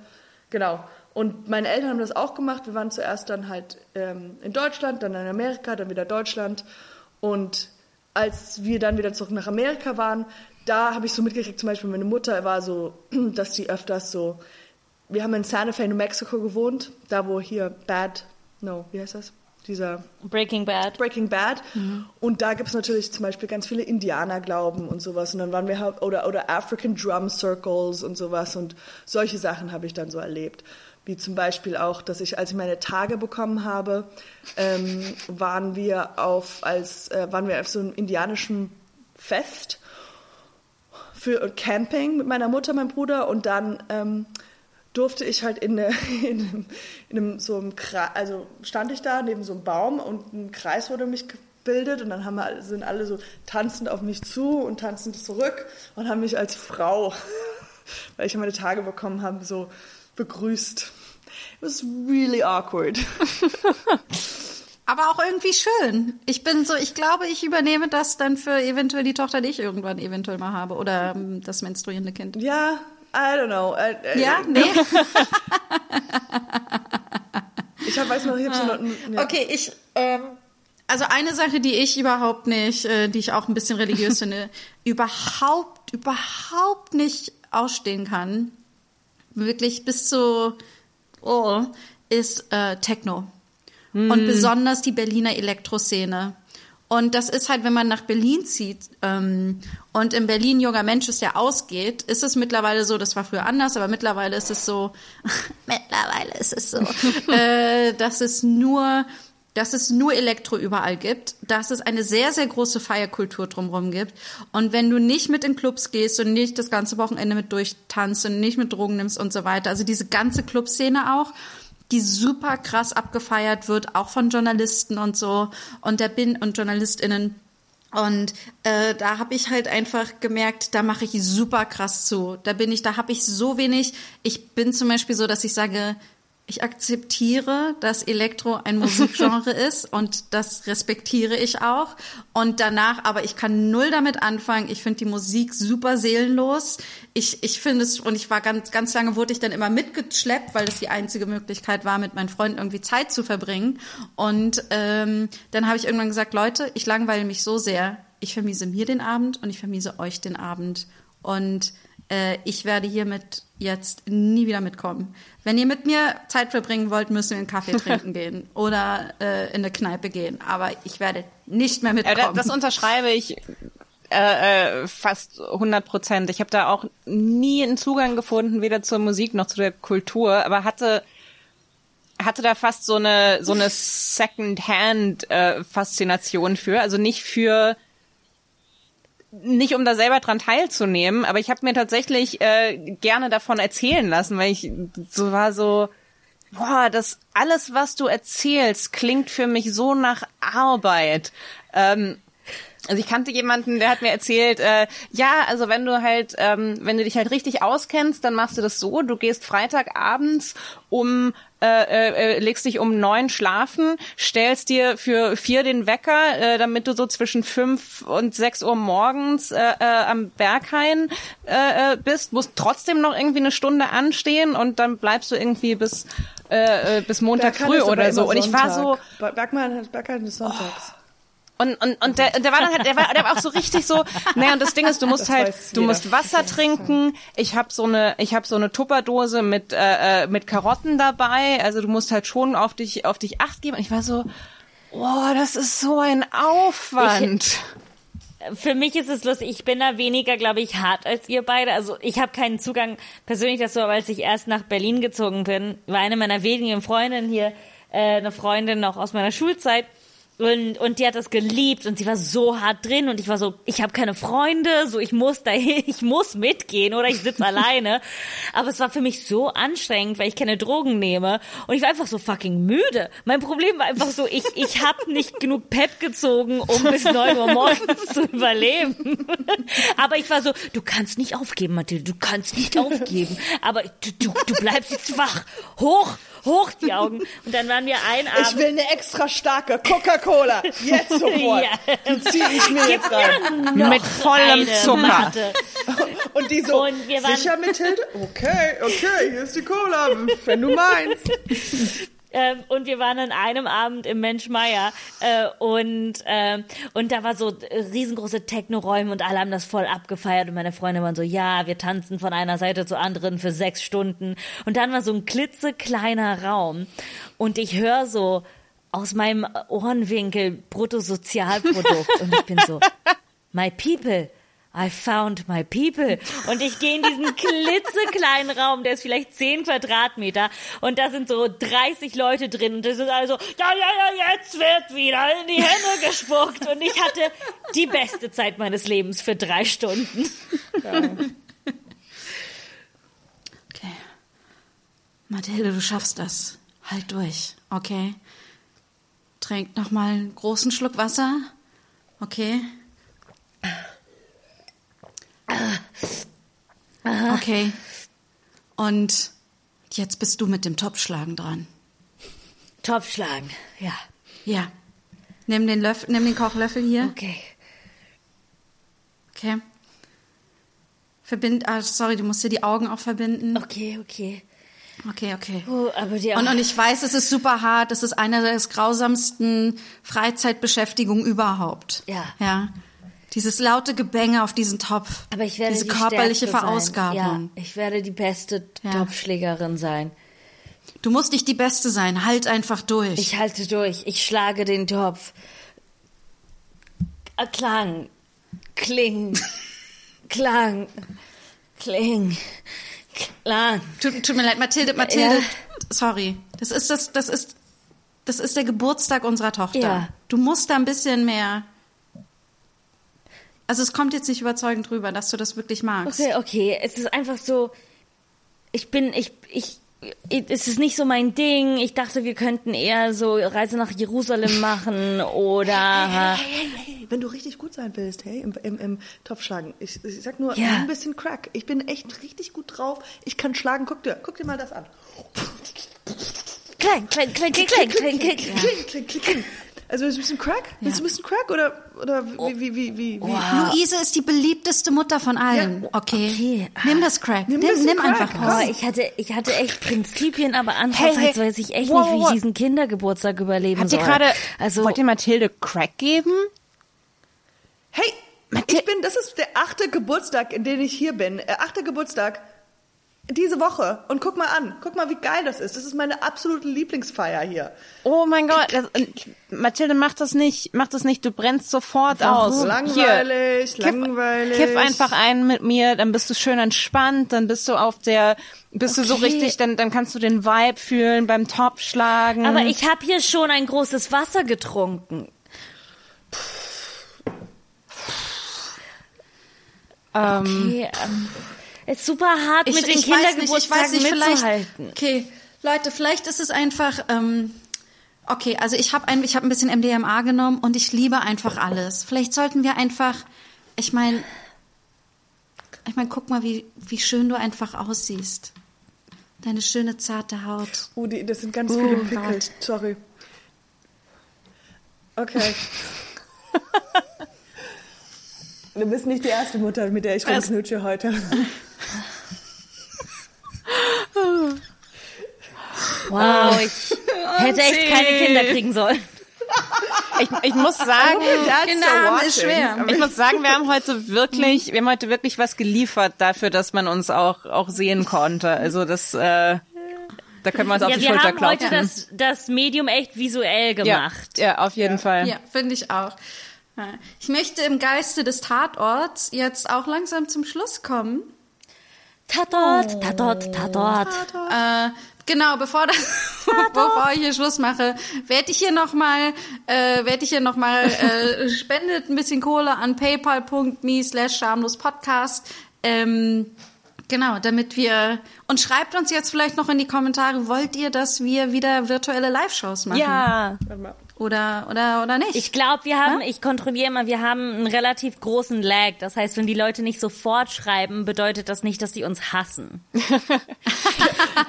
S4: genau. Und meine Eltern haben das auch gemacht. Wir waren zuerst dann halt ähm, in Deutschland, dann in Amerika, dann wieder Deutschland. Und als wir dann wieder zurück nach Amerika waren, da habe ich so mitgekriegt, zum Beispiel meine Mutter war so, dass sie öfters so, wir haben in Santa Fe, New Mexico gewohnt, da wo hier Bad, no, wie heißt das? Dieser
S3: Breaking Bad.
S4: Breaking Bad. Mhm. Und da gibt es natürlich zum Beispiel ganz viele Indianerglauben und sowas. Und dann waren wir oder, oder African Drum Circles und sowas. Und solche Sachen habe ich dann so erlebt wie zum Beispiel auch, dass ich, als ich meine Tage bekommen habe, ähm, waren wir auf als äh, waren wir auf so einem indianischen Fest für Camping mit meiner Mutter, meinem Bruder und dann ähm, durfte ich halt in, eine, in, einem, in einem so einem Kreis, also stand ich da neben so einem Baum und ein Kreis wurde mich gebildet und dann haben wir, sind alle so tanzend auf mich zu und tanzend zurück und haben mich als Frau, weil ich meine Tage bekommen habe, so begrüßt. It was really awkward.
S1: Aber auch irgendwie schön. Ich bin so, ich glaube, ich übernehme das dann für eventuell die Tochter, die ich irgendwann eventuell mal habe. Oder ähm, das menstruierende Kind.
S4: Ja, I don't know. I,
S1: I, ja, nee.
S4: ich hab, weiß noch, ich habe so noch,
S1: ja. Okay, ich, ähm, also eine Sache, die ich überhaupt nicht, äh, die ich auch ein bisschen religiös finde, überhaupt, überhaupt nicht ausstehen kann, wirklich bis zu oh, ist äh, Techno. Mm. Und besonders die Berliner Elektroszene. Und das ist halt, wenn man nach Berlin zieht ähm, und in Berlin junger Mensch es ja ausgeht, ist es mittlerweile so, das war früher anders, aber mittlerweile ist es so, mittlerweile ist es so, äh, dass es nur dass es nur Elektro überall gibt, dass es eine sehr, sehr große Feierkultur drumherum gibt. Und wenn du nicht mit in Clubs gehst und nicht das ganze Wochenende mit durchtanzt und nicht mit Drogen nimmst und so weiter, also diese ganze Clubszene auch, die super krass abgefeiert wird, auch von Journalisten und so und der Bin und JournalistInnen. Und äh, da habe ich halt einfach gemerkt, da mache ich super krass zu. Da bin ich, da habe ich so wenig. Ich bin zum Beispiel so, dass ich sage, ich akzeptiere, dass Elektro ein Musikgenre ist und das respektiere ich auch. Und danach, aber ich kann null damit anfangen. Ich finde die Musik super seelenlos. Ich, ich finde es, und ich war ganz, ganz lange wurde ich dann immer mitgeschleppt, weil das die einzige Möglichkeit war, mit meinen Freunden irgendwie Zeit zu verbringen. Und ähm, dann habe ich irgendwann gesagt, Leute, ich langweile mich so sehr. Ich vermiese mir den Abend und ich vermiese euch den Abend. Und äh, ich werde hiermit jetzt nie wieder mitkommen. Wenn ihr mit mir Zeit verbringen wollt, müssen wir einen Kaffee trinken gehen oder äh, in eine Kneipe gehen. Aber ich werde nicht mehr mitkommen. Ja,
S2: das unterschreibe ich äh, äh, fast 100 Prozent. Ich habe da auch nie einen Zugang gefunden, weder zur Musik noch zu der Kultur, aber hatte hatte da fast so eine so eine Second-Hand äh, für, also nicht für nicht um da selber dran teilzunehmen, aber ich habe mir tatsächlich äh, gerne davon erzählen lassen, weil ich so war so, boah, das alles, was du erzählst, klingt für mich so nach Arbeit. Ähm, also ich kannte jemanden, der hat mir erzählt, äh, ja, also wenn du halt, ähm, wenn du dich halt richtig auskennst, dann machst du das so, du gehst Freitagabends um äh, äh, legst dich um neun schlafen, stellst dir für vier den Wecker, äh, damit du so zwischen fünf und sechs Uhr morgens äh, äh, am Berghain äh, äh, bist, musst trotzdem noch irgendwie eine Stunde anstehen und dann bleibst du irgendwie bis äh, äh bis Montag Berghain früh oder so. Und ich war so
S4: Berghain, Berghain ist sonntags.
S2: Oh. Und, und, und der, der war dann halt, der war, der war auch so richtig so, naja, und das Ding ist, du musst das halt, du musst Wasser trinken. Ich habe so eine, ich habe so eine Tupperdose mit, äh, äh, mit Karotten dabei. Also du musst halt schon auf dich, auf dich acht geben. Und ich war so, oh, das ist so ein Aufwand.
S3: Ich, für mich ist es lustig. Ich bin da weniger, glaube ich, hart als ihr beide. Also ich habe keinen Zugang persönlich dazu, aber als ich erst nach Berlin gezogen bin, war eine meiner wenigen Freundinnen hier, äh, eine Freundin noch aus meiner Schulzeit und, und die hat das geliebt und sie war so hart drin und ich war so, ich habe keine Freunde, so ich muss dahin, ich muss mitgehen oder ich sitze alleine. Aber es war für mich so anstrengend, weil ich keine Drogen nehme und ich war einfach so fucking müde. Mein Problem war einfach so, ich, ich habe nicht genug Pep gezogen, um bis neun Uhr morgens zu überleben. Aber ich war so, du kannst nicht aufgeben, Mathilde, du kannst nicht aufgeben. Aber du, du, du bleibst jetzt wach. Hoch, hoch die Augen. Und dann waren wir ein Abend.
S4: Ich will eine extra starke Coca-Cola. Jetzt sofort. ja. Die ziehe ich mir jetzt rein.
S2: Mit vollem Zucker.
S4: Und die so, Und sicher, Mathilde? Okay, okay, hier ist die Cola, wenn du meinst.
S3: Ähm, und wir waren an einem Abend im Mensch Meier äh, und, äh, und da war so riesengroße Techno-Räume und alle haben das voll abgefeiert. Und meine Freunde waren so, ja, wir tanzen von einer Seite zur anderen für sechs Stunden. Und dann war so ein klitzekleiner Raum. Und ich höre so aus meinem Ohrenwinkel Bruttosozialprodukt. Und ich bin so, my people, I found my people. Und ich gehe in diesen klitzekleinen Raum, der ist vielleicht 10 Quadratmeter und da sind so 30 Leute drin und das ist also, ja, ja, ja, jetzt wird wieder in die Hände gespuckt und ich hatte die beste Zeit meines Lebens für drei Stunden. Ja.
S1: Okay. Mathilde, du schaffst das. Halt durch, okay? Trink nochmal einen großen Schluck Wasser, okay? Okay. Und jetzt bist du mit dem Topfschlagen dran.
S3: Topfschlagen, ja.
S1: Ja. Nimm den Löffel, nimm den Kochlöffel hier.
S3: Okay.
S1: Okay. Verbind, ah, sorry, du musst dir die Augen auch verbinden.
S3: Okay, okay.
S1: Okay, okay.
S3: Oh, aber die
S1: und, und ich weiß, es ist super hart. Es ist eine der grausamsten Freizeitbeschäftigungen überhaupt.
S3: Ja.
S1: Ja. Dieses laute Gebänge auf diesen Topf.
S3: Aber ich werde
S1: diese
S3: die
S1: körperliche
S3: Stärkste
S1: Verausgabung.
S3: Sein. Ja, ich werde die beste
S1: Ja.
S3: Topfschlägerin sein.
S1: Du musst nicht die Beste sein. Halt einfach durch.
S3: Ich halte durch. Ich schlage den Topf. Klang. Kling. Klang. Kling. Klang.
S1: tut, tut mir leid, Mathilde, Mathilde.
S3: Ja.
S1: Sorry. Das ist das, das ist, das ist der Geburtstag unserer Tochter.
S3: Ja.
S1: Du musst da ein bisschen mehr. Also es kommt jetzt nicht überzeugend rüber, dass du das wirklich magst.
S3: Okay, okay. Es ist einfach so. Ich bin, ich, ich, es ist nicht so mein Ding. Ich dachte, wir könnten eher so Reise nach Jerusalem machen oder.
S4: Hey, hey, wenn du richtig gut sein willst, hey, im, im, im Topfschlagen. Ich, ich sag nur,
S3: Ja.
S4: ein bisschen Crack. Ich bin echt richtig gut drauf. Ich kann schlagen. Guck dir, guck dir mal das an.
S3: Kling, kling, kling, kling, kling, kling, kling.
S4: Kling, kling, kling, kling. Also willst du ein bisschen Crack? Willst du ein bisschen Crack oder oder wie wie wie wie? wie?
S1: Luise ist die beliebteste Mutter von allen.
S4: Ja.
S1: Okay.
S3: Okay.
S1: Nimm das Crack.
S4: Nimm
S1: Nimm, nimm
S4: Crack.
S1: einfach
S3: Boah,
S1: was.
S3: ich hatte, ich hatte echt Prinzipien, aber
S2: Hey,
S3: andererseits
S2: hey,
S3: weiß ich echt
S2: wow,
S3: nicht, wie
S2: wow.
S3: ich diesen Kindergeburtstag überleben
S2: Habt
S3: soll.
S2: ihr gerade,
S3: also,
S2: wollt ihr Mathilde Crack geben?
S4: Hey, ich bin, das ist der achte Geburtstag, in dem ich hier bin. Äh, achte Geburtstag diese Woche. Und guck mal an. Guck mal, wie geil das ist. Das ist meine absolute Lieblingsfeier hier.
S2: Oh mein Gott, das, äh, Mathilde, mach das nicht, mach das nicht, du brennst sofort aus.
S4: Langweilig,
S2: Hier,
S4: langweilig.
S2: Kiff, kiff einfach ein mit mir, dann bist du schön entspannt, dann bist du auf der, bist du so
S3: Okay.
S2: richtig, dann, dann kannst du den Vibe fühlen beim Topfschlagen.
S3: aber ich habe hier schon ein großes Wasser getrunken. Okay, ähm, ist super hart mit den
S1: weiß nicht, ich
S3: Kindergeburtstagen
S1: weiß nicht, vielleicht,
S3: mitzuhalten.
S1: okay, Leute, vielleicht ist es einfach, ähm, okay, also ich habe ein, ich habe ein bisschen MDMA genommen und ich liebe einfach alles. Vielleicht sollten wir einfach, ich meine, ich meine, guck mal, wie, wie schön du einfach aussiehst. Deine schöne, zarte Haut.
S4: Oh, die, das sind ganz viele
S1: Oh,
S4: Pickel.
S1: Gott.
S4: Sorry. Okay. Du bist nicht die erste Mutter, mit der ich rumknutsche heute.
S3: Wow, ich hätte echt keine Kinder kriegen sollen.
S2: ich, ich muss sagen,
S1: Kinder haben ist schwer.
S2: ich muss sagen, wir haben heute wirklich, wir haben heute wirklich was geliefert dafür, dass man uns auch, auch sehen konnte. Also das, äh, da können wir uns auf
S3: Ja,
S2: die
S3: wir
S2: Schulter
S3: haben heute
S2: klopfen.
S3: das, das Medium echt visuell
S2: ja,
S3: gemacht.
S2: ja, auf jeden Fall.
S1: Ja, finde ich auch. Ja. Ich möchte im Geiste des Tatorts jetzt auch langsam zum Schluss kommen.
S3: Tatort, Tatort, Tatort.
S1: Äh, genau, bevor, das, bevor ich hier Schluss mache, werde ich hier nochmal, äh, werde ich hier noch mal, äh, spendet ein bisschen Kohle an paypal.me slash schamlos podcast. Ähm, genau, damit wir, und schreibt uns jetzt vielleicht noch in die Kommentare, wollt ihr, dass wir wieder virtuelle Live-Shows machen?
S2: Ja.
S1: Oder, oder, oder nicht?
S3: Ich glaube, wir haben, ich kontrolliere immer, wir haben einen relativ großen Lag. Das heißt, wenn die Leute nicht sofort schreiben, bedeutet das nicht, dass sie uns hassen.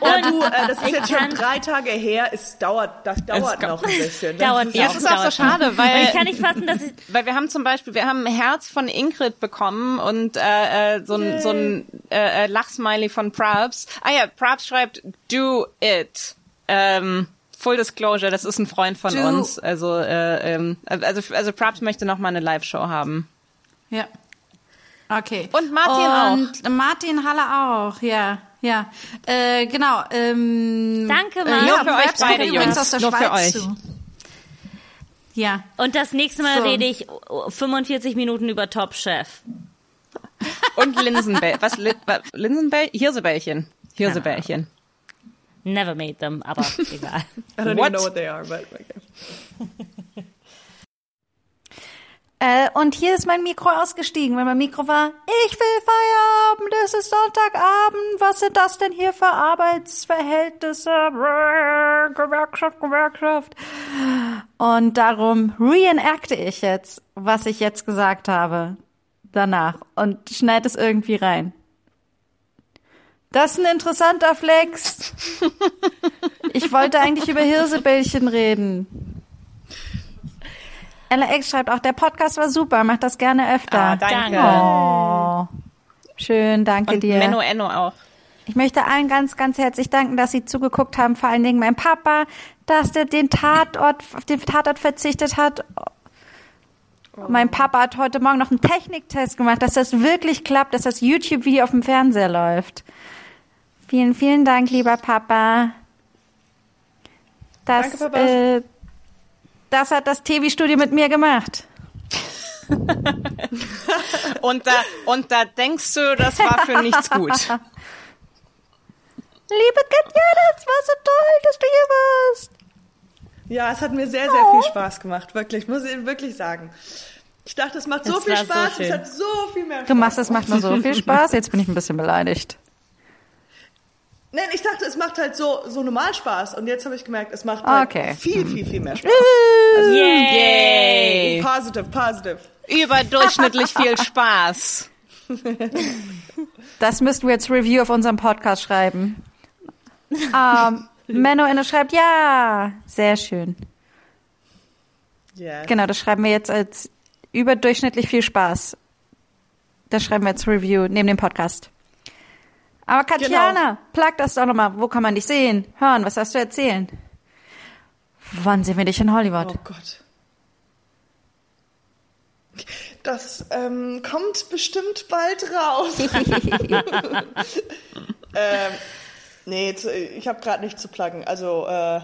S4: Ja, du, äh, das ist jetzt schon drei Tage her. Es dauert, das dauert noch ein bisschen. Ne?
S3: Dauert
S2: Ja, das ist auch so schade, weil
S3: Ich kann nicht fassen, dass ich,
S2: Weil wir haben zum Beispiel, wir haben ein Herz von Ingrid bekommen und äh, äh, so ein, so ein äh, äh, Lachsmiley von Probs. Ah ja, Probs schreibt Do it. Ähm, Full Disclosure, das ist ein Freund von du. uns. Also, äh, ähm, also, also Props möchte noch mal eine Live-Show haben.
S5: Ja. Okay.
S2: Und Martin
S5: Und auch. Martin Halle auch, ja. Ja, äh, genau. Ähm,
S3: Danke,
S5: Martin. Äh, ja, Nur für euch beide, Jungs. Aus der Nur Schweiz für euch. Zu. Ja.
S3: Und das nächste Mal so. rede ich 45 Minuten über Top Chef.
S2: Und Linsenbällchen. Was? Linsenbällchen? Hirsebällchen. Hirsebällchen.
S3: Never made them, aber egal.
S4: I don't what? even know what they are, but okay.
S1: Äh, und hier ist mein Mikro ausgestiegen, weil mein Mikro war, ich will Feierabend, es ist Sonntagabend, was sind das denn hier für Arbeitsverhältnisse? Gewerkschaft, Gewerkschaft. Und darum reenacte ich jetzt, was ich jetzt gesagt habe, danach und schneide es irgendwie rein. Das ist ein interessanter Flex. Ich wollte eigentlich über Hirsebällchen reden. Ella X schreibt auch, der Podcast war super, mach das gerne öfter.
S2: Ah, danke.
S1: Oh. Schön, danke
S2: Und
S1: dir.
S2: Menno Enno auch.
S1: Ich möchte allen ganz, ganz herzlich danken, dass Sie zugeguckt haben. Vor allen Dingen mein Papa, dass der den Tatort, auf den Tatort verzichtet hat. Oh. Mein Papa hat heute Morgen noch einen Techniktest gemacht, dass das wirklich klappt, dass das YouTube-Video auf dem Fernseher läuft. Vielen, vielen Dank, lieber Papa. Das,
S4: Danke, Papa.
S1: Äh, das hat das TV-Studio mit mir gemacht.
S2: und, da, und da denkst du, das war für nichts gut.
S1: Liebe Katja, das war so toll, dass du hier warst.
S4: Ja, es hat mir sehr, sehr oh. viel Spaß gemacht. Wirklich, muss ich wirklich sagen. Ich dachte, es macht so es viel Spaß, so es hat so viel mehr Spaß.
S1: Du machst, es macht nur so viel Spaß. Jetzt bin ich ein bisschen beleidigt.
S4: Nein, ich dachte, es macht halt so, so normal Spaß. Und jetzt habe ich gemerkt, es macht halt
S1: okay.
S4: viel, viel, viel mehr Spaß.
S2: Also, Yay!
S4: Positive, positive.
S2: Überdurchschnittlich viel Spaß.
S1: Das müssten wir jetzt Review auf unserem Podcast schreiben. Um, Menno Inne schreibt, ja, sehr schön.
S4: Yes.
S1: Genau, das schreiben wir jetzt als überdurchschnittlich viel Spaß. Das schreiben wir als Review neben dem Podcast. Aber Katjana, genau. plag das doch nochmal. Wo kann man dich sehen? Hören, was hast du erzählen? Wann sehen wir dich in Hollywood?
S4: Oh Gott. Das ähm, kommt bestimmt bald raus. ähm, nee, ich habe gerade nicht zu pluggen. Also, äh,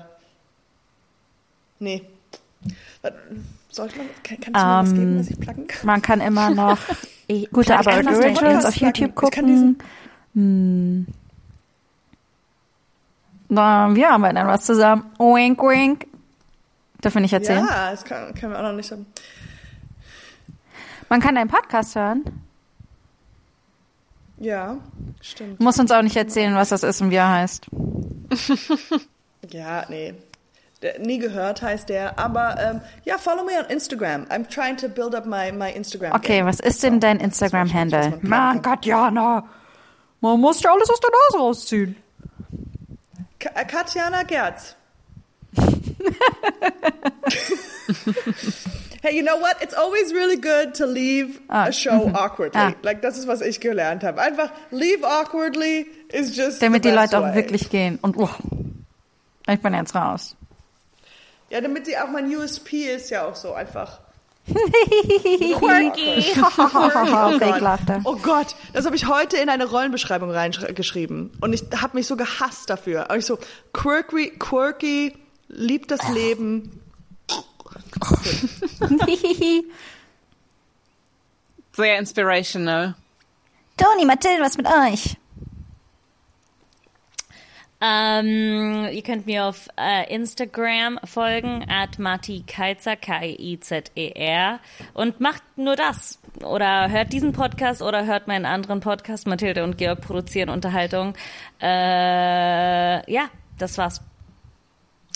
S4: nee. Sollte man, kann, kannst du mir was geben, was ich pluggen kann?
S1: Man kann immer noch gute Arbeit auf YouTube gucken. Hm. Na, wir arbeiten dann was zusammen. Wink, wink. Dürfen wir nicht erzählen?
S4: Ja, das kann, können wir auch noch nicht haben.
S1: Man kann deinen Podcast hören.
S4: Ja, stimmt.
S1: Muss uns auch nicht erzählen, was das ist und wie er heißt.
S4: ja, nee. Der, nie gehört heißt der, aber ähm, ja, follow me on Instagram. I'm trying to build up my, my Instagram.
S1: Okay, was ist denn dein Instagram-Handle? Mann, Katjana. Man muss ja alles aus der Nase rausziehen.
S4: Ka äh, Katjana Gerz. hey, you know what? It's always really good to leave ah. a show mhm. awkwardly. Ah. Like, das ist, was ich gelernt habe. Einfach leave awkwardly is just.
S1: Damit die Leute
S4: way.
S1: auch wirklich gehen. Und, oh, ich bin jetzt raus.
S4: Ja, damit die auch mein USP ist ja auch so einfach.
S1: Quirky. Fake
S4: Laughter. Oh Gott, das habe ich heute in eine Rollenbeschreibung reingeschrieben. Und ich habe mich so gehasst dafür. Aber ich so, quirky, quirky, liebt das Leben.
S2: Sehr inspirational.
S1: Toni, Mathilde, was mit euch?
S3: Ähm, ihr könnt mir auf äh, Instagram folgen, at Marti Keizer, K-I-Z-E-R. Und macht nur das. Oder hört diesen Podcast oder hört meinen anderen Podcast. Mathilde und Georg produzieren Unterhaltung. Äh, ja, das war's.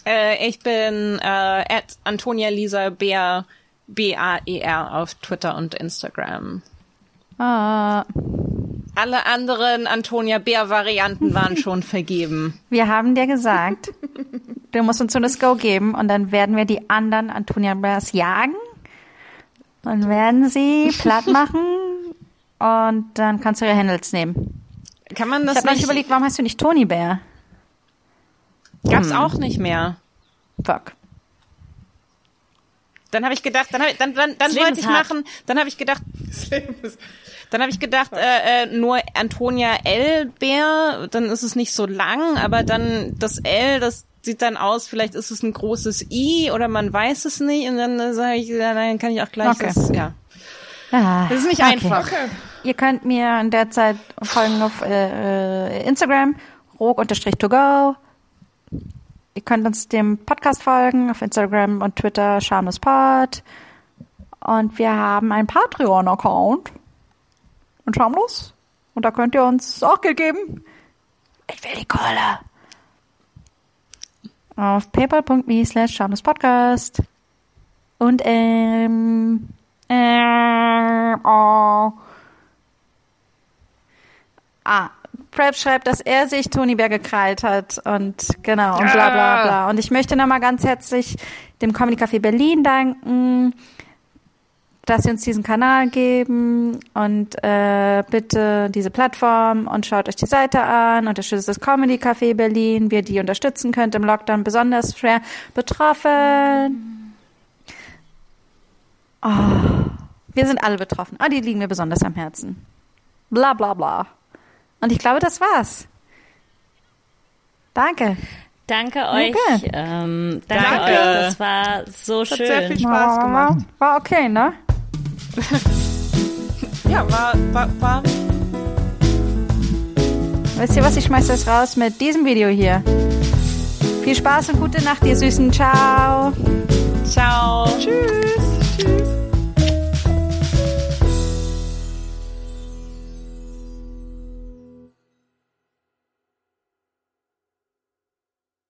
S2: Äh, ich bin äh, at Antonia Lisa Bär, B-A-E-R auf Twitter und Instagram.
S1: Ah.
S2: Alle anderen Antonia Bär-Varianten waren schon vergeben.
S1: Wir haben dir gesagt, du musst uns so das Go geben und dann werden wir die anderen Antonia Bärs jagen und werden sie platt machen und dann kannst du ihre Handles nehmen.
S2: Kann man das
S1: ich habe nicht überlegt, warum heißt du nicht Toni Bär?
S2: Gab's hm. auch nicht mehr.
S1: Fuck.
S2: Dann habe ich gedacht, dann, hab, dann, dann, dann wollte ich machen, dann habe ich gedacht, dann habe ich gedacht, äh, äh, nur Antonia L. Bär, dann ist es nicht so lang, aber dann das L, das sieht dann aus, vielleicht ist es ein großes I oder man weiß es nicht und dann sage ich, ja, dann kann ich auch gleich okay. das, ja. Ah, das ist nicht okay. einfach. Okay.
S1: Ihr könnt mir in der Zeit folgen auf äh, äh Instagram, rog-to-go. Ihr könnt uns dem Podcast folgen auf Instagram und Twitter, schamlospod. Und wir haben einen Patreon-Account. Und schamlos. Und da könnt ihr uns auch Geld geben. Ich will die Kohle. Auf paypal.me slash schamlospodcast. Und ähm, äh, oh. Ah, Prep schreibt, dass er sich Toni Bär gekrallt hat und genau und bla bla bla. Und ich möchte nochmal ganz herzlich dem Comedy Café Berlin danken, dass sie uns diesen Kanal geben und äh, bitte diese Plattform und schaut euch die Seite an, unterstützt das Comedy Café Berlin, wie ihr die unterstützen könnt im Lockdown besonders schwer betroffen. Oh, wir sind alle betroffen. Ah, oh, die liegen mir besonders am Herzen. Bla bla bla. Und ich glaube, das war's. Danke.
S3: Danke euch. Okay. Ähm, danke, danke, euch. Das war so schön. Hat
S4: sehr viel Spaß gemacht.
S1: War okay, ne?
S2: ja, war, war, war.
S1: Weißt du was, ich schmeiß das raus mit diesem Video hier. Viel Spaß und gute Nacht, ihr Süßen. Ciao. Ciao. Tschüss. Tschüss.